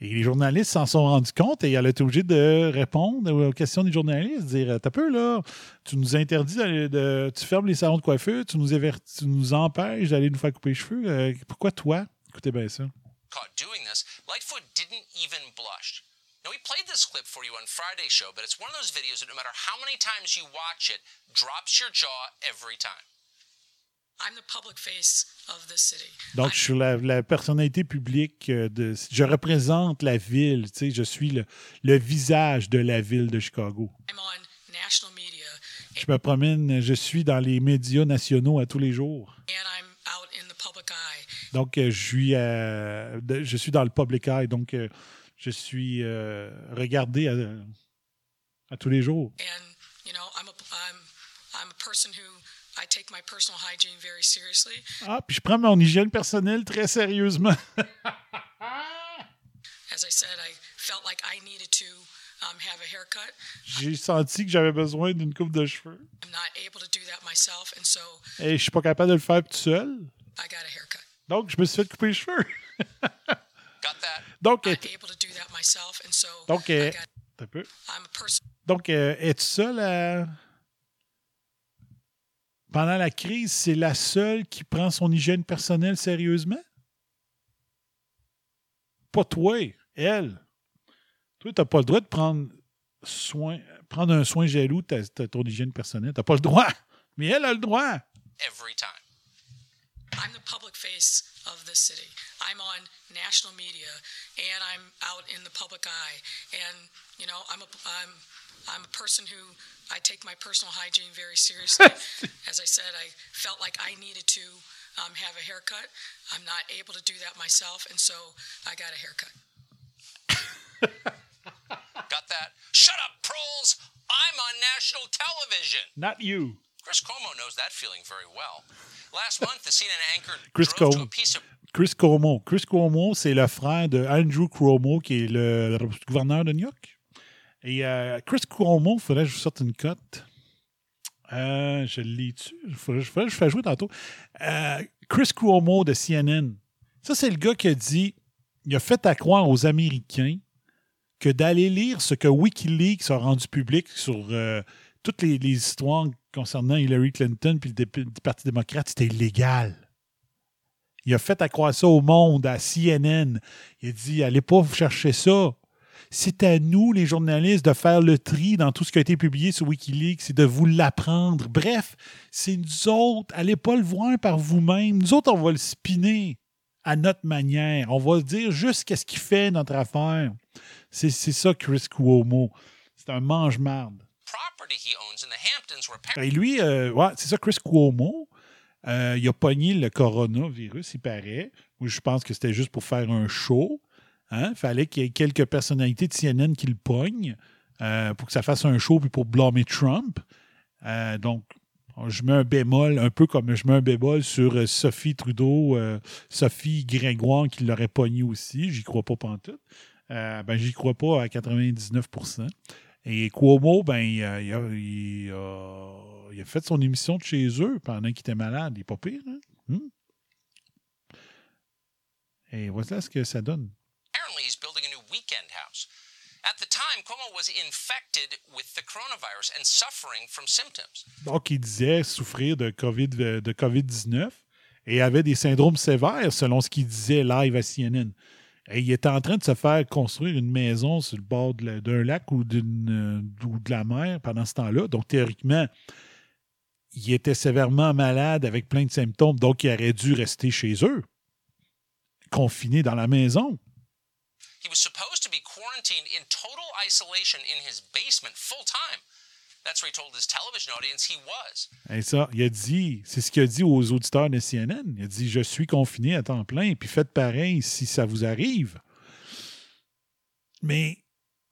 Et les journalistes s'en sont rendus compte et elle a été obligée de répondre aux questions des journalistes, dire T'as peu là, tu nous interdis d'aller de. Tu fermes les salons de coiffure, tu nous, tu nous empêches d'aller nous faire couper les cheveux. Euh, pourquoi toi? Écoutez bien ça. caught doing this, Lightfoot didn't even blush. Now, we played this clip for you on Friday's show, but it's one of those videos that no matter how many times you watch it, drops your jaw every time. I'm the public face of this city. Donc, je suis la, la personnalité publique euh, de. Je représente la ville, tu sais, je suis le, le visage de la ville de Chicago. I'm on national media Je me promène, je suis dans les médias nationaux à tous les jours. and I'm out in the public eye. Donc, je suis, euh, de- je suis dans le public eye. Donc, euh, je suis euh, regardé à, à tous les jours. And, you know, I'm a, I'm, I'm a person who I take my personal hygiene very seriously. Ah, puis je prends mon hygiène personnelle très sérieusement. As I said, I felt like I needed to um, have a haircut. J'ai senti que j'avais besoin d'une coupe de cheveux. I'm not able to do that myself, and so Et je suis pas capable de le faire tout seul. I got a haircut. Donc, je me suis fait couper les cheveux. Donc, Not est- able to do that myself, and so donc, euh, un peu. I'm a person. Donc, euh, es-tu seule à... Pendant la crise, c'est la seule qui prend son hygiène personnelle sérieusement? Pas toi, elle. Toi, t'as pas le droit de prendre soin, prendre un soin jaloux de ton hygiène personnelle. T'as pas le droit. Mais elle a le droit. Every time. I'm the public face of the city. I'm on national media, and I'm out in the public eye. And you know, I'm a I'm I'm a person who I take my personal hygiene very seriously. As I said, I felt like I needed to um, have a haircut. I'm not able to do that myself, and so I got a haircut. Got that? Shut up, proles! I'm on national television. Not you. Chris Cuomo knows that feeling very well. Last month, the CNN anchor Chris drove to Cuomo. a piece of Chris Cuomo. Chris Cuomo, c'est le frère de Andrew Cuomo, qui est le, le gouverneur de New York. Et euh, Chris Cuomo, il faudrait que je vous sorte une cote. Euh, je l'ai tu Il faudrait, faudrait que je fasse jouer tantôt. Euh, Chris Cuomo de CNN. Ça, c'est le gars qui a dit il a fait à croire aux Américains que d'aller lire ce que Wikileaks a rendu public sur toutes les, les histoires concernant Hillary Clinton puis le, Parti démocrate, c'était illégal. Il a fait à croire ça au monde, à CNN. Il a dit allez pas chercher ça. C'est à nous, les journalistes, de faire le tri dans tout ce qui a été publié sur Wikileaks et de vous l'apprendre. Bref, c'est nous autres. Allez pas le voir par vous-même. Nous autres, on va le spinner à notre manière. On va dire juste qu'est-ce qu'il fait, notre affaire. C'est ça, Chris Cuomo. C'est un mange-marde. Et lui, euh, c'est ça, Chris Cuomo. euh, il a pogné le coronavirus, il paraît. Moi, je pense que c'était juste pour faire un show. Il fallait qu'il y ait quelques personnalités de CNN qui le pognent euh, pour que ça fasse un show puis pour blâmer Trump. Donc, je mets un bémol, un peu comme je mets un bémol sur Sophie Trudeau, Sophie Grégoire qui l'aurait pogné aussi. J'y crois pas pantoute. Euh, ben, j'y crois pas à 99 Et Cuomo, ben, il a, il a- il a- il a fait son émission de chez eux pendant qu'il était malade. Il n'est pas pire, hein? Hmm? Et voilà ce que ça donne. apparently he's building a new weekend house. At the time, Cuomo was infected with the coronavirus and suffering from symptoms. Donc, il disait souffrir de COVID, de COVID-19 et avait des syndromes sévères, selon ce qu'il disait live à CNN. Il était en train de se faire construire une maison sur le bord d'un lac ou, d'une, euh, ou de la mer pendant ce temps-là. Donc, théoriquement, il était sévèrement malade avec plein de symptômes. Donc, il aurait dû rester chez eux, confiné dans la maison. He was supposed to be quarantined in total isolation in his basement full time. That's where he told his television audience he was. Et ça, il a dit, c'est ce qu'il a dit aux auditeurs de CNN. Il a dit Je suis confiné à temps plein, puis faites pareil si ça vous arrive. Mais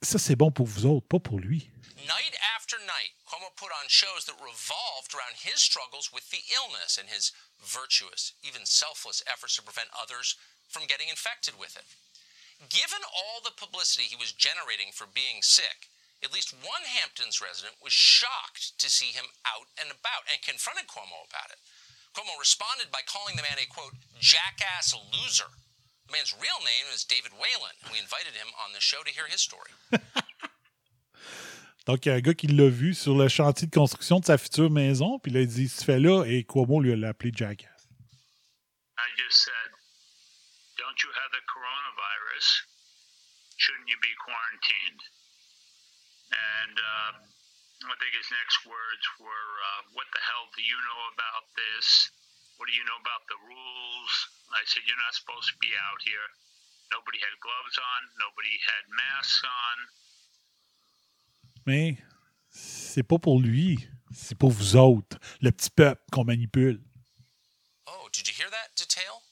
ça, c'est bon pour vous autres, pas pour lui. Night after night, Cuomo put on shows that revolved around his struggles with the illness and his virtuous, even selfless efforts to prevent others from getting infected with it. Given all the publicity he was generating for being sick, at least one Hamptons resident was shocked to see him out and about and confronted Cuomo about it. Cuomo responded by calling the man a quote, jackass loser. The man's real name is David Whalen, and we invited him on the show to hear his story. Donc, il y a un gars qui l'a vu sur le chantier de construction de sa future maison, puis il a dit Ce fait là, et Cuomo lui a appelé Jackass. I just said, Don't you have the coronavirus? Shouldn't you be quarantined? And uh, I think his next words were, uh, What the hell do you know about this? What do you know about the rules? I said, You're not supposed to be out here. Nobody had gloves on, nobody had masks on. Mais c'est pas pour lui, c'est pour vous autres, le petit peuple qu'on manipule. Oh, did you hear that detail?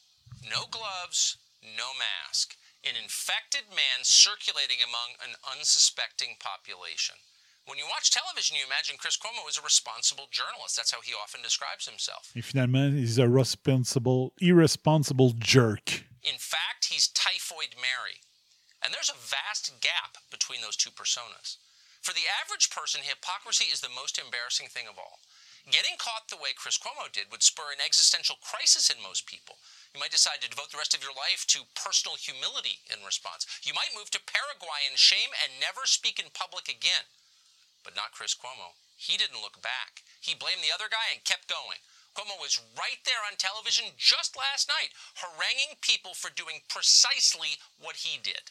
No gloves, no mask. An infected man circulating among an unsuspecting population. When you watch television, you imagine Chris Cuomo is a responsible journalist. That's how he often describes himself. Et finalement, he's a responsible, irresponsible jerk. In fact, he's Typhoid Mary. And there's a vast gap between those two personas. For the average person, hypocrisy is the most embarrassing thing of all. Getting caught the way Chris Cuomo did would spur an existential crisis in most people. You might decide to devote the rest of your life to personal humility in response. You might move to Paraguay in shame and never speak in public again. But not Chris Cuomo. He didn't look back. He blamed the other guy and kept going. Cuomo was right there on television just last night, haranguing people for doing precisely what he did.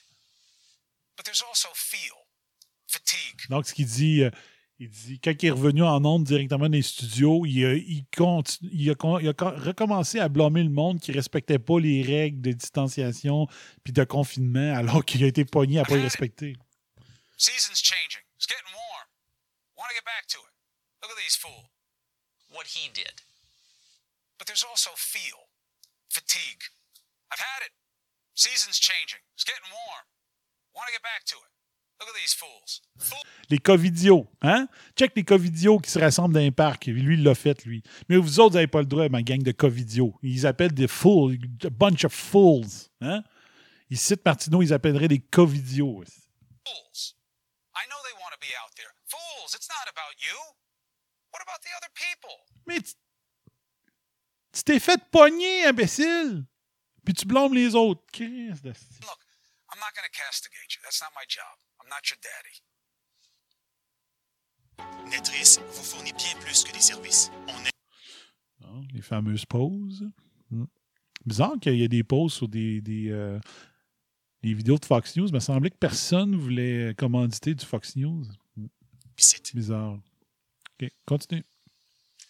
But there's also feel, fatigue. Donc, ce qu'il dit, euh, il dit, quand il est revenu en ondes directement dans les studios, il a, il continue- il a il a co- recommencé à blâmer le monde qui respectait pas les règles de distanciation puis de confinement alors qu'il a été pogné à pas les respecter. Season's changing. It's getting warm. Want to get back to it. Look at these fools. What he did. But there's also feel, fatigue. I've had it. Season's changing. It's getting warm. Want to get back to it. Look at these fools. Fool- Les Covidios, hein? Check les Covidios qui se rassemblent dans un parc. Lui, il l'a fait, lui. Mais vous autres, vous n'avez pas le droit, ma gang de Covidios. Ils appellent des fools, a bunch of fools, hein? Ils citent Martineau, ils appelleraient des Covidios. Fools. I know they want to be out there. Fools. It's not about you. What about the other people? Mais tu tu t'es fait pogner, imbécile! Puis tu blâmes les autres. Christ de- Look, I'm not going to castigate you. That's not my job. I'm not your daddy. Netris vous fournit bien plus que des services. On est Hein, Les fameuses pauses. Hmm. Bizarre qu'il y ait des pauses sur des, des, euh, des vidéos de Fox News. Il me semblait que personne voulait commanditer du Fox News. Hmm. Bizarre. OK, continue.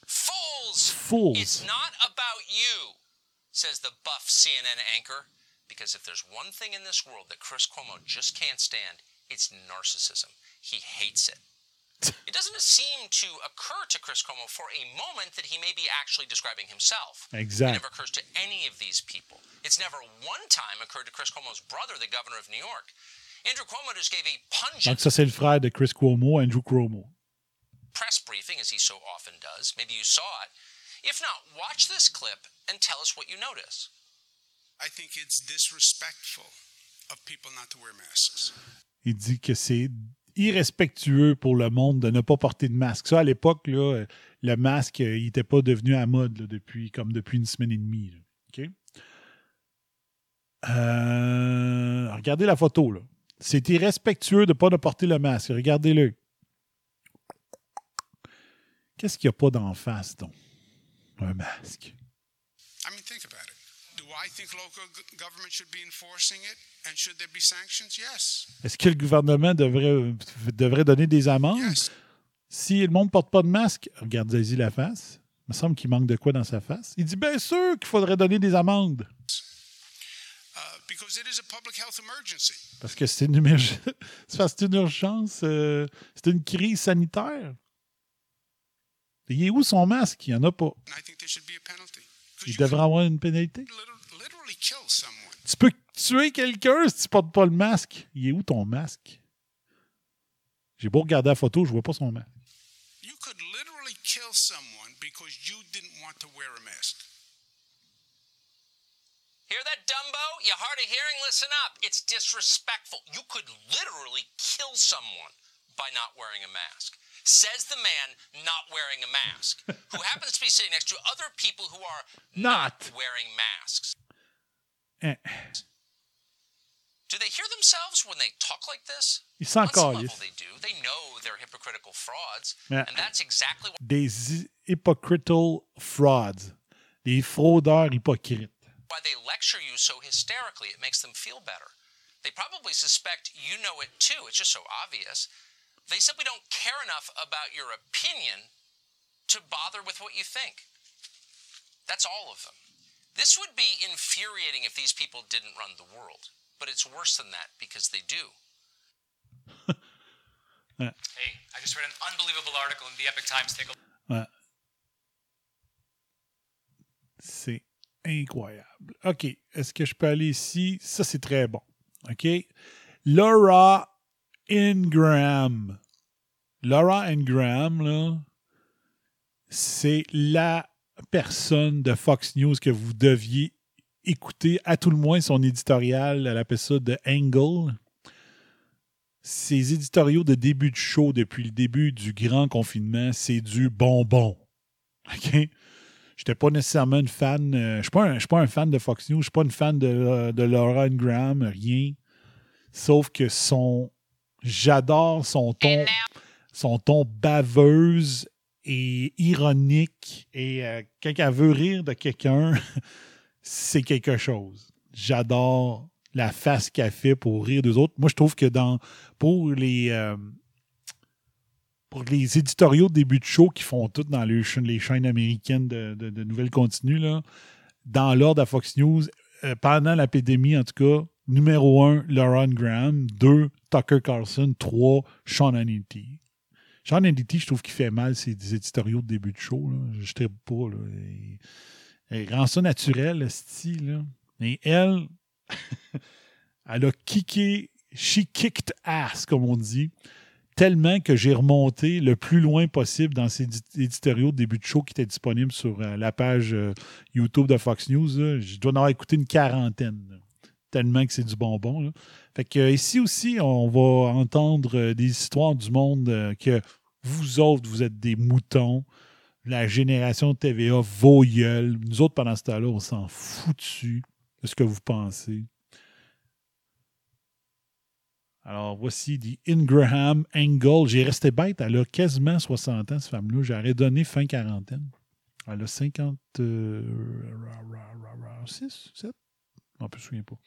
Fools! Fools. It's not about you, says the buff CNN anchor. Because if there's one thing in this world that Chris Cuomo just can't stand, it's narcissism. He hates it. it doesn't seem to occur to Chris Cuomo for a moment that he may be actually describing himself. Exactly. It never occurs to any of these people. It's never one time occurred to Chris Cuomo's brother, the governor of New York. Andrew Cuomo just gave a pungent Donc, ça, c'est le frère de Chris Cuomo, Andrew Cuomo. press briefing, as he so often does. Maybe you saw it. If not, watch this clip and tell us what you notice. I think it's disrespectful of people not to wear masks. Il dit que c'est irrespectueux pour le monde de ne pas porter de masque. Ça, à l'époque, le masque, euh, il n'était pas devenu à mode depuis, comme depuis une semaine et demie. Euh, regardez la photo. là. C'est irrespectueux de ne pas porter le masque. Regardez-le. Qu'est-ce qu'il n'y a pas d'en face, donc? Un masque. I mean, think Est-ce que le gouvernement devrait, devrait donner des amendes? Si le monde ne porte pas de masque, regardez-y la face. Il me semble qu'il manque de quoi dans sa face. Il dit bien sûr qu'il faudrait donner des amendes. Uh, because it is a public health emergency. Parce que c'est une, une urgence, euh, c'est une crise sanitaire. Il est où son masque? Il n'y en a pas. Il devrait avoir une pénalité. Literally kill someone. Tu peux tuer quelqu'un si tu portes pas le masque. Il est où ton masque? J'ai beau regarder la photo, je vois pas son masque. You could literally kill someone because you didn't want to wear a mask. Hear that, Dumbo? You're hard of hearing? Listen up. It's disrespectful. You could literally kill someone by not wearing a mask. Says the man not wearing a mask, who happens to be sitting next to other people who are Not. wearing masks. Eh, Do they hear themselves when they talk like this? Ils s'en On some level, they do. They know they're hypocritical frauds, Yeah. and that's exactly what Des hy- hypocritical frauds. Des fraudeurs hypocrites. why they lecture you so hysterically. It makes them feel better. They probably suspect you know it too. It's just so obvious. They simply don't care enough about your opinion to bother with what you think. That's all of them. This would be infuriating if these people didn't run the world. But it's worse than that because they do. Hey, I just read an unbelievable article in the Epic Times. Take a Ouais. C'est incroyable. OK. Est-ce que je peux aller ici? Ça, c'est très bon. OK. Laura Ingram. Laura Ingram, là, c'est la personne de Fox News que vous deviez écouter, à tout le moins son éditorial, elle appelle ça de Angle. Ses éditoriaux de début de show depuis le début du grand confinement, c'est du bonbon. OK? J'étais pas nécessairement une fan. euh, je suis pas, un- pas fan de Fox News. Je suis pas une fan de, de Laura Ingram, rien. Sauf que son. J'adore son ton. Son ton baveuse et ironique. Et euh, quand elle veut rire de quelqu'un, c'est quelque chose. J'adore la face qu'elle fait pour rire des autres. Moi, je trouve que dans pour les. euh, pour les éditoriaux de début de show qui font tout dans les, les chaînes américaines de, de- de nouvelles continues, dans l'ordre à Fox News, euh, pendant l'épidémie, en tout cas, numéro un, Lauren Graham, deux, Tucker Carlson, trois, Sean Hannity. Sean Hannity, je trouve qu'il fait mal ses éditoriaux de début de show. Je ne pas. Là. Il, rend ça naturel, le style. Et elle, elle a kické, she kicked ass, comme on dit tellement que j'ai remonté le plus loin possible dans ces édi- éditoriaux de début de show qui étaient disponibles sur euh, la page euh, YouTube de Fox News. Je dois en avoir écouté une quarantaine. Tellement que c'est du bonbon. Fait que euh, ici aussi, on va entendre euh, des histoires du monde euh, que vous autres, vous êtes des moutons. La génération TVA, vos gueules. Nous autres, pendant ce temps-là, on s'en fout dessus de ce que vous pensez. Alors, voici The Ingraham Angle. J'ai resté bête. Elle a quasiment 60 ans, cette femme-là. J'aurais donné fin quarantaine. Elle a 50. Euh, 6, 7? Non, je me souviens pas.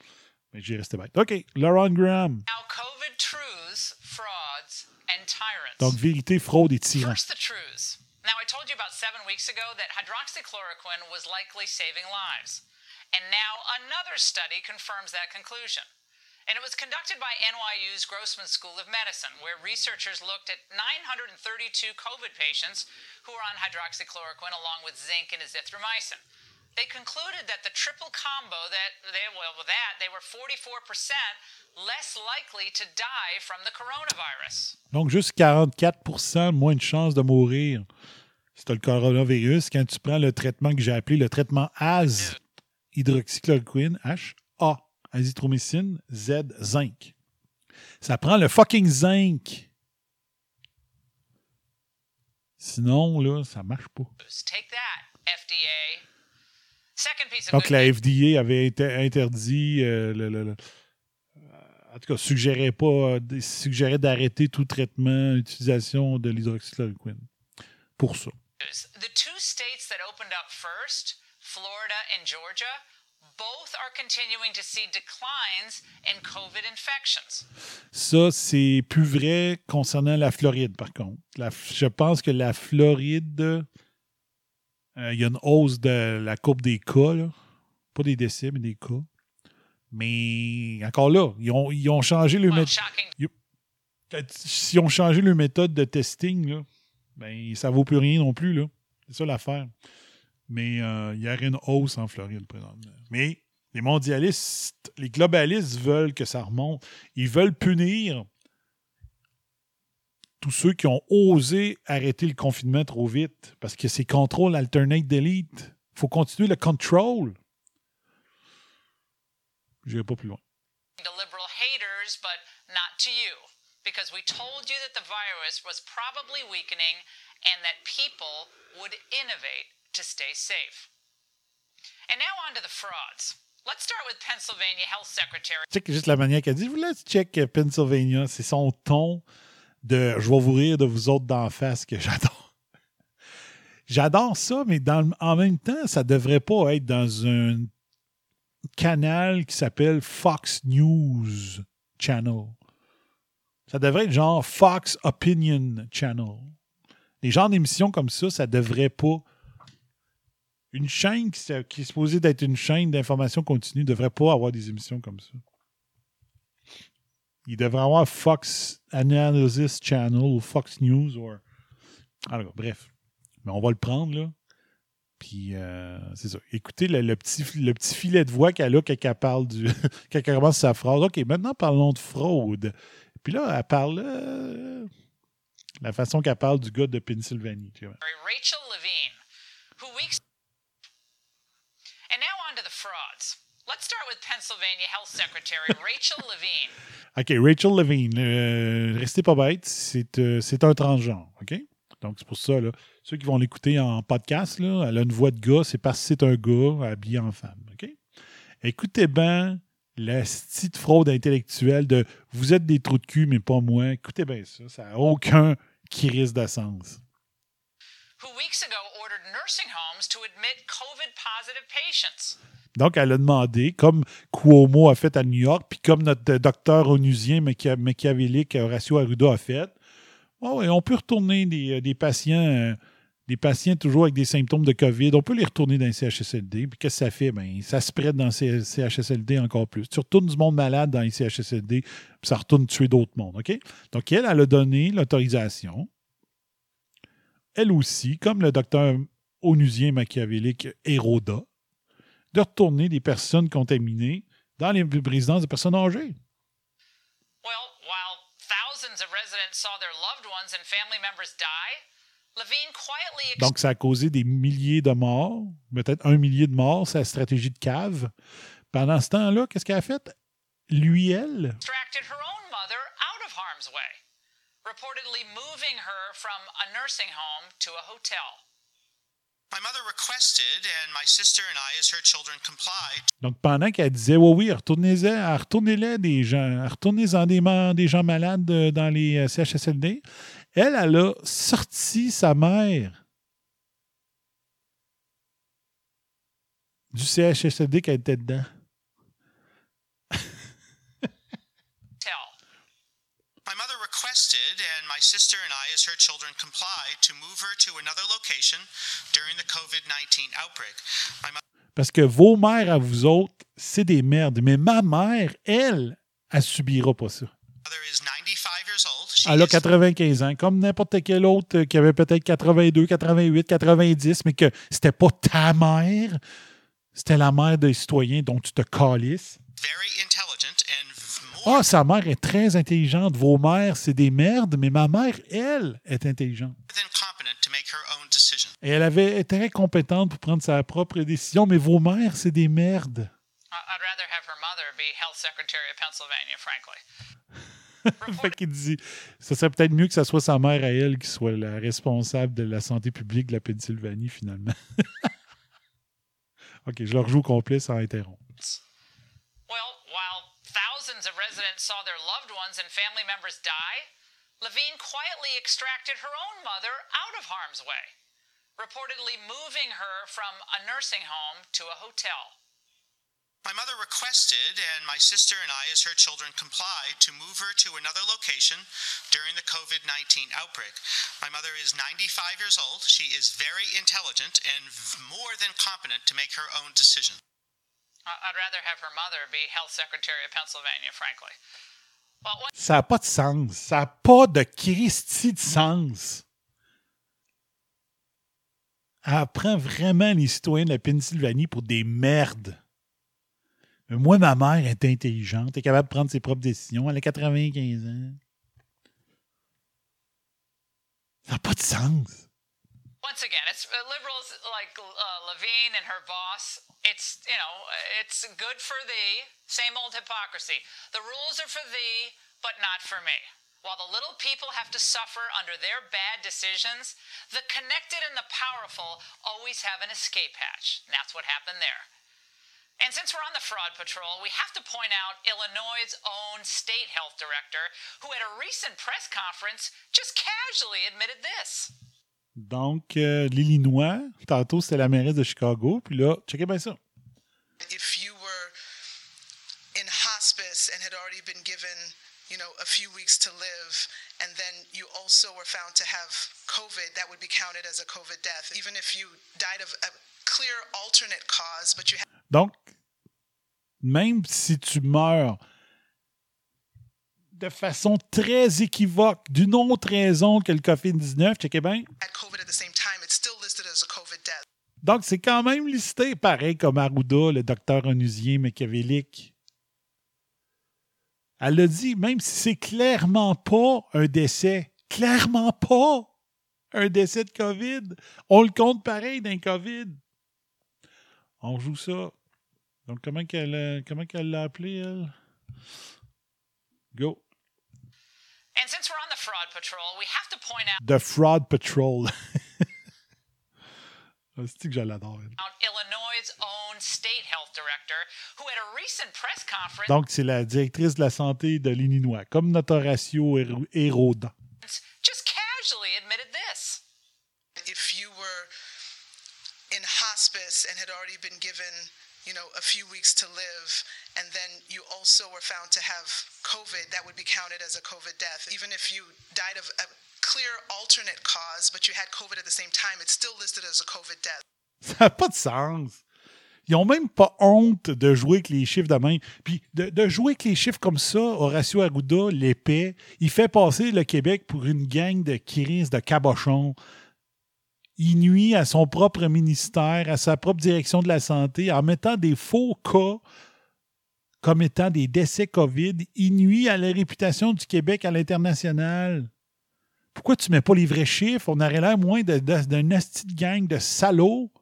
Mais j'ai resté bête. OK. Laura Graham. Now, COVID truths, frauds, and tyrants. Donc, vérité, fraude et tyran. First, the truths. Now, I told you about seven weeks ago that hydroxychloroquine was likely saving lives. And now another study confirms that conclusion. And it was conducted by NYU's Grossman School of Medicine, where researchers looked at 932 COVID patients who were on hydroxychloroquine along with zinc and azithromycin. They concluded that the triple combo that they well with that they were 44% less likely to die from the coronavirus. Donc, juste 44% moins de chances de mourir si tu as le coronavirus quand tu prends le traitement que j'ai appelé le traitement AZ, hydroxychloroquine, H, A, azithromycine, Z, zinc. Ça prend le fucking zinc. Sinon, là, ça marche pas. Take that, FDA. Donc, la FDA avait interdit, euh, le- le- le- euh, en tout cas, suggérait pas, euh, suggérait d'arrêter tout traitement, utilisation de l'hydroxychloroquine. Pour ça. news. The two states that opened up first, Florida and Georgia, both are continuing to see declines in COVID infections. Ça, c'est plus vrai concernant la Floride, par contre. La- je pense que la Floride, euh, il y a une hausse de la courbe des cas, là. pas des décès, mais des cas. Mais encore là, ils ont, ils ont changé le méthode. Ils ont changé le méthode de testing, là. ben, ça vaut plus rien non plus, là. C'est ça l'affaire. Mais euh, il y aurait une hausse en Floride présentement. Mais les mondialistes, les globalistes veulent que ça remonte. Ils veulent punir tous ceux qui ont osé arrêter le confinement trop vite parce que c'est contrôle alternate delete. Il faut continuer le control. Je n'irai pas plus loin. liberal haters, but not to you. Because we told you that the virus was probably weakening and that people would innovate to stay safe. And now on to the frauds. Let's start with Pennsylvania Health Secretary. Check juste la manière qu'elle dit. Laisse check euh, Pennsylvania. C'est son ton de je vais vous rire de vous autres d'en face que j'adore. J'adore ça, mais dans, en même temps, ça devrait pas être dans un canal qui s'appelle Fox News Channel. Ça devrait être genre Fox Opinion Channel. Les genres d'émissions comme ça, ça devrait pas. Une chaîne qui, qui est supposée d'être une chaîne d'information continue ne devrait pas avoir des émissions comme ça. Il devrait avoir Fox Analysis Channel ou Fox News ou. Alors, bref. Mais on va le prendre, là. Puis, euh, c'est ça. Écoutez le, petit, le petit filet de voix qu'elle a quand elle parle du. quand commence sa phrase. OK, maintenant parlons de fraude. Puis là, elle parle. euh, la façon qu'elle parle du gars de Pennsylvanie. tu vois. Rachel Levine, who weeks. And. Let's start with Pennsylvania Health Secretary Rachel Levine. OK, Rachel Levine, euh, restez pas bête, c'est euh, un transgenre, OK? Donc, c'est pour ça, là, ceux qui vont l'écouter en podcast, là, elle a une voix de gars, c'est parce que c'est un gars habillé en femme, OK? Écoutez bien la petite fraude intellectuelle de « vous êtes des trous de cul, mais pas moi ». Écoutez bien ça, ça n'a aucun qui risque de sens. Who weeks ago ordered nursing homes to admit COVID positive patients. Donc, elle a demandé, comme Cuomo a fait à New York, puis comme notre docteur onusien Machia- machiavélique Horacio Arruda a fait, ouais, ouais, on peut retourner des, euh, patients, euh, des patients toujours avec des symptômes de COVID, on peut les retourner dans les CHSLD. Puis qu'est-ce que ça fait? Ben, ça se prête dans ces CHSLD encore plus. Tu retournes du monde malade dans les CHSLD, puis ça retourne tuer d'autres mondes. OK? Donc, elle, elle a donné l'autorisation. Elle aussi, comme le docteur onusien machiavélique Héroda, de retourner des personnes contaminées dans les résidences de personnes âgées. Well, while thousands of residents saw their loved ones and family members die, Levine quietly ex- Donc, ça a causé des milliers de morts, peut-être un millier de morts, sa stratégie de cave. Pendant ce temps-là, qu'est-ce qu'elle a fait? Lui, elle, extracted her own mother out of harm's way, reportedly moving her from a nursing home to a hotel. My mother requested, and my sister and I, as her children, complied. donc pendant qu'elle disait, oui, oui, retournez-les des gens, retournez-en des, des gens malades euh, dans les euh, CHSLD, elle, elle a sorti sa mère du CHSLD qu'elle était dedans. Hotel. My mother requested, and my sister and I, as her children, complied to move her to another location during the COVID 19 outbreak. My mo- Parce que vos mères à vous autres, c'est des merdes. Mais ma mère, elle, elle subira pas ça. mother is 95 years old. She Elle a is 95 ans, comme n'importe quel autre euh, qui avait peut-être 82, 88, 90, mais que c'était pas ta mère, c'était la mère des citoyens dont tu te calisses. very intelligent and Ah, sa mère est très intelligente. Vos mères, c'est des merdes, mais ma mère, elle, est intelligente. Et elle avait été très compétente pour prendre sa propre décision, mais vos mères, c'est des merdes. I- I'd rather have her mother be health secretary of Pennsylvania, frankly. fait qu'il dit, ce serait peut-être mieux que ce soit sa mère à elle qui soit la responsable de la santé publique de la Pennsylvanie, finalement. OK, je le rejoue au complet sans interrompre. Of residents saw their loved ones and family members die, Levine quietly extracted her own mother out of harm's way, reportedly moving her from a nursing home to a hotel. My mother requested, and my sister and I, as her children, complied to move her to another location during the COVID 19 outbreak. My mother is 95 years old. She is very intelligent and more than competent to make her own decision. I'd rather have her mother be health secretary of Pennsylvania, frankly. Well, Ça n'a pas de sens. Ça n'a pas de Christie de sens. elle prend vraiment les citoyens de la Pennsylvanie pour des merdes. Mais moi, ma mère est intelligente, elle est capable de prendre ses propres décisions. Elle a 95 ans. Ça n'a pas de sens. Once again, it's uh, liberals like uh, Levine and her boss. It's you know, it's good for thee. Same old hypocrisy. The rules are for thee, but not for me. While the little people have to suffer under their bad decisions, the connected and the powerful always have an escape hatch. And that's what happened there. And since we're on the fraud patrol, we have to point out Illinois' own state health director, who at a recent press conference just casually admitted this. Donc, euh, l'Illinois, tantôt c'était la mairesse de Chicago, puis là, checkez bien ça. If you were in hospice and had already been given, you know, a few weeks to live, and then you also were found to have COVID, that would be counted as a COVID death. Even if you died of a clear alternate cause, but you had Donc, même si tu meurs de façon très équivoque, d'une autre raison que le COVID-19, checkez bien. Donc, c'est quand même listé pareil comme Arruda, le docteur onusien machiavélique. Elle a dit, même si c'est clairement pas un décès, clairement pas un décès de COVID, on le compte pareil d'un COVID. On joue ça. Donc, comment qu'elle euh, comment qu'elle l'a appelé, elle? Go. And since we're on the fraud patrol, we have to point out The Fraud Patrol. C'est que je l'adore. elle? Illinois' own state health director, who at a recent press conference Donc, c'est la directrice de la santé de l'Illinois, comme notre Horatio Héro- Hérodan. just casually admitted this. If you were in hospice and had already been given, you know, a few weeks to live, and then you also were found to have COVID, that would be counted as a COVID death. Even if you died of a clear alternate cause, but you had COVID at the same time, it's still listed as a COVID death. Ça n'a pas de sens. Ils ont même pas honte de jouer avec les chiffres de même. Puis de, de jouer avec les chiffres comme ça, Horacio Arruda, l'épais, il fait passer le Québec pour une gang de crises, de cabochons. Il nuit à son propre ministère, à sa propre direction de la santé, en mettant des faux cas comme étant des décès COVID. Il nuit à la réputation du Québec à l'international. Pourquoi tu mets pas les vrais chiffres? On aurait l'air moins d'un de gang de salauds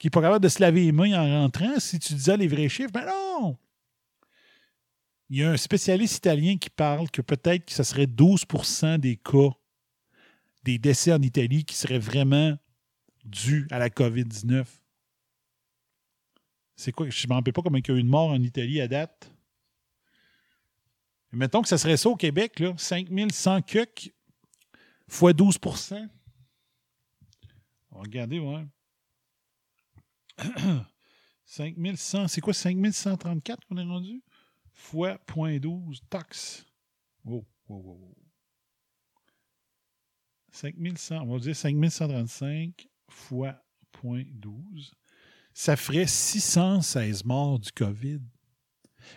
qui n'est pas capable de se laver les mains en rentrant si tu disais les vrais chiffres. Mais non! Il y a un spécialiste italien qui parle que peut-être que ce serait 12% des cas des décès en Italie qui seraient vraiment dus à la COVID-19. C'est quoi? Je ne me rappelle pas combien il y a eu de morts en Italie à date. Mettons que ça serait ça au Québec, là, 5100 cucs fois 12% On va regarder, ouais. 5100, c'est quoi 5134 qu'on est rendu? Fois 0.12 taxe. Oh, wow, wow, wow. 5100, on va dire 5135 fois 0.12. Ça ferait 616 morts du COVID.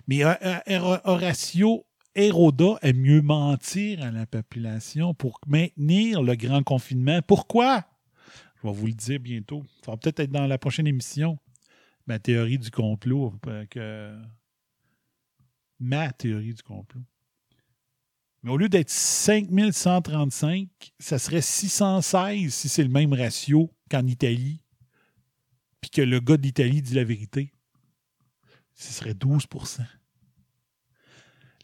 Mais euh, euh, Horatio Héroda aime mieux mentir à la population pour maintenir le grand confinement. Pourquoi? Je vais vous le dire bientôt. Ça va peut-être être dans la prochaine émission. Ma théorie du complot. euh, que- Ma théorie du complot. Mais au lieu d'être 5135, ça serait 616 si c'est le même ratio qu'en Italie. Puis que le gars d'Italie dit la vérité. Ce serait 12%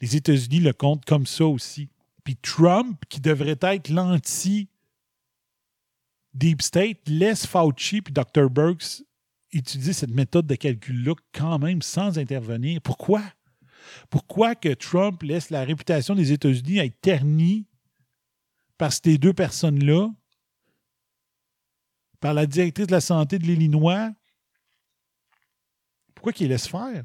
Les États-Unis le comptent comme ça aussi. Puis Trump, qui devrait être l'anti Deep State, laisse Fauci puis Dr. Burks utiliser cette méthode de calcul-là quand même sans intervenir. Pourquoi? Pourquoi que Trump laisse la réputation des États-Unis être ternie par ces deux personnes-là, par la directrice de la santé de l'Illinois? Pourquoi qu'il laisse faire?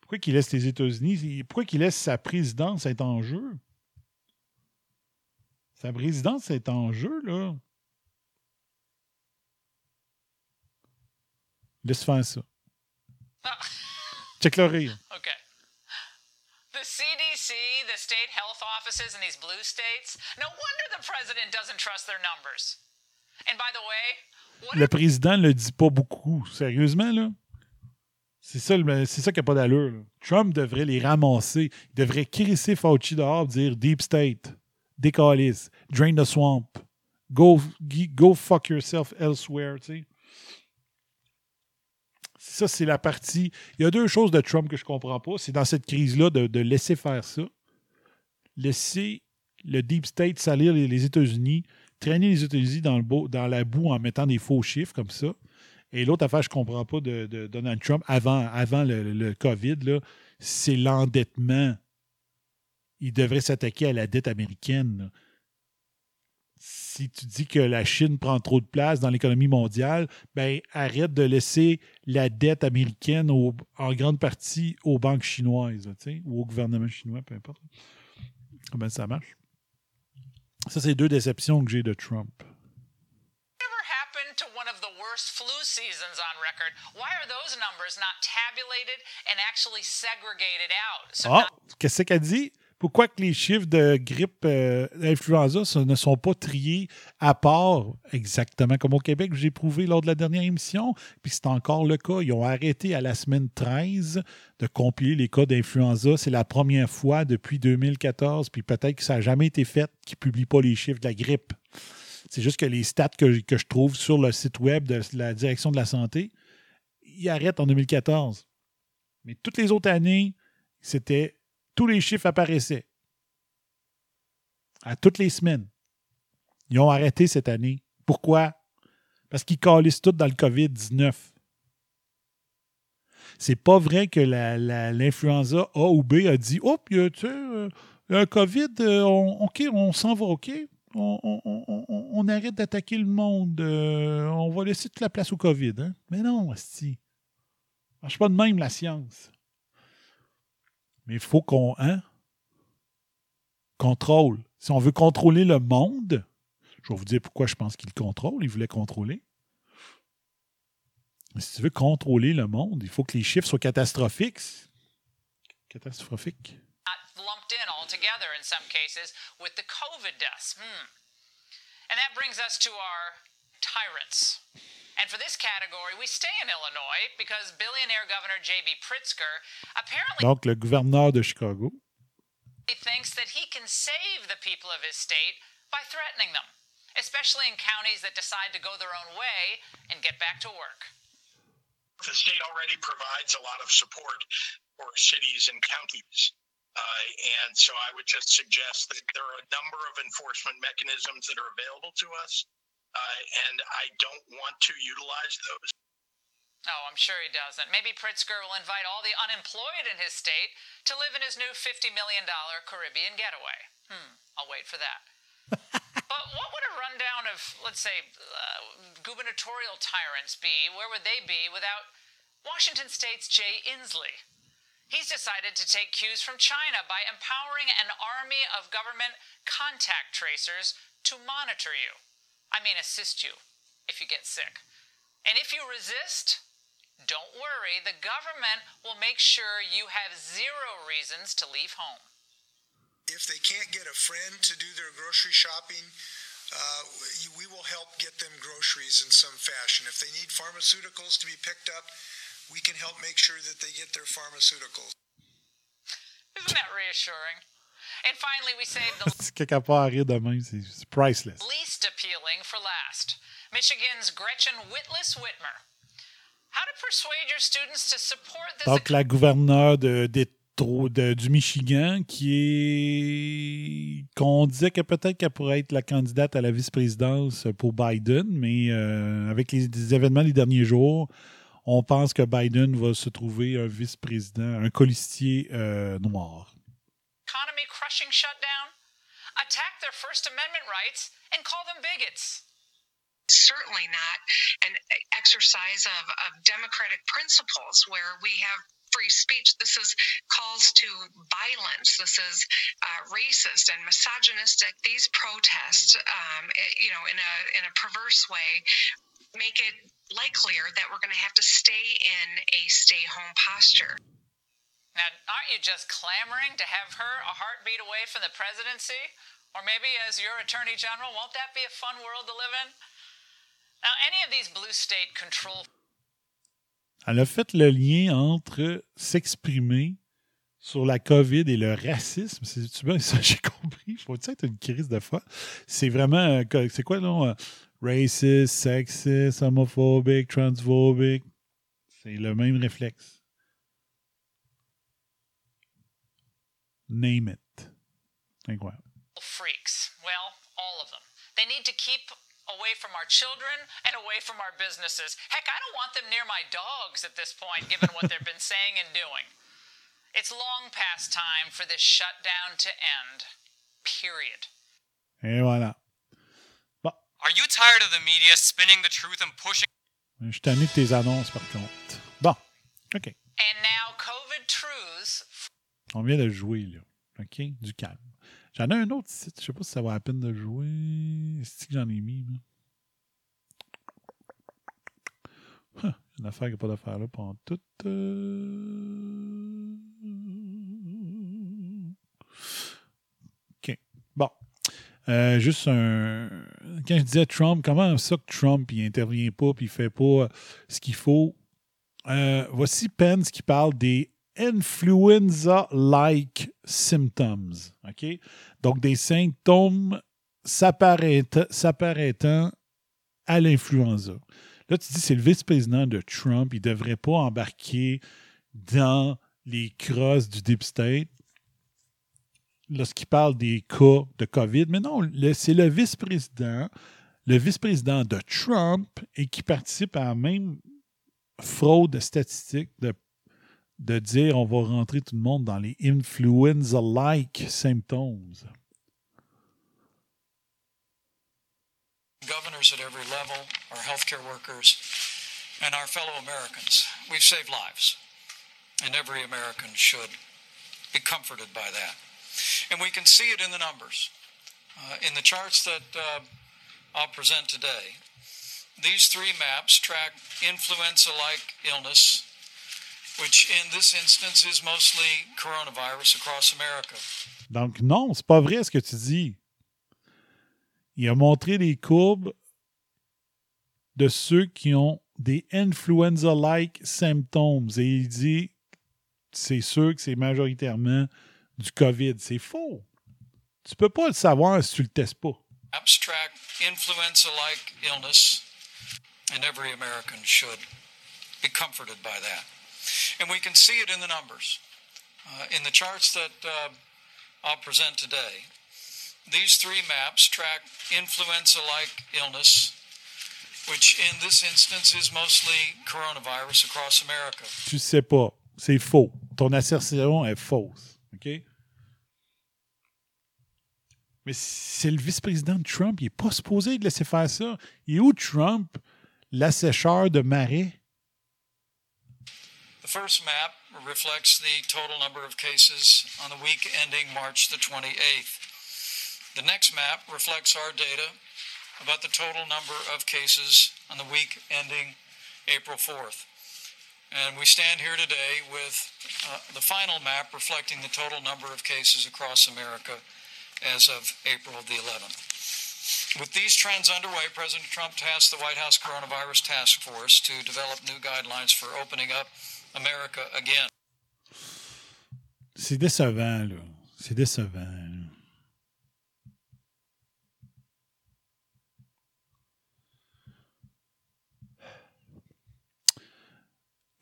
Pourquoi qu'il laisse les États-Unis? Pourquoi qu'il laisse sa présidence être en jeu? Sa présidence est en jeu, là. Laisse faire ça. Check le rire. Okay. CDC, the state health offices in these blue states, no wonder the president doesn't trust their numbers. And by the way, Le président le dit pas beaucoup. Sérieusement, là? C'est ça, c'est ça qui n'a pas d'allure. là. Trump devrait les ramasser. Il devrait crisser Fauci dehors dire Deep State, décalisse, drain the swamp, go, go fuck yourself elsewhere. tu sais. Ça, c'est la partie. Il y a deux choses de Trump que je comprends pas. C'est dans cette crise-là de, laisser faire ça. Laisser le Deep State salir les, États-Unis, traîner les États-Unis dans, la boue en mettant des faux chiffres comme ça. Et l'autre affaire, je ne comprends pas de, Donald Trump avant, avant le, COVID, c'est l'endettement. Il devrait s'attaquer à la dette américaine. Si tu dis que la Chine prend trop de place dans l'économie mondiale, ben arrête de laisser la dette américaine au- en grande partie aux banques chinoises, ou au gouvernement chinois, peu importe. Comment ça marche? Ça, c'est deux déceptions que j'ai de Trump. Flu seasons on record? Why are those numbers not tabulated and actually segregated out? So qu'est-ce qu'elle dit? Pourquoi que les chiffres de grippe euh, d'influenza ce ne sont pas triés à part, exactement comme au Québec, j'ai prouvé lors de la dernière émission, puis c'est encore le cas. Ils ont arrêté à la semaine 13 de compiler les cas d'influenza. C'est la première fois depuis 2014, puis peut-être que ça n'a jamais été fait qu'ils ne publient pas les chiffres de la grippe. C'est juste que les stats que, que je trouve sur le site web de la direction de la santé, ils arrêtent en 2014. Mais toutes les autres années, c'était tous les chiffres apparaissaient. À toutes les semaines. Ils ont arrêté cette année. Pourquoi? Parce qu'ils calissent tout dans le COVID-19. C'est pas vrai que l'influenza A ou B a dit Oh, euh, tu sais, euh, le COVID, euh, on- OK, on s'en va, OK. On, arrête d'attaquer le monde. on va laisser toute la place au COVID. hein. Mais non, Asti. Marche pas de même, la science. Mais il faut qu'on hein, contrôle. Si on veut contrôler le monde, je vais vous dire pourquoi je pense qu'il contrôle. Il voulait contrôler. Mais si tu veux contrôler le monde, il faut que les chiffres soient catastrophiques. Catastrophiques. lumped in altogether in some cases with the COVID deaths. Hmm. And that brings us to our tyrants. And for this category, we stay in Illinois because billionaire Governor J.B. Pritzker apparently Donc, le gouverneur de Chicago, He thinks that he can save the people of his state by threatening them, especially in counties that decide to go their own way and get back to work. The state already provides a lot of support for cities and counties. Uh, and so I would just suggest that there are a number of enforcement mechanisms that are available to us. Uh, and I don't want to utilize those. Oh, I'm sure he doesn't. Maybe Pritzker will invite all the unemployed in his state to live in his new $50 million Caribbean getaway. Hmm, I'll wait for that. but what would a rundown of, let's say, uh, gubernatorial tyrants be? Where would they be without Washington State's Jay Inslee? He's decided to take cues from China by empowering an army of government contact tracers to monitor you. I mean, assist you if you get sick. And if you resist, don't worry, the government will make sure you have zero reasons to leave home. If they can't get a friend to do their grocery shopping, uh, we we will help get them groceries in some fashion. If they need pharmaceuticals to be picked up, we can help make sure that they get their pharmaceuticals. Isn't that reassuring? And finally, we saved the quelque part à rire demain, c'est c'est priceless. least appealing for last Michigan's Gretchen Whitless Whitmer. How to persuade your students to support this Donc, la gouverneure de, de- du Michigan, qui est. qu'on disait que peut-être qu'elle pourrait être la candidate à la vice-présidence pour Biden, mais euh, avec les, les événements des derniers jours, on pense que Biden va se trouver un vice-président, un colistier euh, noir. Economy crushing shutdown, attack their First Amendment rights, and call them bigots. certainly not an exercise of, of democratic principles where we have free speech. This is calls to violence. This is uh, racist and misogynistic. These protests, um, it- you know, in a in a perverse way, make it likelier that we're going to have to stay in a stay home posture. Now, aren't you just clamoring to have her a heartbeat away from the presidency? Or maybe as your attorney general, won't that be a fun world to live in? Now, any of these blue state control Elle a fait le lien entre s'exprimer sur la COVID et le racisme. C'est bien ça, j'ai compris. Vais être une crise de foi? C'est vraiment. euh, C'est quoi, non? euh, Racist, sexist, homophobic, transphobic. C'est le même réflexe. Name it. Incroyable. freaks. Well, all of them. They need to keep away from our children and away from our businesses. Heck, I don't want them near my dogs at this point, given what they've been saying and doing. It's long past time for this shutdown to end. Period. Et voilà. Are you tired of the media spinning the truth and pushing? Je suis tanné de tes annonces, par contre. Bon. OK. And now, COVID truths On vient de jouer, là. OK? Du calme. J'en ai un autre site. Je sais pas si ça vaut la peine de jouer. C'est que j'en ai mis, là? Une affaire qui n'a pas d'affaire là pendant tout. euh. OK. Bon. Euh, juste un. Quand je disais Trump, comment ça que Trump il intervient pas puis il fait pas ce qu'il faut? Euh, voici Pence qui parle des influenza-like symptoms. Donc, des symptômes s'apparaitant à l'influenza. Là, tu dis, c'est le vice-président de Trump, il ne devrait pas embarquer dans les crosses du Deep State lorsqu'il parle des cas de COVID. Mais non, c'est le vice-président, le vice-président de Trump et qui participe à la même fraude statistique de, de dire on va rentrer tout le monde dans les influenza-like symptoms. governors at every level, our healthcare workers, and our fellow Americans. We've saved lives, and every American should be comforted by that. And we can see it in the numbers. Uh, in the charts that uh, I'll present today, these three maps track influenza like illness, which in this instance is mostly coronavirus across America. Donc, non, c'est pas vrai ce que tu dis. Il a montré des courbes de ceux qui ont des influenza-like. Et il dit c'est sûr que c'est majoritairement du COVID. C'est faux. Tu peux pas le savoir si tu le testes pas. abstract influenza like illness, and every American should be comforted by that. And we can see it in the numbers. Uh, in the charts that uh, I'll present today, these three maps track influenza like illness, which in this instance is mostly coronavirus across America. Tu sais pas. C'est faux. Ton assertion est fausse. OK? Mais c'est le vice-président de Trump. Il n'est pas supposé de laisser faire ça. Il est où Trump, l'assécheur de marais? The first map reflects the total number of cases on the week ending March the 28th. The next map reflects our data about the total number of cases on the week ending April 4th. And we stand here today with uh, the final map reflecting the total number of cases across America as of April the 11th. With these trends underway, President Trump tasked the White House Coronavirus Task Force to develop new guidelines for opening up America again. C'est décevant, là. C'est décevant. là.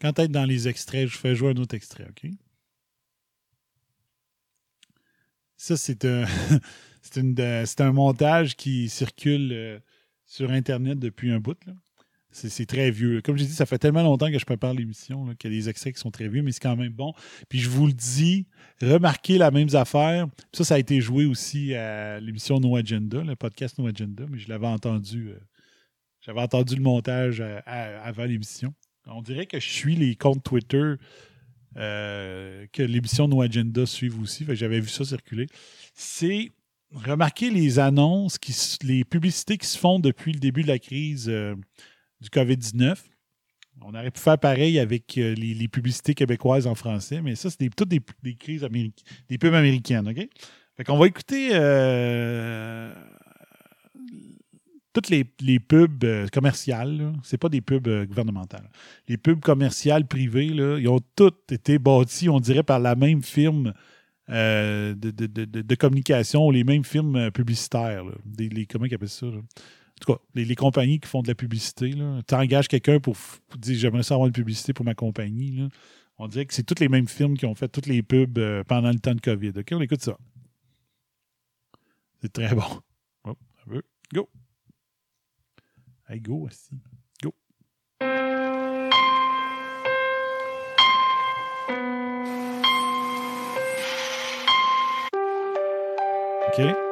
Quand es dans les extraits, je fais jouer un autre extrait, OK? Ça, c'est un, c'est un montage qui circule euh, sur Internet depuis un bout. là. C'est très vieux. Comme j'ai dit, ça fait tellement longtemps que je prépare l'émission qu'il y a des extraits qui sont très vieux, mais c'est quand même bon. Puis je vous le dis, remarquez la même affaire. Ça, ça a été joué aussi à l'émission No Agenda, le podcast No Agenda, mais je l'avais entendu. euh, J'avais entendu le montage euh, avant l'émission. On dirait que je suis les comptes Twitter euh, que l'émission No Agenda suive aussi. J'avais vu ça circuler. C'est remarquez les annonces, qui, les publicités qui se font depuis le début de la crise du COVID-19. On aurait pu faire pareil avec euh, les, publicités québécoises en français, mais ça, c'est toutes des, crises américaines, des pubs américaines, OK? Fait qu'on va écouter euh, toutes les, pubs euh, commerciales. C'est pas des pubs gouvernementales. Les pubs commerciales privées, ils ont toutes été bâties, on dirait, par la même firme de, de- de- communication, les mêmes firmes publicitaires. les, comment ils appellent ça? En tout cas, les, les compagnies qui font de la publicité. Tu engages quelqu'un pour, dire j'aimerais ça avoir une publicité pour ma compagnie. On dirait que c'est toutes les mêmes firmes qui ont fait toutes les pubs euh, pendant le temps de COVID. OK, on écoute ça. C'est très bon. Hop, un peu. Go. Hey, go, aussi. Go. OK.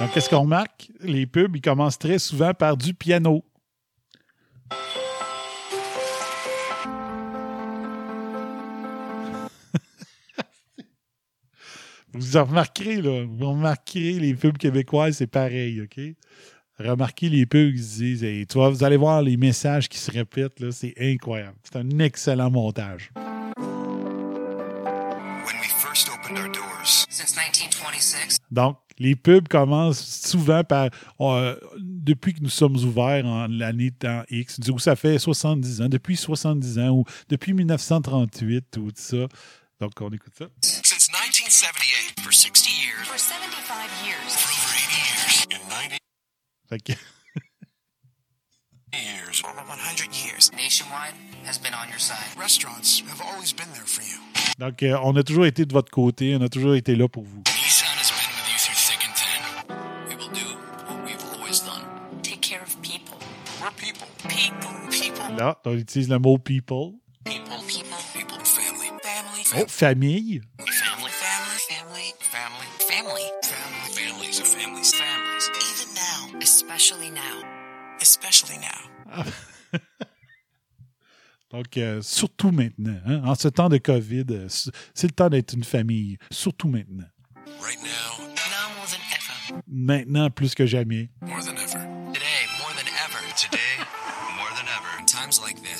Donc, qu'est-ce qu'on remarque? Les pubs, ils commencent très souvent par du piano. Vous en remarquerez, là. Vous remarquerez, les pubs québécoises, c'est pareil, OK? Remarquez les pubs qui se disent, hey, tu vois, vous allez voir les messages qui se répètent, là, c'est incroyable. C'est un excellent montage. When we first opened our doors, Since 1926, Donc, les pubs commencent souvent par euh, depuis que nous sommes ouverts en l'année temps X, du coup, ça fait 70 ans, depuis 70 ans ou depuis 1938 ou tout ça. Donc, on écoute ça. since 1978, for 60 years, for 75 years, for over 80 years, in 90 Fait que- years, over 100 years, Nationwide has been on your side. restaurants have always been there for you. donc, euh, on a toujours été de votre côté, on a toujours été là pour vous. Là, on utilise le mot people. People. People. People. Family. Family. Oh, famille. Family. Family. Family. Family. Family. Family. Families are families. Families. Even now, especially now. Especially now. Donc, euh, surtout maintenant. hein, En ce temps de COVID, euh, c'est le temps d'être une famille. Surtout maintenant. Right now. Now more than ever. Maintenant, plus que jamais. More than ever.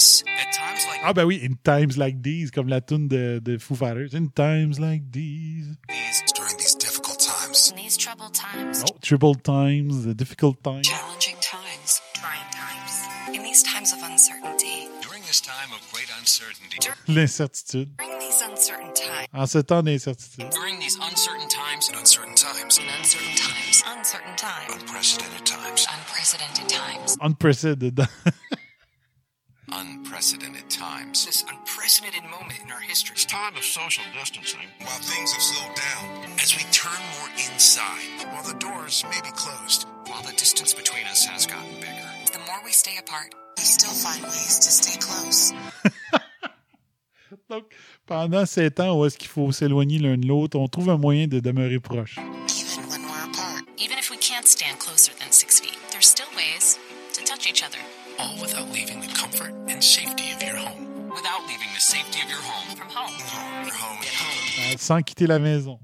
This. At times like Ah ben oui, In Times Like These, comme la tune de, de Foo Fighters. In Times Like These. these, during these difficult times. In these troubled times, Oh, Troubled Times, the Difficult Times. challenging times, trying times, in these times of uncertainty, During this time of great uncertainty. L'incertitude. during these uncertain times, En ce temps d'incertitude. During these uncertain times and uncertain times. in uncertain times, uncertain times, Unprecedented times. unprecedented times, Unprecedented. Unprecedented times. This unprecedented moment in our history. It's time of social distancing. While things have slowed down. As we turn more inside. While the doors may be closed. While the distance between us has gotten bigger. the more we stay apart, we still find ways to stay close. Donc, pendant sept ans où est-ce qu'il faut s'éloigner l'un de l'autre, on trouve un moyen de demeurer proche. sans quitter la maison.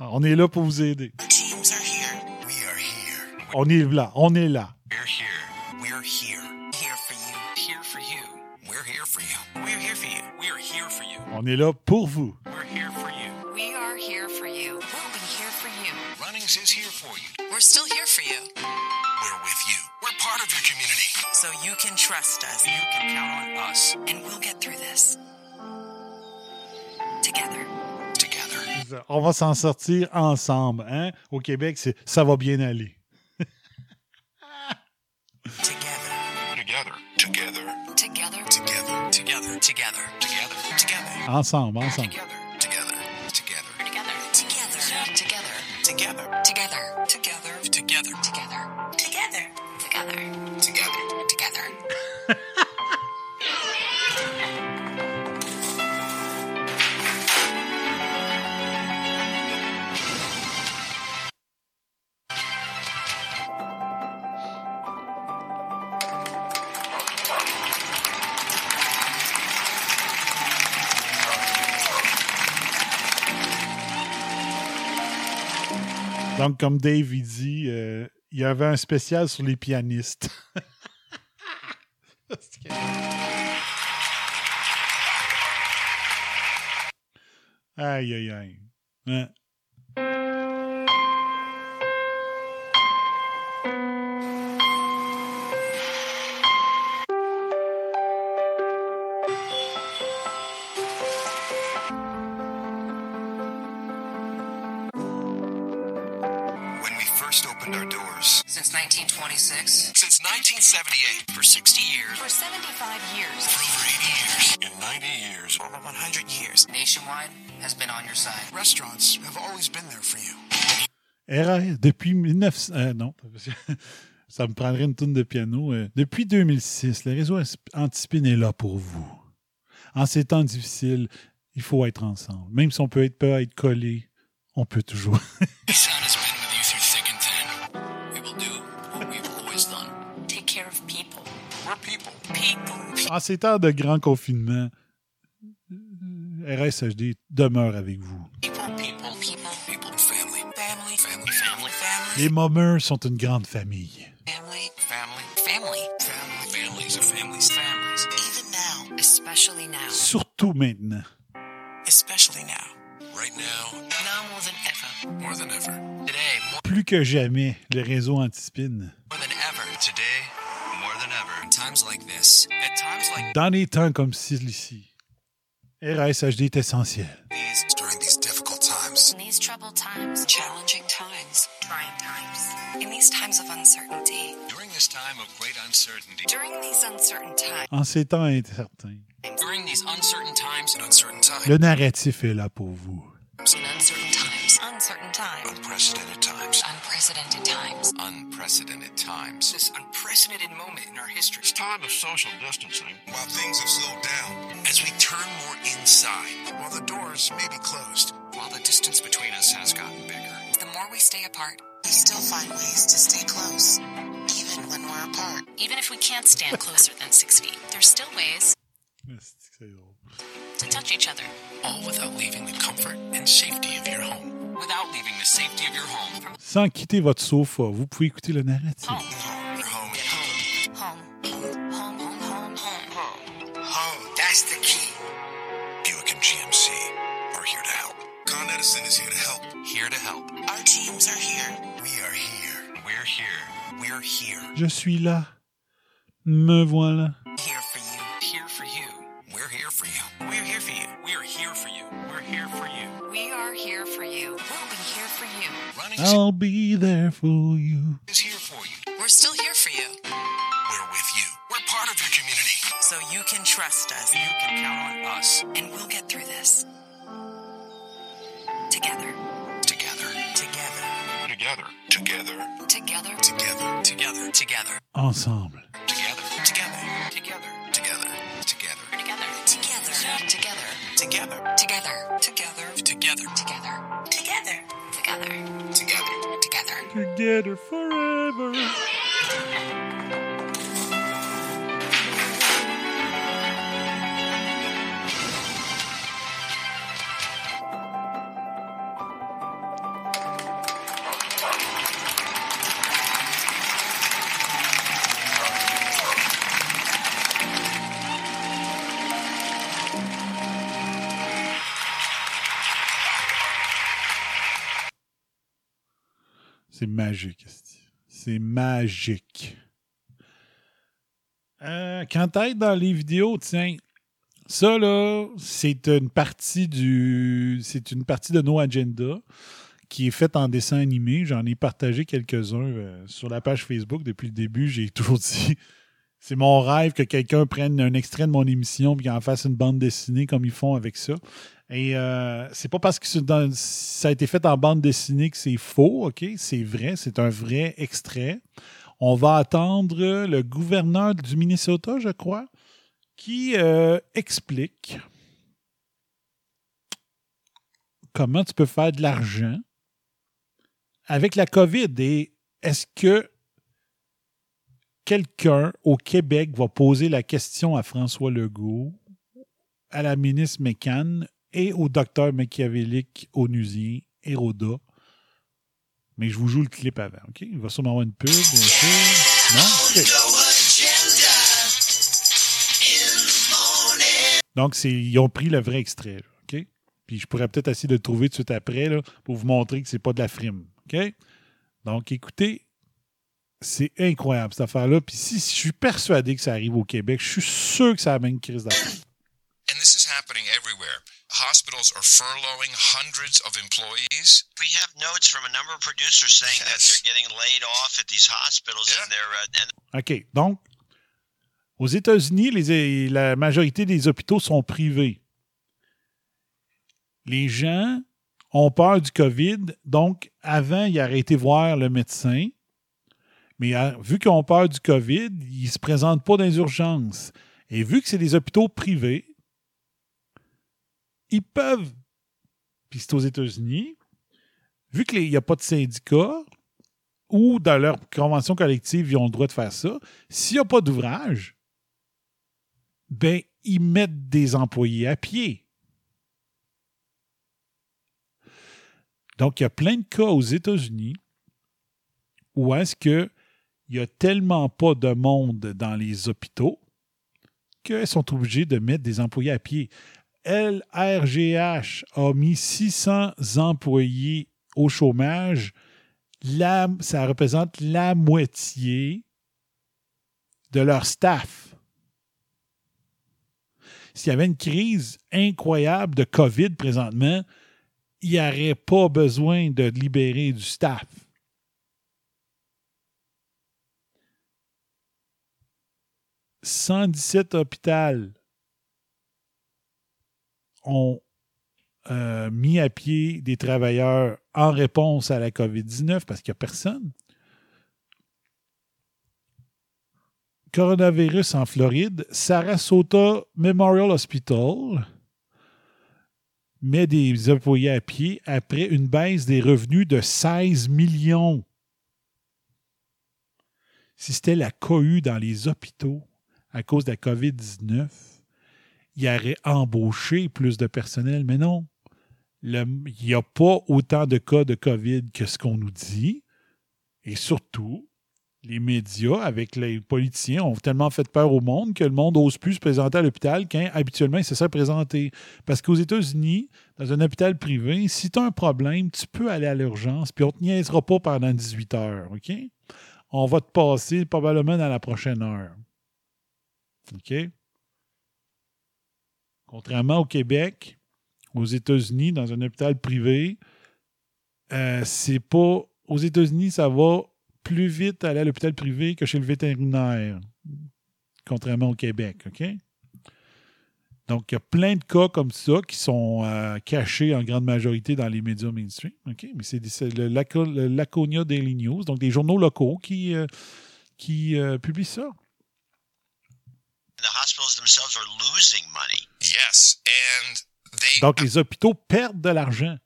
Ah, on est là pour vous aider. On est là, on est là. On est là pour vous. We're still here for you. We're with you. We're part of your community. So you can trust us. You can count on us. And we'll get through this. Together. Together. On va s'en sortir ensemble. Hein? Au Québec, c'est ça va bien aller. Together. Together. Together. Together. Together. Together. Together. Together. Together. Ensemble, ensemble. Together. Together. Donc, comme Dave il dit, euh, il y avait un spécial sur les pianistes. aïe, aïe, aïe. Hein? 1926. Since 1978. For 60 years. For 75 years. For over 80 years. In 90 years. Over 100 years. Nationwide has been on your side. Restaurants have always been there for you. RAS, depuis 1900. euh, non, ça me prendrait une tourne de piano. euh, depuis 2006, le réseau Antispin est là pour vous. En ces temps difficiles, il faut être ensemble. Même si on peut être, peut être collé, on peut toujours. en ces temps de grand confinement, RSHD demeure avec vous. Les Mummers sont une grande famille. Surtout maintenant. Plus que jamais, le réseau antispin. More During these difficult times, in these troubled times, challenging times, trying times, in these times of uncertainty, during this time of great uncertainty, during these uncertain times, en during these uncertain times, in uncertain times, le narratif est là pour vous. In uncertain times. Uncertain times. Unprecedented times. Unprecedented times. Unprecedented times. This unprecedented moment in our history. It's time of social distancing. While things have slowed down. As we turn more inside. While the doors may be closed. While the distance between us has gotten bigger. The more we stay apart, we still find ways to stay close, even when we're apart. Even if we can't stand closer than six feet, there's still ways to touch each other. All without leaving the comfort and safety of your home. Without leaving the safety of your home. Sans quitter votre sofa, vous pouvez écouter le narratif. Your home. Home. Home. Home. Home. Home. Home. That's the key. Buick and GMC are here to help. Con Edison is here to help. Here to help. Our teams are here. We are here. We're here. We're here. Je suis là. Me voilà. Running I'll be there for you. is here for you. We're still here for you. We're with you. We're part of your community. So you can trust us. You can count on us. And we'll get through this. Together. Together. Together. Together. Together. Together. Together. Together. Together. Ensemble. Together. Together. Together. Together. Together. Together. Together. Together. Together. Together. Together. Together. Together. Together. Together. Together. Together. Together forever. C'est magique. C'est magique. Euh, quand t'es dans les vidéos, tiens, ça là, c'est une partie du. C'est une partie de No Agenda qui est faite en dessin animé. J'en ai partagé quelques-uns euh, sur la page Facebook depuis le début. J'ai toujours dit. C'est mon rêve que quelqu'un prenne un extrait de mon émission et qu'il en fasse une bande dessinée comme ils font avec ça. Et euh, c'est pas parce que ça a été fait en bande dessinée que c'est faux, OK? C'est vrai, c'est un vrai extrait. On va attendre le gouverneur du Minnesota, je crois, qui euh, explique comment tu peux faire de l'argent avec la COVID. Et est-ce que quelqu'un au Québec va poser la question à François Legault, à la ministre McCann et au docteur machiavélique onusien Héroda Mais je vous joue le clip avant, OK? Il va sûrement avoir une pub, bien sûr. Non? Donc, ils ont pris le vrai extrait, OK? Puis je pourrais peut-être essayer de le trouver tout de suite après là, pour vous montrer que c'est pas de la frime, OK? Donc, écoutez, c'est incroyable cette affaire-là. Puis si, si je suis persuadé que ça arrive au Québec, je suis sûr que ça a même une crise d'affaires. And this is happening everywhere. Hospitals are furloughing hundreds of employees? We have notes from a number of producers saying that they're getting laid off at these hospitals and they're uh, and OK. Donc, aux États-Unis, les- la majorité des hôpitaux sont privés. Les gens ont peur du COVID, donc avant, ils auraient été voir le médecin. Mais euh, vu qu'ils ont peur du COVID, ils ne se présentent pas dans les urgences. Et vu que c'est des hôpitaux privés, ils peuvent, puis c'est aux États-Unis, vu qu'il n'y a pas de syndicat, ou dans leur convention collective, ils ont le droit de faire ça, s'il n'y a pas d'ouvrage, ben, ils mettent des employés à pied. Donc, il y a plein de cas aux États-Unis où est-ce que il n'y a tellement pas de monde dans les hôpitaux qu'ils sont obligés de mettre des employés à pied. LRGH a mis 600 employés au chômage. Ça représente la moitié de leur staff. S'il y avait une crise incroyable de COVID présentement, il n'y aurait pas besoin de libérer du staff. « 117 hôpitaux ont euh, mis à pied des travailleurs en réponse à la COVID-19 parce qu'il n'y a personne. Coronavirus en Floride, Sarasota Memorial Hospital met des employés à pied après une baisse des revenus de 16 millions. Si c'était la cohue dans les hôpitaux à cause de la COVID-19, il aurait embauché plus de personnel, mais non. Il n'y a pas autant de cas de COVID que ce qu'on nous dit. Et surtout, les médias, avec les politiciens, ont tellement fait peur au monde que le monde n'ose plus se présenter à l'hôpital quand habituellement il se serait présenté. Parce qu'aux États-Unis, dans un hôpital privé, si tu as un problème, tu peux aller à l'urgence, puis on ne te niaisera pas pendant 18 heures, OK? On va te passer probablement dans la prochaine heure. OK? Contrairement au Québec, aux États-Unis, dans un hôpital privé, euh, c'est pas. Aux États-Unis, ça va plus vite aller à l'hôpital privé que chez le vétérinaire, contrairement au Québec, OK? Donc, il y a plein de cas comme ça qui sont euh, cachés en grande majorité dans les médias mainstream? Mais c'est le, Laco- le Laconia Daily News, donc des journaux locaux qui, euh, qui publient ça. Yes, and they Donc, les hôpitaux perdent de l'argent.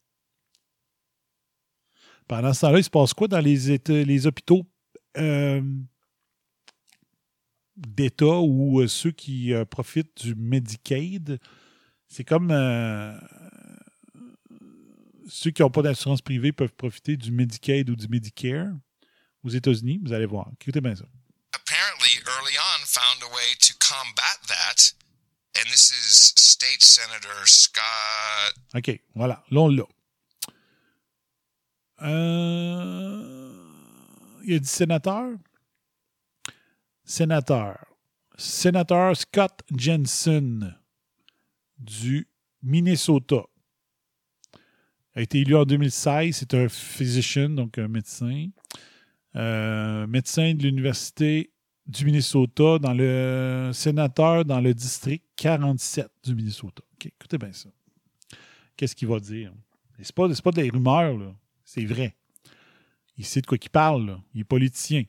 Pendant ce temps-là, il se passe quoi dans les, États- les hôpitaux euh, d'État ou euh, ceux qui euh, profitent du Medicaid? C'est comme ceux qui n'ont pas d'assurance privée peuvent profiter du Medicaid ou du Medicare aux États-Unis? Vous allez voir. Écoutez bien ça. apparently early on found a way to combat that. And this is State Senator Scott. OK, voilà. Là, on l'a. Euh, il a dit sénateur. Sénateur. Sénateur Scott Jensen du Minnesota. A été élu en 2016. C'est un physician, donc un médecin. Euh, médecin de l'Université du Minnesota, dans le sénateur dans le district 47 du Minnesota. OK, écoutez bien ça. Qu'est-ce qu'il va dire? Et C'est pas, pas des rumeurs. C'est vrai. Il sait de quoi il parle, là. Il est politicien.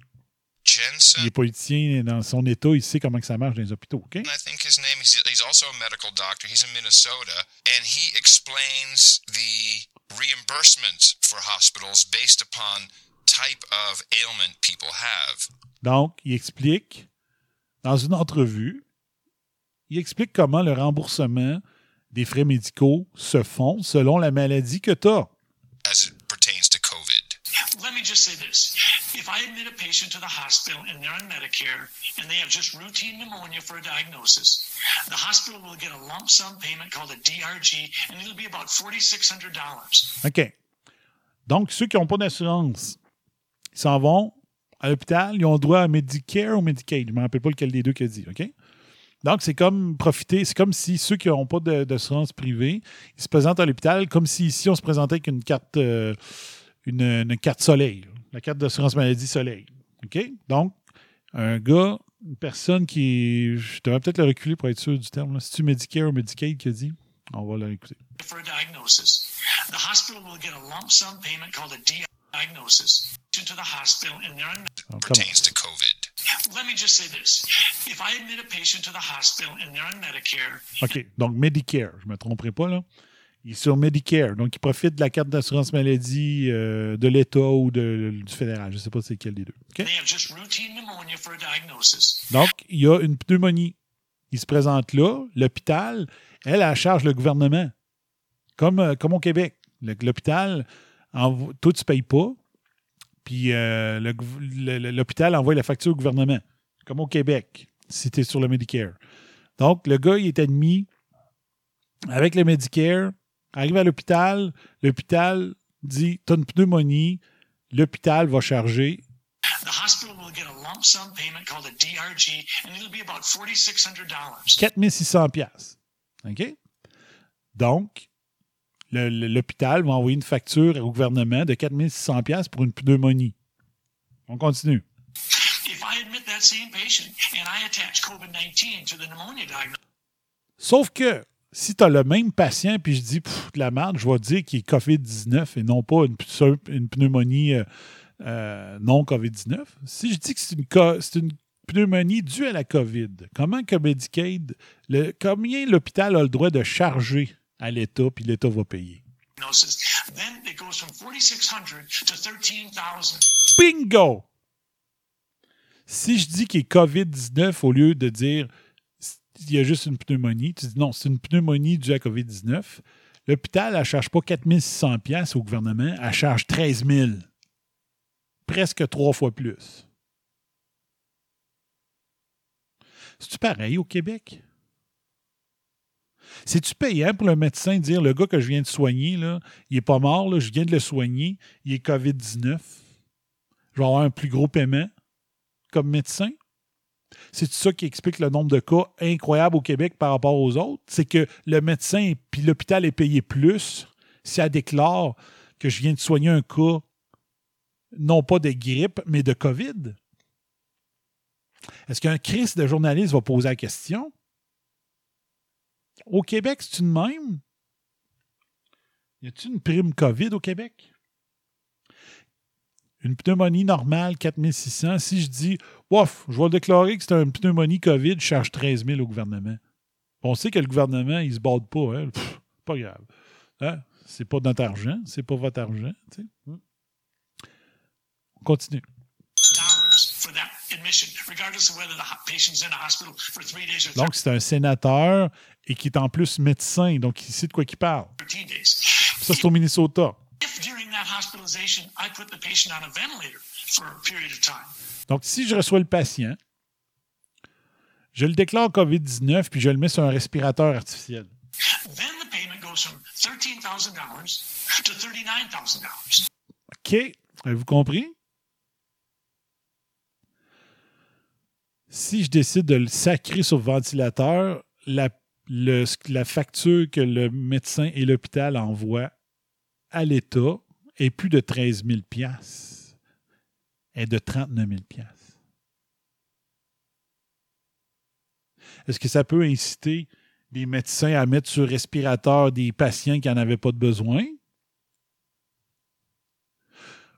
Il est politicien dans son État, il sait comment que ça marche dans les hôpitaux, OK? I think his name, he's, he's also a medical doctor. He's in Minnesota. And he explains the reimbursement for hospitals based upon type of ailment people have. Donc, il explique, dans une entrevue, il explique comment le remboursement des frais médicaux se font selon la maladie que tu as. as it pertains to COVID. Let me me just say this. If I admit a patient to the hospital and they're on Medicare and they have just routine pneumonia for a diagnosis, the hospital will get a lump sum payment called a DRG and it'll be about $4,600. OK. Donc, ceux qui n'ont pas d'assurance, ils s'en vont à l'hôpital, ils ont droit à Medicare ou Medicaid. Je ne me rappelle pas lequel des deux qui a dit. OK? Donc, c'est comme profiter, c'est comme si ceux qui n'ont pas d'assurance privée, ils se présentent à l'hôpital comme si ici on se présentait avec une carte, euh, une, carte soleil, la carte d'assurance maladie soleil. OK? Donc, un gars, une personne qui. Je devrais peut-être le reculer pour être sûr du terme. Si tu Medicare ou Medicaid qui a dit, on va l'écouter. For diagnosis, hospital lump sum diagnosis to the hospital and they're on pertains to COVID. Let me just say this. If I admit a patient to the hospital and they're on Medicare. OK. Donc, Medicare, je ne me tromperai pas, là. Il est sur Medicare. Donc, il profite de la carte d'assurance maladie euh, de l'État ou de, du fédéral. Je ne sais pas c'est quel des deux. Okay? They have just routine pneumonia for a diagnosis. Donc, il y a une pneumonie. Il se présente là. L'hôpital, elle, elle charge le gouvernement. Comme, euh, comme au Québec. L'hôpital, toi, tu ne payes pas. Puis euh, l'hôpital envoie la facture au gouvernement, comme au Québec, si tu es sur le Medicare. Donc, le gars, il est admis avec le Medicare, arrive à l'hôpital, l'hôpital dit Tu as une pneumonie, l'hôpital va charger. The hospital will get a lump sum payment called a DRG, and it'll be about $4,600. 4600 OK? Donc, l'hôpital va envoyer une facture au gouvernement de 4600 pièces pour une pneumonie. On continue. Sauf que si tu as le même patient puis je dis de la merde, je vais dire qu'il est COVID-19 et non pas une, pneumonie euh, euh, non COVID-19. Si je dis que c'est une, une, pneumonie due à la COVID, comment que Medicaid, le, combien l'hôpital a le droit de charger? À l'État, puis l'État va payer. Bingo! Si je dis qu'il est COVID-19 au lieu de dire il y a juste une pneumonie, tu dis non, c'est une pneumonie due à COVID-19, l'hôpital ne charge pas 4600 pièces au gouvernement, elle charge 13 000. Presque trois fois plus. C'est-tu pareil au Québec? C'est-tu payant pour le médecin de dire le gars que je viens de soigner, là, il n'est pas mort, là, je viens de le soigner, il est COVID-19? Je vais avoir un plus gros paiement comme médecin? C'est ça qui explique le nombre de cas incroyables au Québec par rapport aux autres? C'est que le médecin puis l'hôpital est payé plus si elle déclare que je viens de soigner un cas, non pas de grippe, mais de COVID? Est-ce qu'un Christ de journaliste va poser la question? Au Québec, c'est une même? Y a-t-il une prime COVID au Québec? Une pneumonie normale, 4600. Si je dis, ouf, je vais déclarer que c'est une pneumonie COVID, je charge 13 000 au gouvernement. On sait que le gouvernement, il se bade pas. Hein? pas grave. Hein? C'est pas notre argent, c'est pas votre argent. Hmm. On continue. Donc, c'est un sénateur et qui est en plus médecin, donc il sait de quoi il parle. Ça, c'est au Minnesota. Donc, si je reçois le patient, je le déclare COVID-19 puis je le mets sur un respirateur artificiel. OK? Avez-vous compris? si je décide de le sacrer sur le ventilateur, la, la facture que le médecin et l'hôpital envoient à l'État est plus de 13 000 est de 39 000 Est-ce que ça peut inciter les médecins à mettre sur respirateur des patients qui n'en avaient pas de besoin?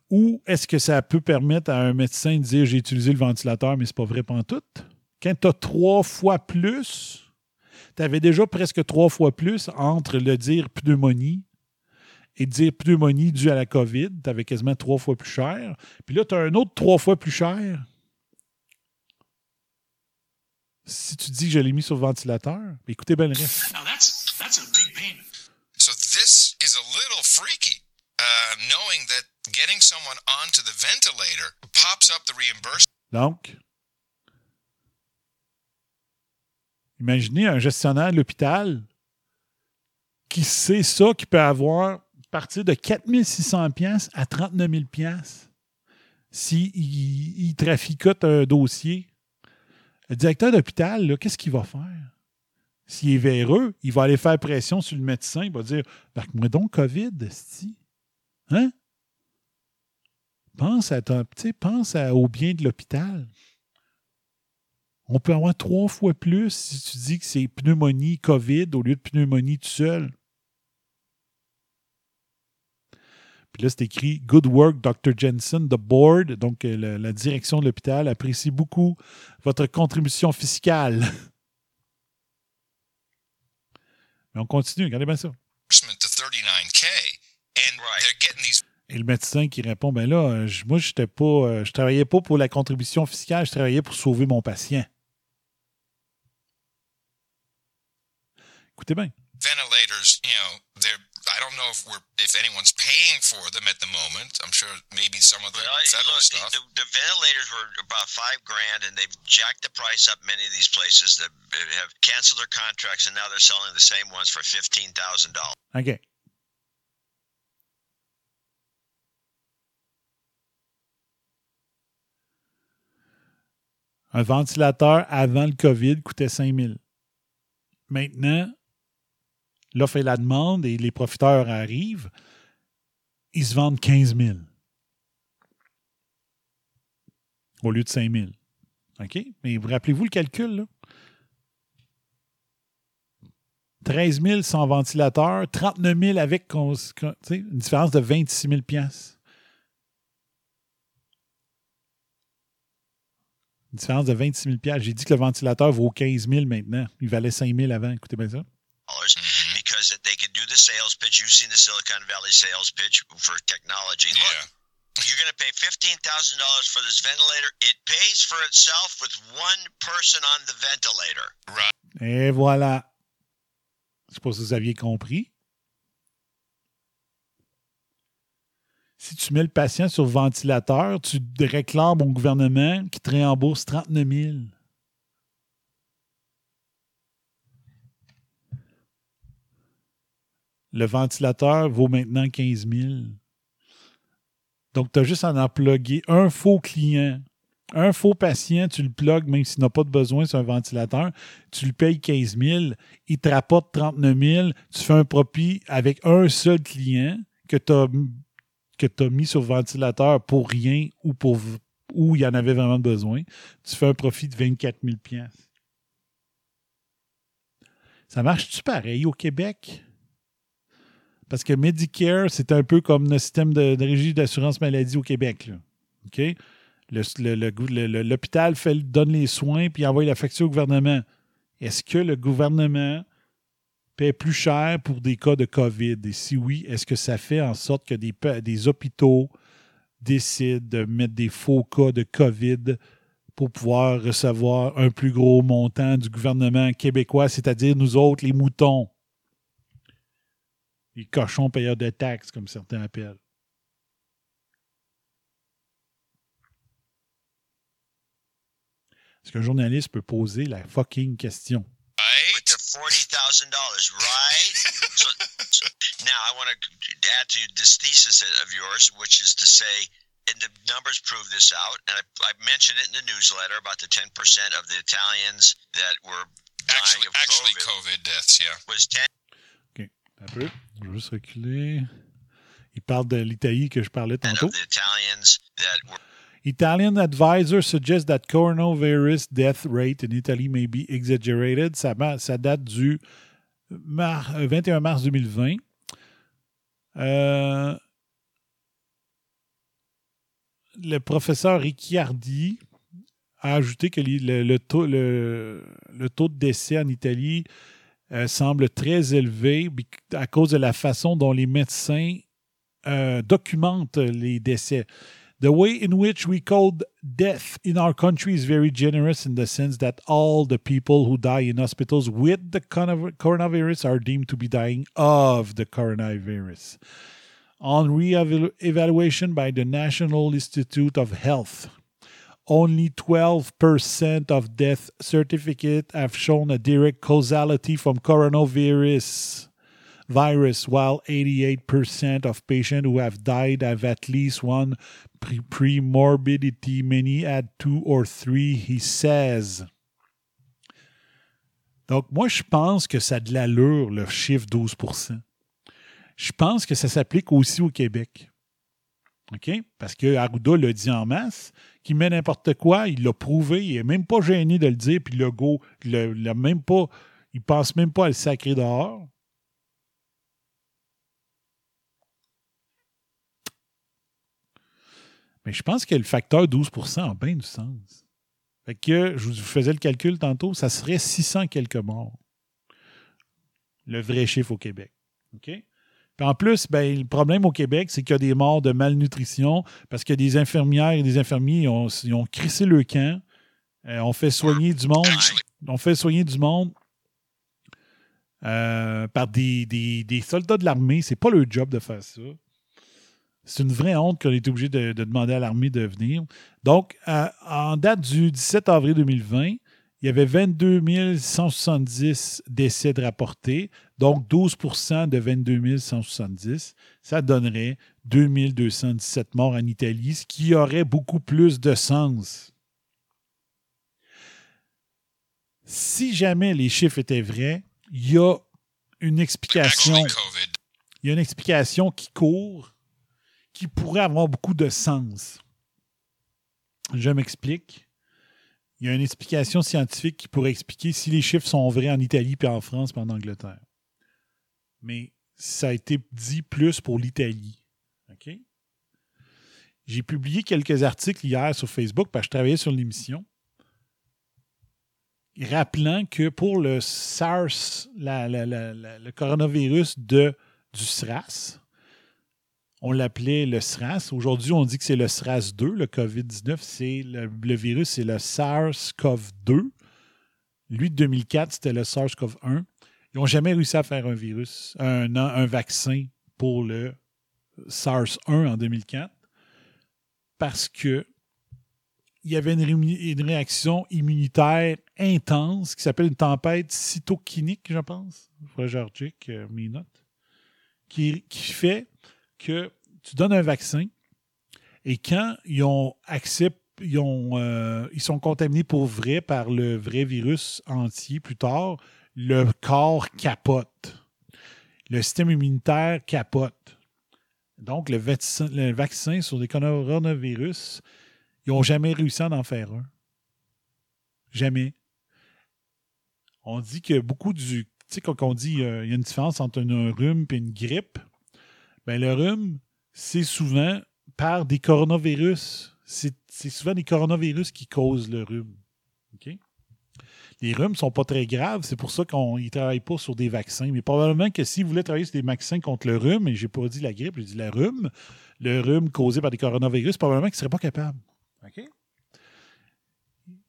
Ou est-ce que ça peut permettre à un médecin de dire j'ai utilisé le ventilateur, mais c'est pas vrai tout? Quand tu as trois fois plus, tu avais déjà presque trois fois plus entre le dire pneumonie et dire pneumonie due à la COVID, tu avais quasiment trois fois plus cher. Puis là, tu as un autre trois fois plus cher. Si tu dis que je l'ai mis sur le ventilateur, écoutez bien le reste. So this is a little freaky, uh, knowing that Getting someone onto the ventilator pops up the reimbursement. Donc, imaginez un gestionnaire de l'hôpital qui sait ça, qui peut avoir partir de 4600 pièces à 39 000 pièces s'il il traficote un dossier. Le directeur d'hôpital, qu'est-ce qu'il va faire? S'il est véreux, il va aller faire pression sur le médecin. Il va dire Marque-moi donc COVID, si. Hein? Pense, à ton, pense au bien de l'hôpital. On peut avoir trois fois plus si tu dis que c'est pneumonie COVID au lieu de pneumonie tout seul. Puis là, c'est écrit Good work, Dr. Jensen. The board, donc euh, la, direction de l'hôpital, apprécie beaucoup votre contribution fiscale. Mais on continue, regardez bien ça. Et le médecin qui répond Ben là, euh, moi, je ne pas, euh, je travaillais pas pour la contribution fiscale, je travaillais pour sauver mon patient. Écoutez bien. Ventilators, you know, they're I don't know if we're if anyone's paying for them at the moment. I'm sure maybe some of the well, federal look, stuff. The, the, ventilators were about five grand, and they've jacked the price up. Many of these places that have canceled their contracts, and now they're selling the same ones for fifteen thousand dollars. Okay. Un ventilateur avant le COVID coûtait 5 000. Maintenant, l'offre et la demande et les profiteurs arrivent, ils se vendent 15 000 au lieu de 5 000. OK? Mais vous rappelez-vous le calcul, là? 13 000 sans ventilateur, 39 000 avec une différence de 26 000 Une différence de 26 000 J'ai dit que le ventilateur vaut 15 000 maintenant. Il valait 5 000 avant. Écoutez bien ça. because they could do the sales pitch. You've seen the Silicon Valley sales pitch for technology. Yeah. Look, you're going to pay $15,000 for this ventilator. It pays for itself with one person on the ventilator. Right. Et voilà. Je sais pas si vous aviez compris. Si tu mets le patient sur ventilateur, tu réclames au gouvernement qui te réembourse 39 000. Le ventilateur vaut maintenant 15 000. Donc, tu as juste à en plugger un faux client. Un faux patient, tu le plugues, même s'il n'a pas de besoin sur un ventilateur, tu le payes 15 000, il te rapporte 39 000, tu fais un profit avec un seul client que tu as, que as mis sur le ventilateur pour rien ou pour où il y en avait vraiment besoin, tu fais un profit de 24 000 Ça marche-tu pareil au Québec? Parce que Medicare, c'est un peu comme le système de, régie d'assurance maladie au Québec. OK? L'hôpital donne les soins puis envoie la facture au gouvernement. Est-ce que le gouvernement paie plus cher pour des cas de COVID? Et si oui, est-ce que ça fait en sorte que des, des hôpitaux décident de mettre des faux cas de COVID pour pouvoir recevoir un plus gros montant du gouvernement québécois, c'est-à-dire nous autres, les moutons? Les cochons payeurs de taxes, comme certains appellent. Est-ce qu'un journaliste peut poser la fucking question? Right? With the $40,000, right? so, so now I want to add to this thesis of yours, which is to say, and the numbers prove this out, and I, I mentioned it in the newsletter about the 10% of the Italians that were actually, of actually COVID, COVID deaths, yeah. Was 10 OK, un peu. Je vais juste reculer. Il parle de l'Italie que je parlais tantôt. Italian advisor suggests that coronavirus death rate in Italy may be exaggerated. Ça, date du mar 21 mars 2020. Euh, le professeur Ricciardi a ajouté que le, taux, de décès en Italie euh, semble très élevé à cause de la façon dont les médecins euh, documentent les décès. The way in which we code death in our country is very generous in the sense that all the people who die in hospitals with the coronavirus are deemed to be dying of the coronavirus. On re-evaluation by the National Institute of Health, only 12% of death certificates have shown a direct causality from coronavirus virus, while 88% of patients who have died have at least one pre-morbidity. Many had two or three, he says. Donc, moi, je pense que ça a de l'allure, le chiffre 12% Je pense que ça s'applique aussi au Québec. OK? Parce que Arruda l'a dit en masse, qu'il met n'importe quoi, il l'a prouvé, il n'est même pas gêné de le dire, puis le go, il ne même pas, il pense même pas à le sacrer dehors. Je pense que le facteur 12% a bien du sens. Fait que, je vous faisais le calcul tantôt, ça serait 600 quelques morts. Le vrai chiffre au Québec. OK? En plus, ben, le problème au Québec, c'est qu'il y a des morts de malnutrition parce que des infirmières et des infirmiers ils ont, ont crissé le camp. Euh, on fait soigner du monde. On fait soigner du monde euh, par des, des, des, soldats de l'armée. C'est pas leur job de faire ça. C'est une vraie honte qu'on ait été obligé de, demander à l'armée de venir. Donc, en date du 17 avril 2020, il y avait 22 170 décès de rapportés, donc 12% de 22 170. Ça donnerait 2217 morts en Italie, ce qui aurait beaucoup plus de sens. Si jamais les chiffres étaient vrais, il y a une explication. Il y a une explication qui court qui pourrait avoir beaucoup de sens. Je m'explique. Il y a une explication scientifique qui pourrait expliquer si les chiffres sont vrais en Italie, puis en France, puis en Angleterre. Mais ça a été dit plus pour l'Italie. OK? J'ai publié quelques articles hier sur Facebook parce que je travaillais sur l'émission. Rappelant que pour le SARS, le coronavirus de, du SRAS, on l'appelait le SRAS. Aujourd'hui, on dit que c'est le SRAS-2, le COVID-19. C'est le, virus, c'est le SARS-CoV-2. Lui, de 2004, c'était le SARS-CoV-1. Ils n'ont jamais réussi à faire un virus, un, vaccin pour le SARS-1 en 2004 parce que il y avait une, réaction immunitaire intense qui s'appelle une tempête cytokinique, je pense. Il faudrait que euh, mes notes. Qui fait que tu donnes un vaccin et quand ils ont ils, ont, euh, sont contaminés pour vrai par le vrai virus entier plus tard, le corps capote. Le système immunitaire capote. Donc, le vaccin, sur les coronavirus, ils n'ont jamais réussi à en faire un. Jamais. On dit que beaucoup du. Tu sais, quand on dit qu'il euh, y a une différence entre un rhume et une grippe, ben, le rhume, c'est souvent par des coronavirus. C'est souvent des coronavirus qui causent le rhume. Les rhumes ne sont pas très graves, c'est pour ça qu'on ne travaille pas sur des vaccins. Mais probablement que s'ils voulaient travailler sur des vaccins contre le rhume, et je n'ai pas dit la grippe, j'ai dit le rhume, le rhume causé par des coronavirus, probablement qu'ils ne seraient pas capables.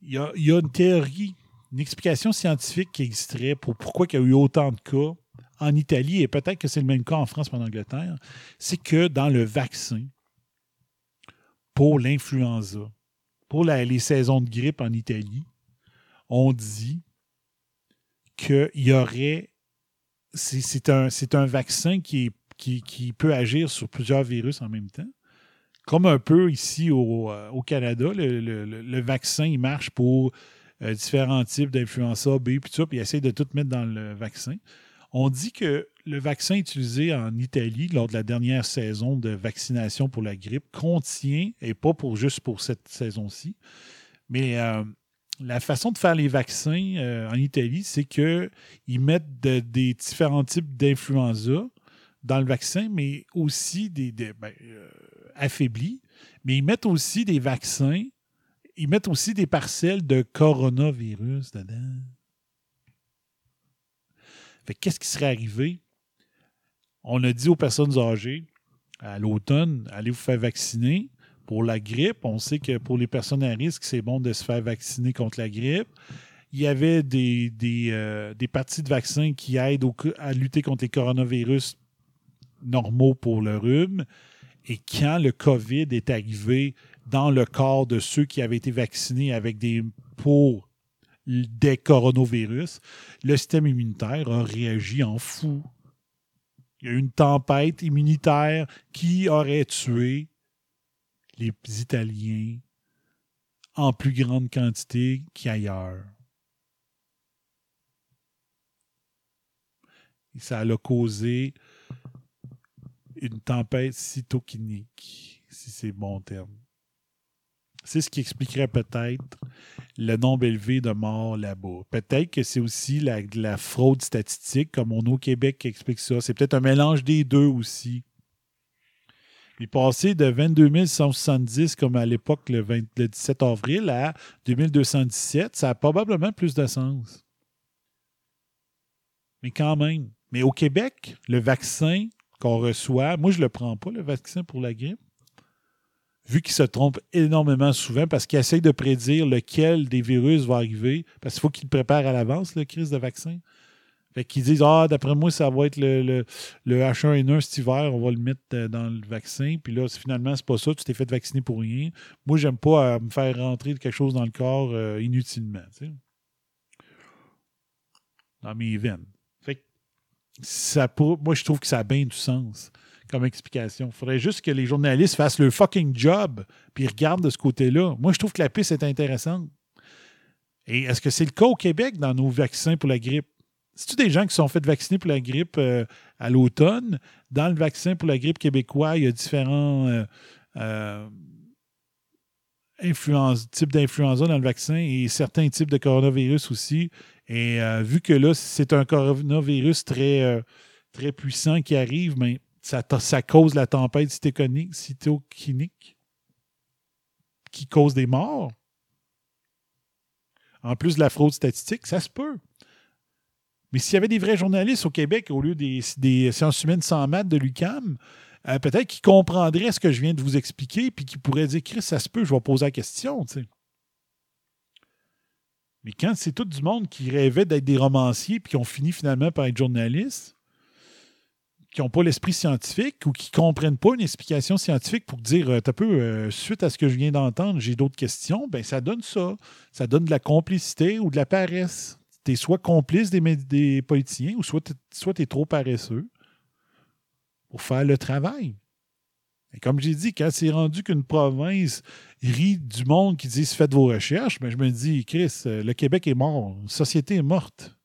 Il, y a, il y a une théorie, une explication scientifique qui existerait pour pourquoi il y a eu autant de cas en Italie, et peut-être que c'est le même cas en France ou en Angleterre, c'est que dans le vaccin pour l'influenza, pour les saisons de grippe en Italie, on dit qu'il y aurait. C'est un, un, vaccin qui, qui, peut agir sur plusieurs virus en même temps. Comme un peu ici au, euh, Canada, le, vaccin, il marche pour euh, différents types d'influenza B, puis ça, puis il essaie de tout mettre dans le vaccin. On dit que le vaccin utilisé en Italie lors de la dernière saison de vaccination pour la grippe contient, et pas pour juste pour cette saison-ci, mais euh, la façon de faire les vaccins euh, en Italie, c'est qu'ils mettent des différents types d'influenza dans le vaccin, mais aussi des, ben, euh, affaiblis, mais ils mettent aussi des vaccins, ils mettent aussi des parcelles de coronavirus dedans qu'est-ce qui serait arrivé? On a dit aux personnes âgées à l'automne, allez vous faire vacciner pour la grippe. On sait que pour les personnes à risque, c'est bon de se faire vacciner contre la grippe. Il y avait des, des, euh, parties de vaccins qui aident à lutter contre les coronavirus normaux pour le rhume. Et quand le COVID est arrivé dans le corps de ceux qui avaient été vaccinés avec des pour des coronavirus, le système immunitaire a réagi en fou. Il y a eu une tempête immunitaire qui aurait tué les Italiens en plus grande quantité qu'ailleurs. ça a causé une tempête cytokinique, si c'est bon terme. C'est ce qui expliquerait peut-être le nombre élevé de morts là-bas. Peut-être que c'est aussi la, fraude statistique, comme on a au Québec qui explique ça. C'est peut-être un mélange des deux aussi. Il passé de 22 170, comme à l'époque, le, le 17 avril, à 2217. Ça a probablement plus de sens. Mais quand même. Mais au Québec, le vaccin qu'on reçoit, moi, je ne le prends pas, le vaccin pour la grippe vu qu'il se trompe énormément souvent parce qu'il essaye de prédire lequel des virus va arriver, parce qu'il faut qu'il prépare à l'avance, la crise de vaccin. Fait qu'ils disent Ah, d'après moi, ça va être le, le, H1N1 cet hiver, on va le mettre euh, dans le vaccin. Puis là, finalement, c'est pas ça, tu t'es fait vacciner pour rien. Moi, j'aime pas euh, me faire rentrer quelque chose dans le corps euh, inutilement. Dans mes veines. Fait ça moi, je trouve que ça a bien du sens comme explication. Il faudrait juste que les journalistes fassent le fucking job puis regardent de ce côté-là. Moi, je trouve que la piste est intéressante. Et est-ce que c'est le cas au Québec dans nos vaccins pour la grippe? C'est-tu des gens qui sont fait vacciner pour la grippe euh, à l'automne? Dans le vaccin pour la grippe québécois, il y a différents euh, euh, types d'influenza dans le vaccin et certains types de coronavirus aussi. Et vu que là, c'est un coronavirus très, très puissant qui arrive, mais ça, cause la tempête cytokinique qui cause des morts? En plus de la fraude statistique, ça se peut. Mais s'il y avait des vrais journalistes au Québec au lieu des, des sciences humaines sans maths de l'UCAM, euh, peut-être qu'ils comprendraient ce que je viens de vous expliquer puis qu'ils pourraient dire Chris, ça se peut, je vais poser la question. Mais quand c'est tout du monde qui rêvait d'être des romanciers puis qui ont fini finalement par être journalistes, qui n'ont pas l'esprit scientifique ou qui ne comprennent pas une explication scientifique pour dire euh, un peu, euh, suite à ce que je viens d'entendre, j'ai d'autres questions, ben ça donne ça. Ça donne de la complicité ou de la paresse. Tu es soit complice des, des politiciens ou soit tu es trop paresseux pour faire le travail. Et comme j'ai dit, quand c'est rendu qu'une province rit du monde qui dit faites vos recherches, ben je me dis, Chris, euh, le Québec est mort, la société est morte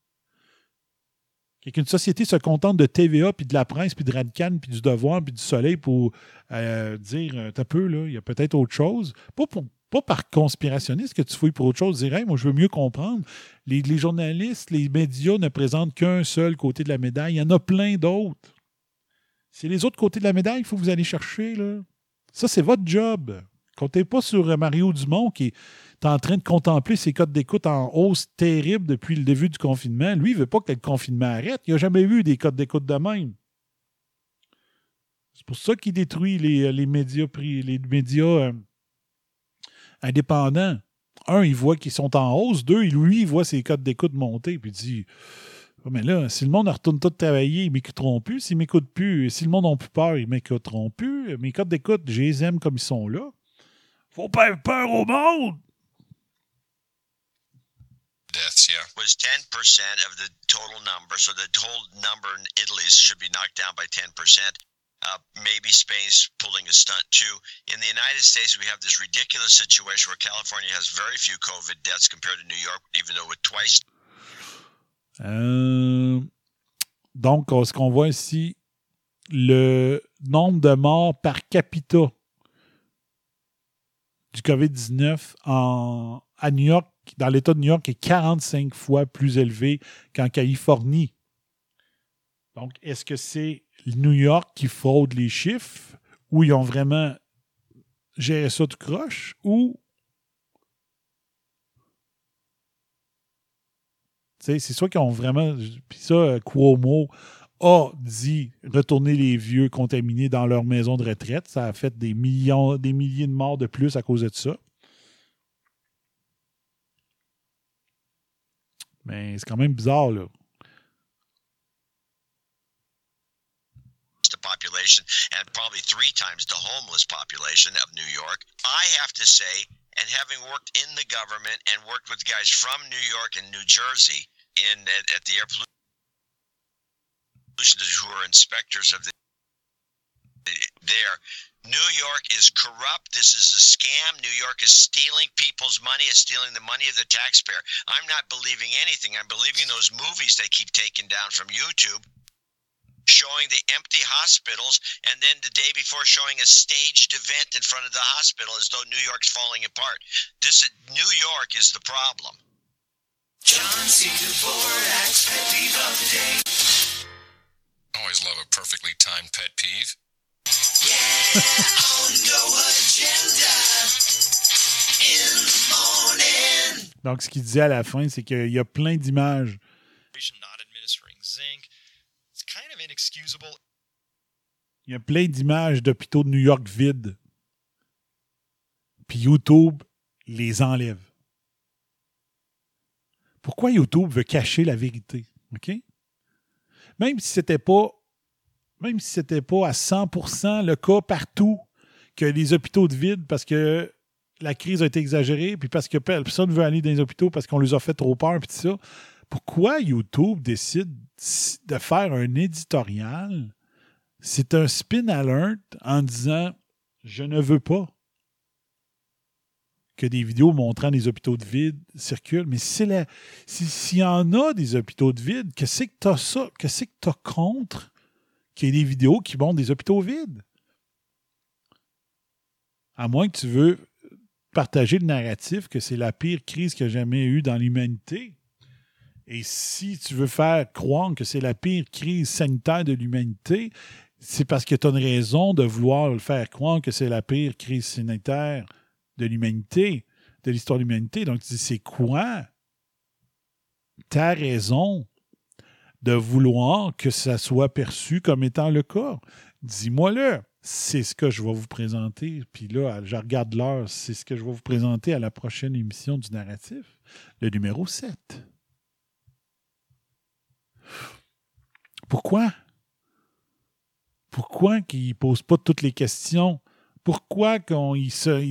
et qu'une société se contente de TVA, puis de la presse, puis de Radcan, puis du Devoir, puis du Soleil pour euh, dire, euh, t'as peu, il y a peut-être autre chose. Pas, par conspirationniste que tu fouilles pour autre chose, dire, moi, je veux mieux comprendre. Les, journalistes, les médias ne présentent qu'un seul côté de la médaille. Il y en a plein d'autres. C'est les autres côtés de la médaille qu'il faut vous allez chercher, là. Ça, c'est votre job. Comptez pas sur Mario Dumont qui est en train de contempler ses codes d'écoute en hausse terrible depuis le début du confinement. Lui, il veut pas que le confinement arrête. Il n'a jamais vu des codes d'écoute de même. C'est pour ça qu'il détruit les, médias, les médias euh, indépendants. Un, il voit qu'ils sont en hausse. Deux, lui, il voit ses codes d'écoute monter. Puis il dit Mais là, si le monde retourne tout travailler, ils m'écouteront plus. S'ils m'écoutent plus, si le monde n'a plus peur, ils m'écouteront plus. Mes codes d'écoute, je les aime comme ils sont là. Faut pas avoir peur au monde deaths, yeah. Was 10% of the total number. So the total number in Italy should be knocked down by 10%. Uh, maybe Spain's pulling a stunt too. In the United States, we have this ridiculous situation where California has very few COVID deaths compared to New York, even though with twice. Euh, donc, ce qu'on voit ici, le nombre de morts par capita du COVID-19 à New York dans l'État de New York est 45 fois plus élevé qu'en Californie. Donc, est-ce que c'est New York qui fraude les chiffres ou ils ont vraiment géré ça de croche ou c'est soit qu'ils ont vraiment. Puis ça, Cuomo a dit retourner les vieux contaminés dans leur maison de retraite. Ça a fait des millions, des milliers de morts de plus à cause de ça. Mais c'est quand même bizarre, là. The population and probably three times the homeless population of New York. I have to say, and having worked in the government and worked with guys from New York and New Jersey in at, at the air pollution who are inspectors of the there. New York is corrupt. This is a scam. New York is stealing people's money, is stealing the money of the taxpayer. I'm not believing anything. I'm believing those movies they keep taking down from YouTube, showing the empty hospitals, and then the day before showing a staged event in front of the hospital as though New York's falling apart. This is, New York is the problem. John C. Always love a perfectly timed pet peeve. Donc, ce qu'il disait à la fin, c'est qu'il y a plein d'images. Not administering zinc. It's kind of inexcusable. Il y a plein d'images d'hôpitaux de New York vides. Puis YouTube les enlève. Pourquoi YouTube veut cacher la vérité? OK? Même si c'était pas même si c'était pas à 100% le cas partout que les hôpitaux de vide parce que la crise a été exagérée, puis parce que personne ne veut aller dans les hôpitaux parce qu'on les a fait trop peur, puis tout ça. Pourquoi YouTube décide de faire un éditorial? C'est un spin alert en disant Je ne veux pas que des vidéos montrant des hôpitaux de vide circulent. Mais s'il y en a des hôpitaux de vide, que c'est que tu as ça? Que c'est que tu as contre qu'il y ait des vidéos qui montrent des hôpitaux vides? À moins que tu veux partager le narratif que c'est la pire crise qu'il y a jamais eu dans l'humanité. Et si tu veux faire croire que c'est la pire crise sanitaire de l'humanité, c'est parce que tu as une raison de vouloir le faire croire que c'est la pire crise sanitaire de l'humanité, de l'histoire de l'humanité. Donc, tu dis, c'est quoi ta raison de vouloir que ça soit perçu comme étant le cas? Dis-moi-le. C'est ce que je vais vous présenter. Puis là, je regarde l'heure. C'est ce que je vais vous présenter à la prochaine émission du narratif, le numéro 7. Pourquoi? Pourquoi qu'ils ne posent pas toutes les questions pourquoi qu'on se,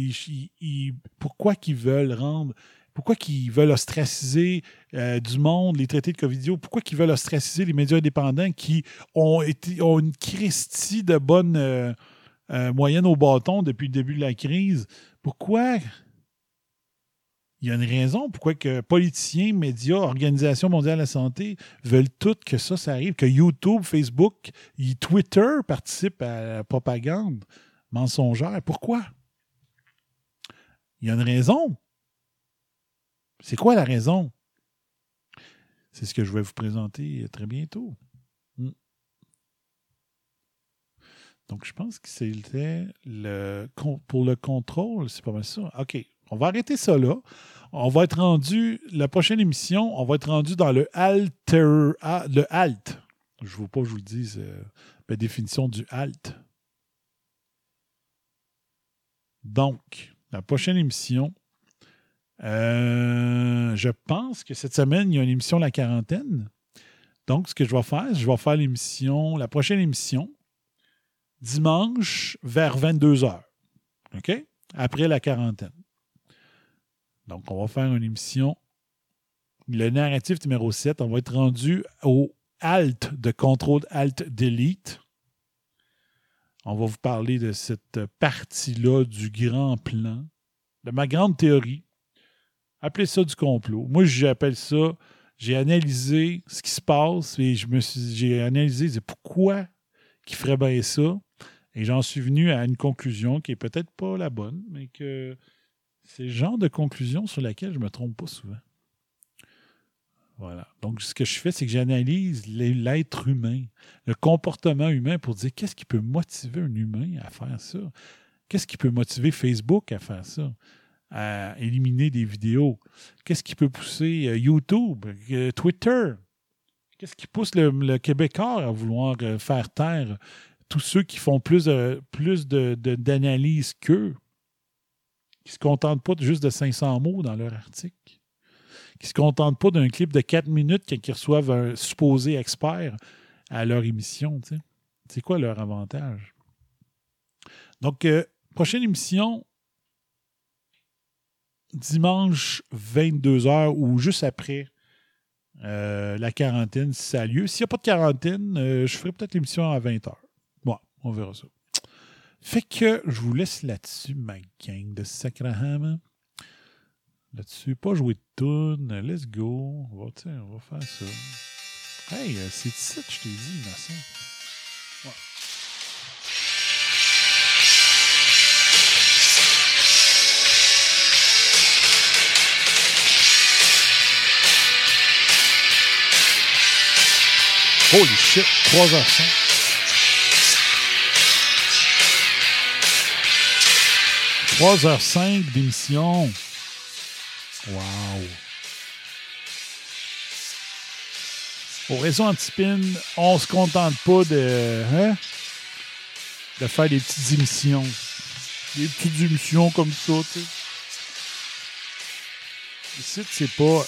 pourquoi qu'ils veulent rendre pourquoi qu'ils veulent ostraciser euh, du monde les traités de Covidio? Pourquoi qu'ils veulent ostraciser les médias indépendants qui ont, été, ont une christie de bonnes euh, euh, moyennes au bâton depuis le début de la crise? Pourquoi? Il y a une raison pourquoi que politiciens, médias, Organisation mondiale de la santé veulent toutes que ça, ça arrive, que YouTube, Facebook, Twitter participent à la propagande mensongère. Pourquoi? Il y a une raison. C'est quoi la raison? C'est ce que je vais vous présenter très bientôt. Hmm. Donc, je pense que c'était le pour le contrôle, c'est pas mal ça. OK. On va arrêter ça là. On va être rendu, la prochaine émission, on va être rendu dans le alter, ah, le alt. Je ne veux pas que je vous le dise euh, la définition du alt. Donc, la prochaine émission, euh, je pense que cette semaine, il y a une émission La Quarantaine. Donc, ce que je vais faire, je vais faire l'émission, la prochaine émission, dimanche vers 22h. OK? Après la quarantaine. Donc, on va faire une émission. Le narratif numéro 7, on va être rendu au Alt de contrôle Alt Delete. On va vous parler de cette partie-là du grand plan, de ma grande théorie. Appelez ça du complot. Moi, j'appelle ça, j'ai analysé ce qui se passe et je me suis, j'ai analysé pourquoi qui ferait bien ça? Et j'en suis venu à une conclusion qui est peut-être pas la bonne, mais que c'est le genre de conclusion sur laquelle je ne me trompe pas souvent. Voilà. Donc, ce que je fais, c'est que j'analyse l'être humain, le comportement humain pour dire qu'est-ce qui peut motiver un humain à faire ça? Qu'est-ce qui peut motiver Facebook à faire ça? À éliminer des vidéos? Qu'est-ce qui peut pousser euh, YouTube, euh, Twitter? Qu'est-ce qui pousse le, Québécois à vouloir euh, faire taire tous ceux qui font plus, d'analyse qu'eux, qui ne se contentent pas juste de 500 mots dans leur article? Qui ne se contentent pas d'un clip de 4 minutes quand ils reçoivent un supposé expert à leur émission. C'est quoi leur avantage? Donc, euh, prochaine émission, dimanche 22h ou juste après euh, la quarantaine, si ça a lieu. S'il n'y a pas de quarantaine, euh, je ferai peut-être l'émission à 20h. Bon, on verra ça. Fait que je vous laisse là-dessus, ma gang de Sacraham. Là-dessus, pas jouer de tune. Let's go. On va, on va faire ça. Hey, euh, c'est ici je t'ai dit, innocent. Ouais. Holy shit, 3h05. Trois heures cinq d'émission. Wow. Au réseau Antipin, on se contente pas de, hein, de faire des petites émissions. Des petites émissions comme ça, tu sais. Ici, c'est pas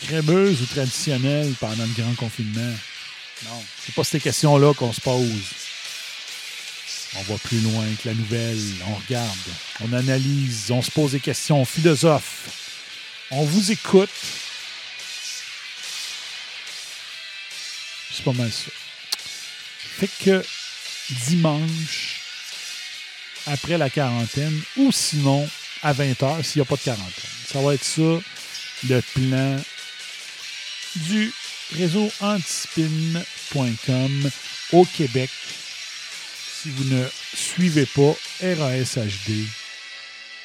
crémeuse ou traditionnelle pendant le grand confinement. Non, c'est pas ces questions-là qu'on se pose. On va plus loin que la nouvelle. On regarde, on analyse, on se pose des questions, on philosophe. On vous écoute. C'est pas mal ça. Fait que dimanche, après la quarantaine, ou sinon à 20h s'il n'y a pas de quarantaine. Ça va être ça, le plan du réseau antispin.com au Québec. Si vous ne suivez pas RASHD,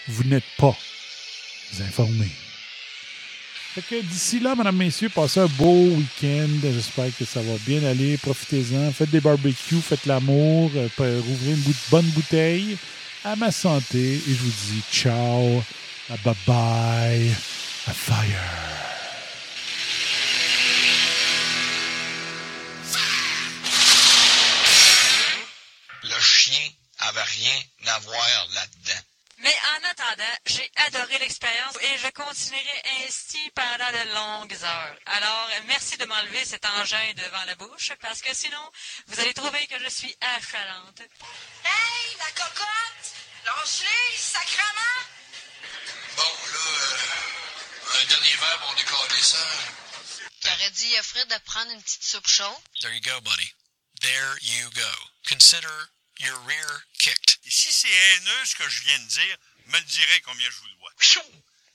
vous n'êtes pas informé. D'ici là, mesdames, messieurs, passez un beau week-end. J'espère que ça va bien aller. Profitez-en. Faites des barbecues, faites l'amour, euh, rouvrez une bonne bouteille. À ma santé. Et je vous dis ciao. Bye bye. A fire. Là-dedans. Mais en attendant, j'ai adoré l'expérience et je continuerai ainsi pendant de longues heures. Alors, merci de m'enlever cet engin devant la bouche parce que sinon, vous allez trouver que je suis achalante. Hey, la cocotte! Lâche-les, sacrement! Bon, là, euh, un dernier verre pour décoller ça. T'aurais dit à Fred de prendre une petite soupe chaude? There you go, buddy. There you go. Consider your rear kicked. Et si c'est haineux ce que je viens de dire, me le direz combien je vous dois.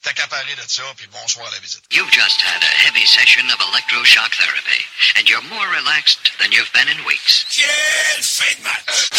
T'as qu'à parler de ça, puis bonsoir à la visite. You've just had a heavy session of electroshock therapy, and you're more relaxed than you've been in weeks. Quelle fin de match!